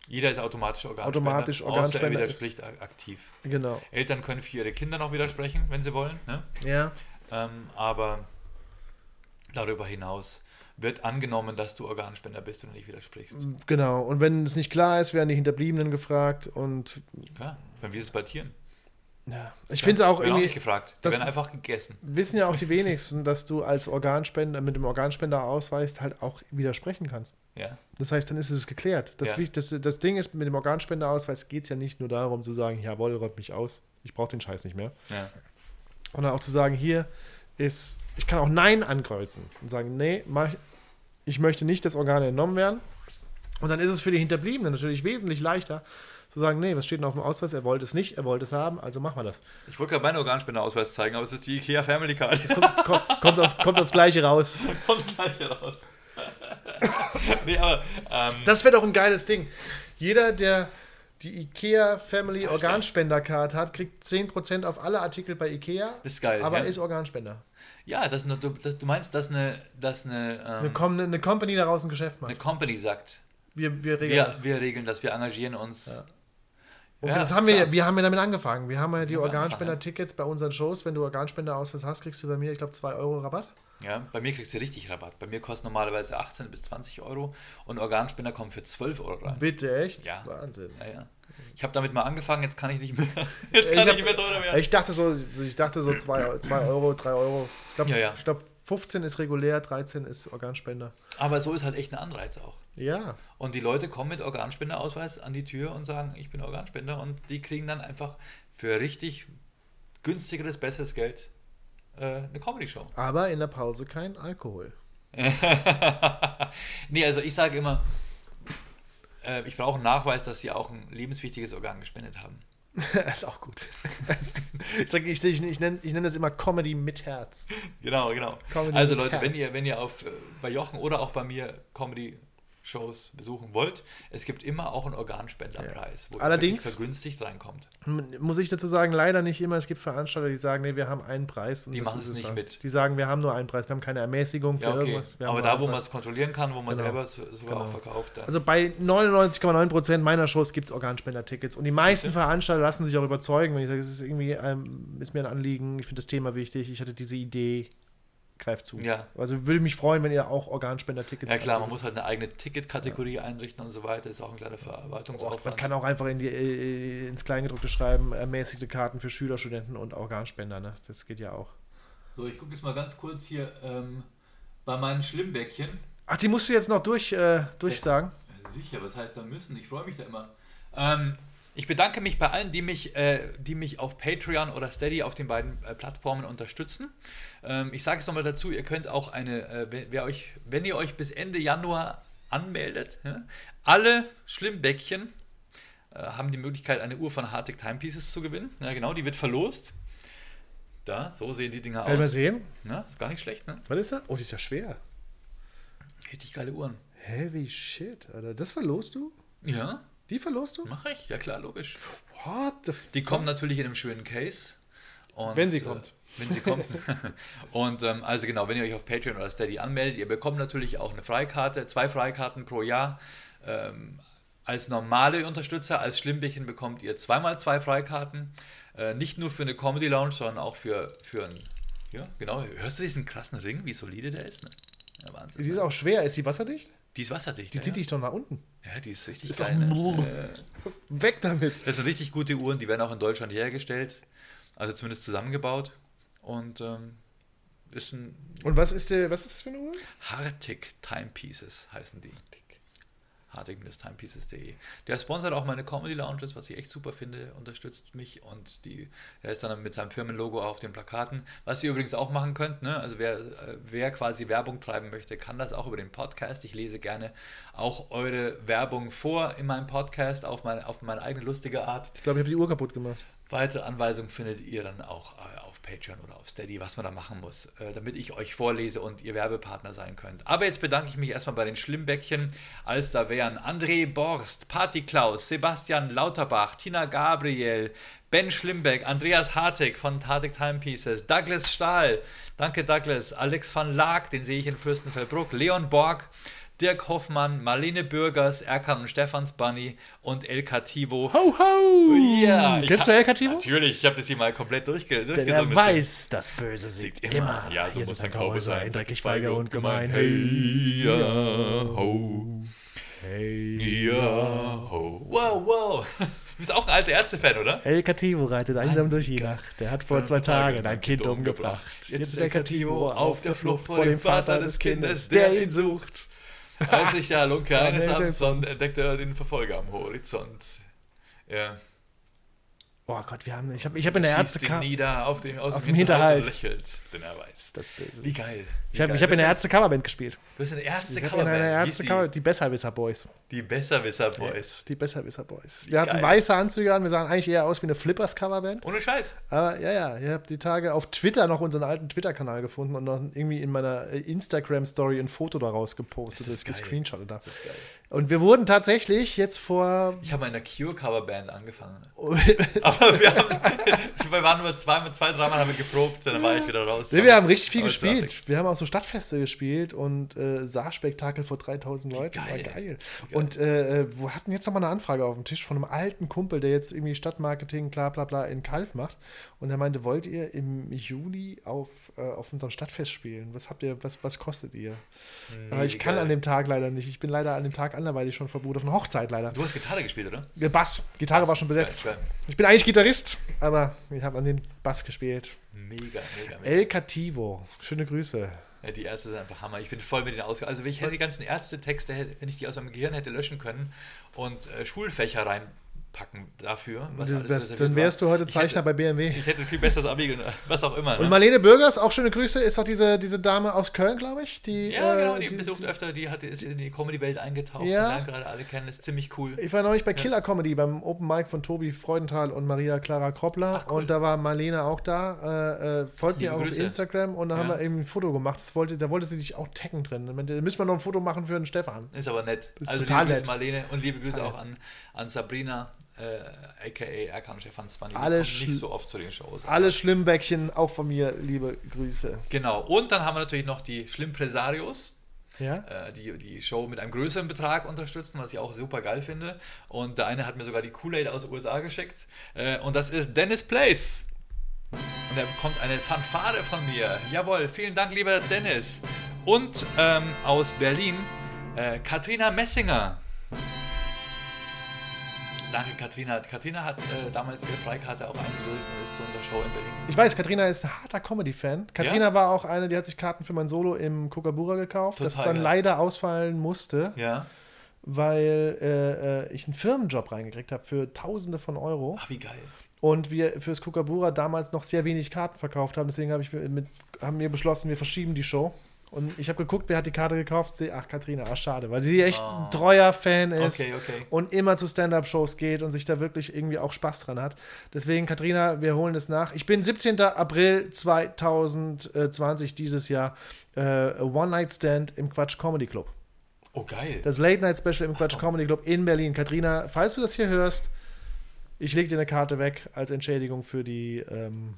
Jeder ist automatisch Organspender, Automatisch außer Organspender er ist- widerspricht ak- aktiv. genau. Eltern können für ihre Kinder noch widersprechen, wenn sie wollen, ne? Ja. ähm, aber darüber hinaus wird angenommen, dass du Organspender bist und nicht widersprichst. Genau. Und wenn es nicht klar ist, werden die Hinterbliebenen gefragt und Klar, wie ist es bei Tieren? Ja. Ich finde es auch irgendwie. nicht gefragt. Die das- werden einfach gegessen. wissen ja auch die wenigsten, dass du als Organspender mit dem Organspenderausweis halt auch widersprechen kannst. Ja. Das heißt, dann ist es geklärt. Das, Ja. Das, das Ding ist, mit dem Organspenderausweis geht es ja nicht nur darum zu sagen, jawohl, räumt mich aus, ich brauche den Scheiß nicht mehr. ja. Sondern auch zu sagen, hier ist, ich kann auch Nein ankreuzen und sagen, nee, mach, ich möchte nicht, dass Organe entnommen werden. Und dann ist es für die Hinterbliebenen natürlich wesentlich leichter zu sagen, nee, was steht denn auf dem Ausweis? Er wollte es nicht, er wollte es haben, also machen wir das. Ich wollte gerade meinen Organspenderausweis zeigen, aber es ist die IKEA Family Card. Kommt, kommt, kommt, das, kommt das Gleiche raus. (laughs) Kommst gleich raus. (laughs) nee, aber ähm, Das wäre doch ein geiles Ding. Jeder, der die IKEA Family Organspendercard hat, kriegt 10% auf alle Artikel bei IKEA, das ist geil. aber ja. ist Organspender. ja, das, du, das, du meinst, dass eine, dass eine, ähm, Eine, Com eine Company daraus ein Geschäft eine macht. Company sagt, Wir, wir regeln wir, das. wir regeln das, wir engagieren uns. Ja. Und Ja, das haben wir, klar. wir haben ja damit angefangen. Wir haben ja die Organspender-Tickets bei unseren Shows. Wenn du Organspenderausweis hast, kriegst du bei mir, ich glaube, 2 Euro Rabatt. Ja, bei mir kriegst du richtig Rabatt. Bei mir kostet normalerweise 18 bis 20 Euro und Organspender kommen für 12 Euro rein. Bitte, echt? Ja. Wahnsinn. Ja, ja. Ich habe damit mal angefangen, jetzt kann ich nicht mehr. (laughs) Jetzt Ich, kann ich, hab, nicht mehr teurer werden. ich dachte so, ich dachte so 2 Euro, 3 Euro. Ich glaube, Ja, ja. ich glaub, 15 ist regulär, 13 ist Organspender. Aber so ist halt echt ein Anreiz auch. Ja. Und die Leute kommen mit Organspenderausweis an die Tür und sagen, ich bin Organspender und die kriegen dann einfach für richtig günstigeres, besseres Geld äh, eine Comedy-Show. Aber in der Pause kein Alkohol. (laughs) nee, also ich sage immer, äh, ich brauche einen Nachweis, dass sie auch ein lebenswichtiges Organ gespendet haben. (laughs) ist auch gut. ich ich, ich, ich nenne nenn das immer Comedy mit Herz. Genau, genau. Comedy also Leute, wenn ihr, wenn ihr auf, äh, bei Jochen oder auch bei mir Comedy-Shows besuchen wollt, es gibt immer auch einen Organspenderpreis, wo ihr Allerdings- wirklich vergünstigt reinkommt. Muss ich dazu sagen, leider nicht immer. Es gibt Veranstalter, die sagen, nee, wir haben einen Preis. Und Die machen es nicht dann. mit. Die sagen, wir haben nur einen Preis, wir haben keine Ermäßigung für Ja, okay. irgendwas. Aber da, wo man es kontrollieren kann, wo man Genau. selber es sogar Genau. auch verkauft, dann Also bei 99,9% meiner Shows gibt es Organspender-Tickets. Und die meisten Okay. Veranstalter lassen sich auch überzeugen, wenn ich sage, es ist irgendwie, ähm, ist mir ein Anliegen, ich finde das Thema wichtig, ich hatte diese Idee, greift zu. Ja. Also würde mich freuen, wenn ihr auch Organspender-Tickets Ja klar, man muss halt eine eigene Ticketkategorie einrichten und so weiter. Ist auch ein kleiner Auch, Verwaltungsaufwand. man kann auch einfach in die, äh, ins Kleingedruckte schreiben, ermäßigte Karten für Schüler, Studenten und Organspender. Ne? Das geht ja auch. so, ich gucke jetzt mal ganz kurz hier ähm, bei meinen Schlimmbäckchen. Ach, die musst du jetzt noch durch, äh, durchsagen? Ja, Sicher, was heißt da müssen? Ich freue mich da immer. Ähm, ich bedanke mich bei allen, die mich, äh, die mich auf Patreon oder Steady auf den beiden äh, Plattformen unterstützen. Ähm, ich sage es nochmal dazu, ihr könnt auch eine, äh, wenn, wer euch, wenn ihr euch bis Ende Januar anmeldet, ja, alle Schlimmbäckchen äh, haben die Möglichkeit, eine Uhr von Hartig Timepieces zu gewinnen. Ja, genau, die wird verlost. Da, so sehen die Dinger Will mal aus. sehen. Ja, ist gar nicht schlecht, ne? Was ist das? Oh, die ist ja schwer. Richtig geile Uhren. Heavy shit, Alter. Das verlost du? Ja, Die verlost du? mache ich. Ja klar, logisch. What the Die kommt natürlich in einem schönen Case. Und, Wenn sie äh, kommt. wenn sie kommt. (laughs) und ähm, also genau, wenn ihr euch auf Patreon oder Steady anmeldet, ihr bekommt natürlich auch eine Freikarte, zwei Freikarten pro Jahr. Ähm, als normale Unterstützer, als Schlimmbärchen bekommt ihr zweimal zwei Freikarten. Äh, nicht nur für eine Comedy Lounge, sondern auch für, für ein. Ja, genau. Hörst du diesen krassen Ring, wie solide der ist? Ne? Ja, Wahnsinn. Die ist auch schwer. Ist die wasserdicht? Die ist wasserdicht. Die ja, zieht dich doch nach unten. Ja, die ist richtig Ist geil. Ne? Weg damit. Das sind richtig gute Uhren, die werden auch in Deutschland hergestellt. Also zumindest zusammengebaut. Und ähm, ist ein Und was ist, der, was ist das für eine Uhr? Hartig Timepieces heißen die. hartig-timepieces.de. Der sponsert auch meine Comedy Lounges, was ich echt super finde, unterstützt mich und die, der ist dann mit seinem Firmenlogo auf den Plakaten. Was ihr übrigens auch machen könnt, ne? also wer, äh, wer quasi Werbung treiben möchte, kann das auch über den Podcast. Ich lese gerne auch eure Werbung vor in meinem Podcast auf meine, auf meine eigene lustige Art. Ich glaube, ich habe die Uhr kaputt gemacht. Weitere Anweisungen findet ihr dann auch äh, Patreon oder auf Steady, was man da machen muss, äh, damit ich euch vorlese und ihr Werbepartner sein könnt. Aber jetzt bedanke ich mich erstmal bei den Schlimmbäckchen, als da wären André Borst, Party Klaus, Sebastian Lauterbach, Tina Gabriel, Ben Schlimbeck, Andreas Hartig von Hartig Timepieces, Douglas Stahl, danke Douglas, Alex van Laak, den sehe ich in Fürstenfeldbruck, Leon Borg, Dirk Hoffmann, Marlene Bürgers, Erkan und Stefans Bunny und El Cativo. Ho, ho! Ja, ich Kennst du El Cativo? Natürlich, ich habe das hier mal komplett durchge Denn durchgesungen. er weiß, das Böse siegt immer. Ja, so Hier muss ein Cowboy sein. dreckig, feige und gemein. Hey, ja, ho. Hey, Ja, ho. Wow, wow. Du bist auch ein alter Ärzte-Fan, oder? El Cativo reitet einsam durch die Nacht. Der hat vor zwei Tagen ein Kind umgebracht. Jetzt ist El Cativo auf der Flucht vor dem Vater des Kindes, der ihn sucht. Als sich der Halunke eines Abends sehr sonnt, entdeckt er den Verfolger am Horizont. Ja. Oh Gott, wir haben, ich habe ich hab in der Schießt ihn Ärzte nieder auf den, aus, aus dem dem Hinterhalt. Lächelt, denn er weiß. das Böse. Wie geil. Wie Ich habe hab in der Du Ärzte Coverband gespielt. bist eine Ärzte Ich habe in einer Ärzte Coverband, die Besserwisser Boys. Die Besserwisser Boys. Die Besserwisser Boys. Wir hatten geil. weiße Anzüge an, wir sahen eigentlich eher aus wie eine Flippers Coverband. Ohne Scheiß. Aber ja, ja, ich habe die Tage auf Twitter noch unseren alten Twitter-Kanal gefunden und noch irgendwie in meiner äh, Instagram-Story ein Foto daraus gepostet, Ist das das geil. gescreenshottet habe. Das ist geil. Und wir wurden tatsächlich jetzt vor. Ich habe mal in der Cure-Coverband angefangen. Aber wir, haben, (laughs) wir waren nur zwei, zwei dreimal haben wir geprobt, dann war ich wieder raus. Nee, wir haben richtig viel gespielt. Wir haben auch so Stadtfeste gespielt und äh, Saarspektakel vor 3000 Leuten. geil. War geil. geil. Und äh, äh, wir hatten jetzt nochmal eine Anfrage auf dem Tisch von einem alten Kumpel, der jetzt irgendwie Stadtmarketing, bla bla bla in Kalf macht. Und er meinte, wollt ihr im Juli auf, äh, auf unserem Stadtfest spielen? Was habt ihr, was, was kostet ihr? Aber ich kann geil. an dem Tag leider nicht. Ich bin leider an dem Tag anderweitig schon verbucht, auf einer Hochzeit leider. Du hast Gitarre gespielt, oder? Der Bass, Gitarre war schon besetzt. Geil, Ich bin eigentlich Gitarrist, aber ich habe an den Bass gespielt. Mega, mega, mega. El Cativo, schöne Grüße. Ja, die Ärzte sind einfach Hammer. Ich bin voll mit den Ausgaben. Also, wenn ich hätte die ganzen Ärztetexte, wenn ich die aus meinem Gehirn hätte löschen können und äh, Schulfächer reinpacken dafür, wärst, dann wärst war. du heute Ich Zeichner hätte, bei BMW. Ich hätte viel besseres Abi, (laughs) was auch immer. Und Ne? Marlene Bürgers, auch schöne Grüße, ist doch diese, diese Dame aus Köln, glaube ich. Die, Ja, genau, äh, die, besucht öfter, die hat, ist in die Comedy-Welt eingetaucht. Ja. Die gerade alle kennen, ist ziemlich cool. Ich war neulich bei Killer Comedy beim Open Mic von Tobi Freudenthal und Maria Clara Kroppler. Ach, cool. Und da war Marlene auch da. Äh, äh, folgt mir auch Grüße. auf Instagram und da haben Ja. wir eben ein Foto gemacht. Das wollte, da wollte sie dich auch taggen drin. Da müssen wir noch ein Foto machen für den Stefan. Ist aber nett. Ist Also total liebe Grüße nett. Marlene und liebe Grüße Total auch an, an Sabrina, äh, aka Erkan Stefan Spanny. Die Alle nicht so oft zu den Shows. Alle Schlimmbäckchen, auch von mir, liebe Grüße. Genau. Und dann haben wir natürlich noch die Schlimmpresarios. Ja? äh, die die Show mit einem größeren Betrag unterstützen, was ich auch super geil finde. Und der eine hat mir sogar die Kool-Aid aus den USA geschickt. Äh, und das ist Dennis Place. Und er bekommt eine Fanfare von mir. Jawohl, vielen Dank, lieber Dennis. Und ähm, aus Berlin, äh, Katrina Messinger. Danke, Katrina. Katrina hat äh, damals ihre Freikarte auch eingelöst und ist zu unserer Show in Berlin. Ich weiß, Katrina ist ein harter Comedy-Fan. Katrina war auch eine, die hat sich Karten für mein Solo im Kookaburra gekauft, das Total dann geil. leider ausfallen musste, Ja. weil äh, äh, ich einen Firmenjob reingekriegt habe für Tausende von Euro. Ach, wie geil. Und wir fürs Kookaburra damals noch sehr wenig Karten verkauft haben. Deswegen hab ich mit, haben wir beschlossen, wir verschieben die Show. Und ich habe geguckt, wer hat die Karte gekauft. Sehe, ach, Katrina, ach, schade, weil sie echt Oh. ein treuer Fan ist Okay, okay. und immer zu Stand-Up-Shows geht und sich da wirklich irgendwie auch Spaß dran hat. Deswegen, Katrina, wir holen es nach. Ich bin 17. April 2020 dieses Jahr äh, One-Night-Stand im Quatsch Comedy Club. Oh, geil. Das Late-Night-Special im Quatsch. Comedy Club in Berlin. Katrina, falls du das hier hörst, ich lege dir eine Karte weg als Entschädigung für die, ähm,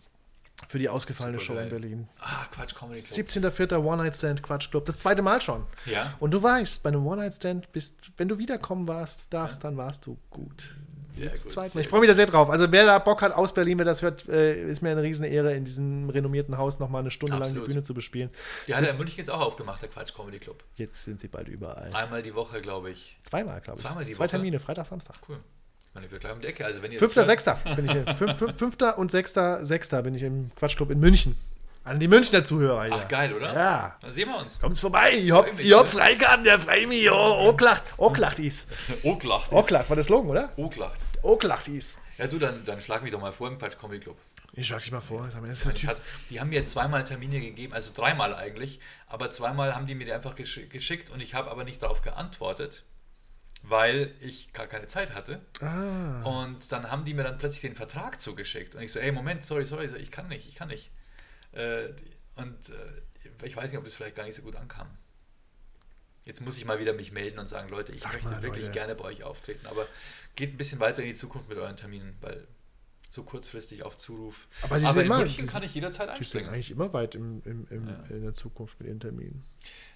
für die ausgefallene Show Super in geil. Berlin. Ah, Quatsch, Comedy Club. 17.04. One-Night-Stand Quatsch Club. Das zweite Mal schon. Ja. Und du weißt, bei einem One-Night-Stand bist, wenn du wiederkommen warst, darfst, dann warst du gut. Sehr gut. Ich freue mich da sehr drauf. Also wer da Bock hat aus Berlin, wer das hört, äh, ist mir eine riesen Ehre, in diesem renommierten Haus nochmal eine Stunde lang Absolut. die Bühne zu bespielen. Die hat er in München jetzt auch aufgemacht, der Quatsch Comedy Club. Jetzt sind sie bald überall. Einmal die Woche, glaube ich. Zweimal, glaube ich. Zweimal die Zwei Woche? Termine, Freitag, Samstag. Cool. Ich meine, wir gleich um die Ecke. Also wenn ihr Fünfter, das Sechster bin ich hier. Fünf, fünf, fünfter und Sechster, Sechster bin ich im Quatschclub in München. An die Münchner Zuhörer hier. Ach, geil, oder? Ja. Dann sehen wir uns. Kommt's vorbei, ihr habt, mich, ihr habt ne? Freikarten, der frei mich, oh, Oklacht, Oklacht ist. (laughs) Oklacht. ist- Oklacht war der Slogan, oder? Oklacht. Oklacht ist. Ja, du, dann, dann schlag mich doch mal vor im Quatsch Comedy Club. Ich schlag dich mal vor, das Ich ich hat, die haben mir zweimal Termine gegeben, also dreimal eigentlich, aber zweimal haben die mir die einfach gesch geschickt und ich habe aber nicht darauf geantwortet, weil ich gar keine Zeit hatte. Ah. Und dann haben die mir dann plötzlich den Vertrag zugeschickt. Und ich so, ey, Moment, sorry, sorry, ich kann nicht, ich kann nicht. Äh, und äh, ich weiß nicht, ob das vielleicht gar nicht so gut ankam. Jetzt muss ich mal wieder mich melden und sagen, Leute, ich Sag möchte mal, wirklich Leute. gerne bei euch auftreten. Aber geht ein bisschen weiter in die Zukunft mit euren Terminen, weil so kurzfristig auf Zuruf. Aber die sind in immer- München die kann ich jederzeit Die sind einspringen. eigentlich immer weit im, im, im, Ja. in der Zukunft mit ihren Terminen.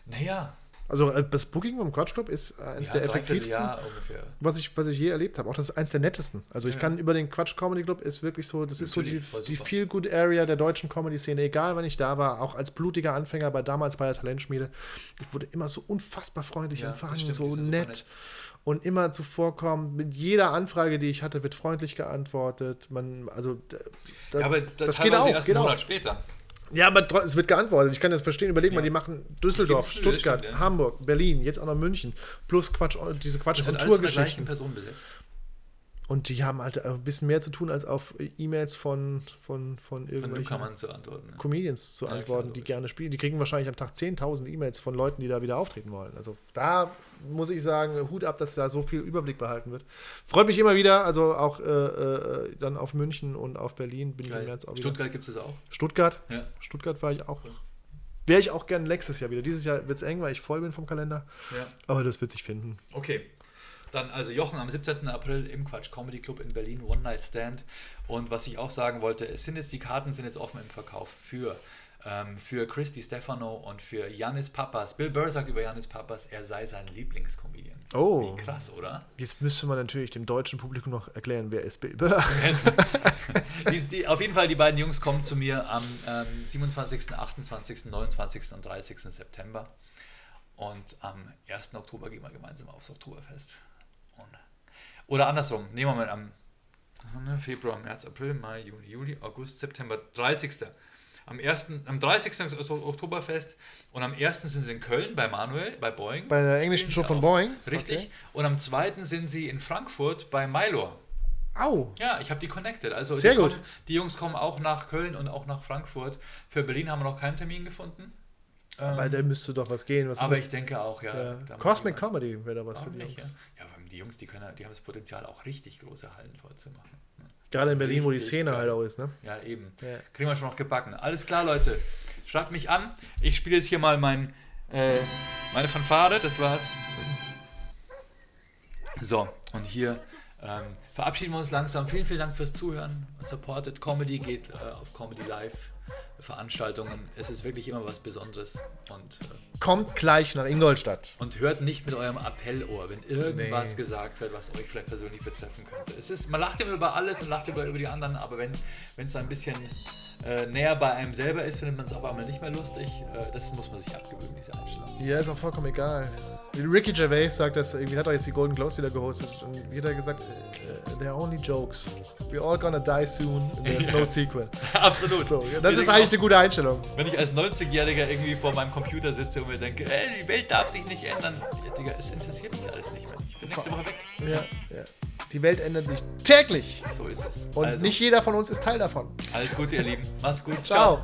Naja, Also äh, das Booking beim Quatschclub ist äh, eines ja, der effektivsten, was ich, was ich je erlebt habe. Auch das ist eins der nettesten. Also ich Ja. kann über den Quatsch Comedy Club ist wirklich so, das ist so die, Natürlich, die. Feel Good Area der deutschen Comedy Szene. Egal, wann ich da war, auch als blutiger Anfänger, bei damals bei der Talentschmiede, ich wurde immer so unfassbar freundlich Ja, empfangen, stimmt, so nett. nett. Und immer zuvorkommen, mit jeder Anfrage, die ich hatte, wird freundlich geantwortet. Man, also, da- Ja, aber da, das geht auch. erst Geht einen auch. Monat später. Ja, aber es wird geantwortet. Ich kann das verstehen. Überleg mal, Ja. die machen Düsseldorf, Stuttgart. Hamburg, Berlin, jetzt auch noch München. Plus Quatsch, diese Quatsch- und Tourgeschichten. Person besetzt. Und die haben halt ein bisschen mehr zu tun, als auf E-Mails von, von, von Von irgendwelchen Newcomern zu antworten. ne? Comedians zu Ja, klar, antworten, die logisch. gerne spielen. Die kriegen wahrscheinlich am Tag 10.000 E-Mails von Leuten, die da wieder auftreten wollen. Also da muss ich sagen, Hut ab, dass da so viel Überblick behalten wird. Freut mich immer wieder, also auch äh, äh, dann auf München und auf Berlin bin ich im Geil. März auch wieder. Stuttgart gibt es das auch. Stuttgart. Ja. Stuttgart war ich auch. Ja. Wäre ich auch gern nächstes Jahr wieder. Dieses Jahr wird es eng, weil ich voll bin vom Kalender. ja. Aber das wird sich finden. Okay. Dann also Jochen am 17. April im Quatsch Comedy Club in Berlin, One Night Stand. Und was ich auch sagen wollte, es sind jetzt, die Karten sind jetzt offen im Verkauf für, ähm, für Christy Stefano und für Janis Papas. Bill Burr sagt über Janis Papas, er sei sein Lieblingscomedian. Oh. Wie krass, oder? Jetzt müsste man natürlich dem deutschen Publikum noch erklären, wer ist Bill Burr. (laughs) die, die, auf jeden Fall, die beiden Jungs kommen zu mir am ähm, 27., 28., 29. und 30. September. Und am 1. Oktober gehen wir gemeinsam aufs Oktoberfest. Oder andersrum, nehmen wir mal am Februar, März, April, Mai, Juni, Juli, August, September, 30. Am, 1., am 30. ist das Oktoberfest und am 1. sind sie in Köln bei Manuel, bei Boeing. Bei der englischen Show von. Boeing. Richtig. Okay. Und am 2. sind sie in Frankfurt bei Mylor. Au. Ja, ich habe die connected. Also Sehr die, gut. Kommen, die Jungs kommen auch nach Köln und auch nach Frankfurt. Für Berlin haben wir noch keinen Termin gefunden. Bei Ähm, der müsste doch was gehen. Was aber ich denke auch, ja. ja. da Cosmic Comedy wäre da was für Jungs. ja. ja, weil die Jungs, die, können, die haben das Potenzial, auch richtig große Hallen vorzumachen. ne? Gerade in Berlin, wo die Szene geil. halt auch ist, ne? Ja, eben. Ja. Kriegen wir schon noch gebacken. Alles klar, Leute. Schreibt mich an. Ich spiele jetzt hier mal mein, äh, meine Fanfare. Das war's. So, und hier ähm, verabschieden wir uns langsam. Vielen, vielen Dank fürs Zuhören. Supported Comedy geht äh, auf Comedy Live. Veranstaltungen. Es ist wirklich immer was Besonderes. Und, äh, Kommt gleich nach Ingolstadt. und hört nicht mit eurem Appellohr, wenn irgendwas Nee. gesagt wird, was euch vielleicht persönlich betreffen könnte. Es ist, man lacht immer über alles und lacht über, über die anderen, aber wenn es ein bisschen äh, näher bei einem selber ist, findet man es auf einmal nicht mehr lustig. Äh, das muss man sich abgewöhnen, diese Einstellung. Ja, ist auch vollkommen egal. Ricky Gervais sagt das, irgendwie hat er jetzt die Golden Globes wieder gehostet und wie hat er gesagt, äh, they're only jokes. We're all gonna die soon and there's no (laughs) sequel. Absolut. So, Wir das ist eigentlich auch, eine gute Einstellung. Wenn ich als 90-Jähriger irgendwie vor meinem Computer sitze und mir denke, ey, die Welt darf sich nicht ändern, ja, Digga, es interessiert mich alles nicht mehr. Ich bin nächste Woche weg. Ja, ja. Die Welt ändert sich täglich So ist es. und also, nicht jeder von uns ist Teil davon. alles Gute, ihr Lieben. Macht's gut. Ciao.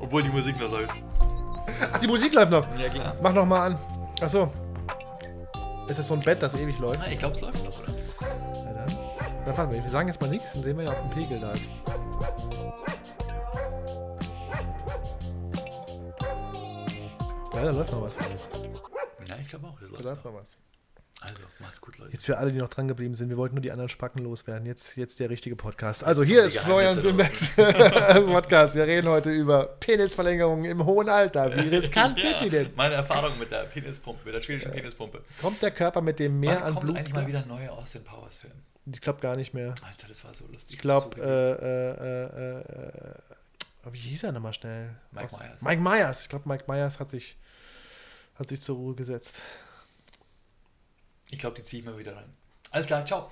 Obwohl die Musik noch läuft. Ach, die Musik läuft noch. Ja, klar. Mach noch mal an. Achso. Ist das so ein Bett, das ewig läuft? Ich glaube, es läuft noch, oder? Ja, dann. Dann warte mal, wir sagen jetzt mal nichts, dann sehen wir ja, ob ein Pegel da ist. Ja, da läuft noch was. Ja, ich glaube auch. Da läuft noch was. Also, macht's gut, Leute. Jetzt für alle, die noch dran geblieben sind, wir wollten nur die anderen Spacken loswerden. Jetzt, jetzt der richtige Podcast. Also hier ist Florian Simbecks (laughs) Podcast. Wir reden heute über Penisverlängerungen im hohen Alter. Wie (laughs) riskant Ja, sind die denn? Meine Erfahrung mit der Penispumpe, mit der schwedischen Penispumpe. Kommt der Körper mit dem Mehr Wann an kommt Blut? eigentlich mal wieder ein neuer Austin Powers Film? Ich glaube gar nicht mehr. Alter, das war so lustig. Ich glaube, so äh, äh, äh, äh, äh, wie hieß er nochmal schnell? Mike Myers. Mike Myers. Ich glaube, Mike Myers hat sich, hat sich zur Ruhe gesetzt. Ich glaube, die ziehe ich mal wieder rein. Alles klar, ciao.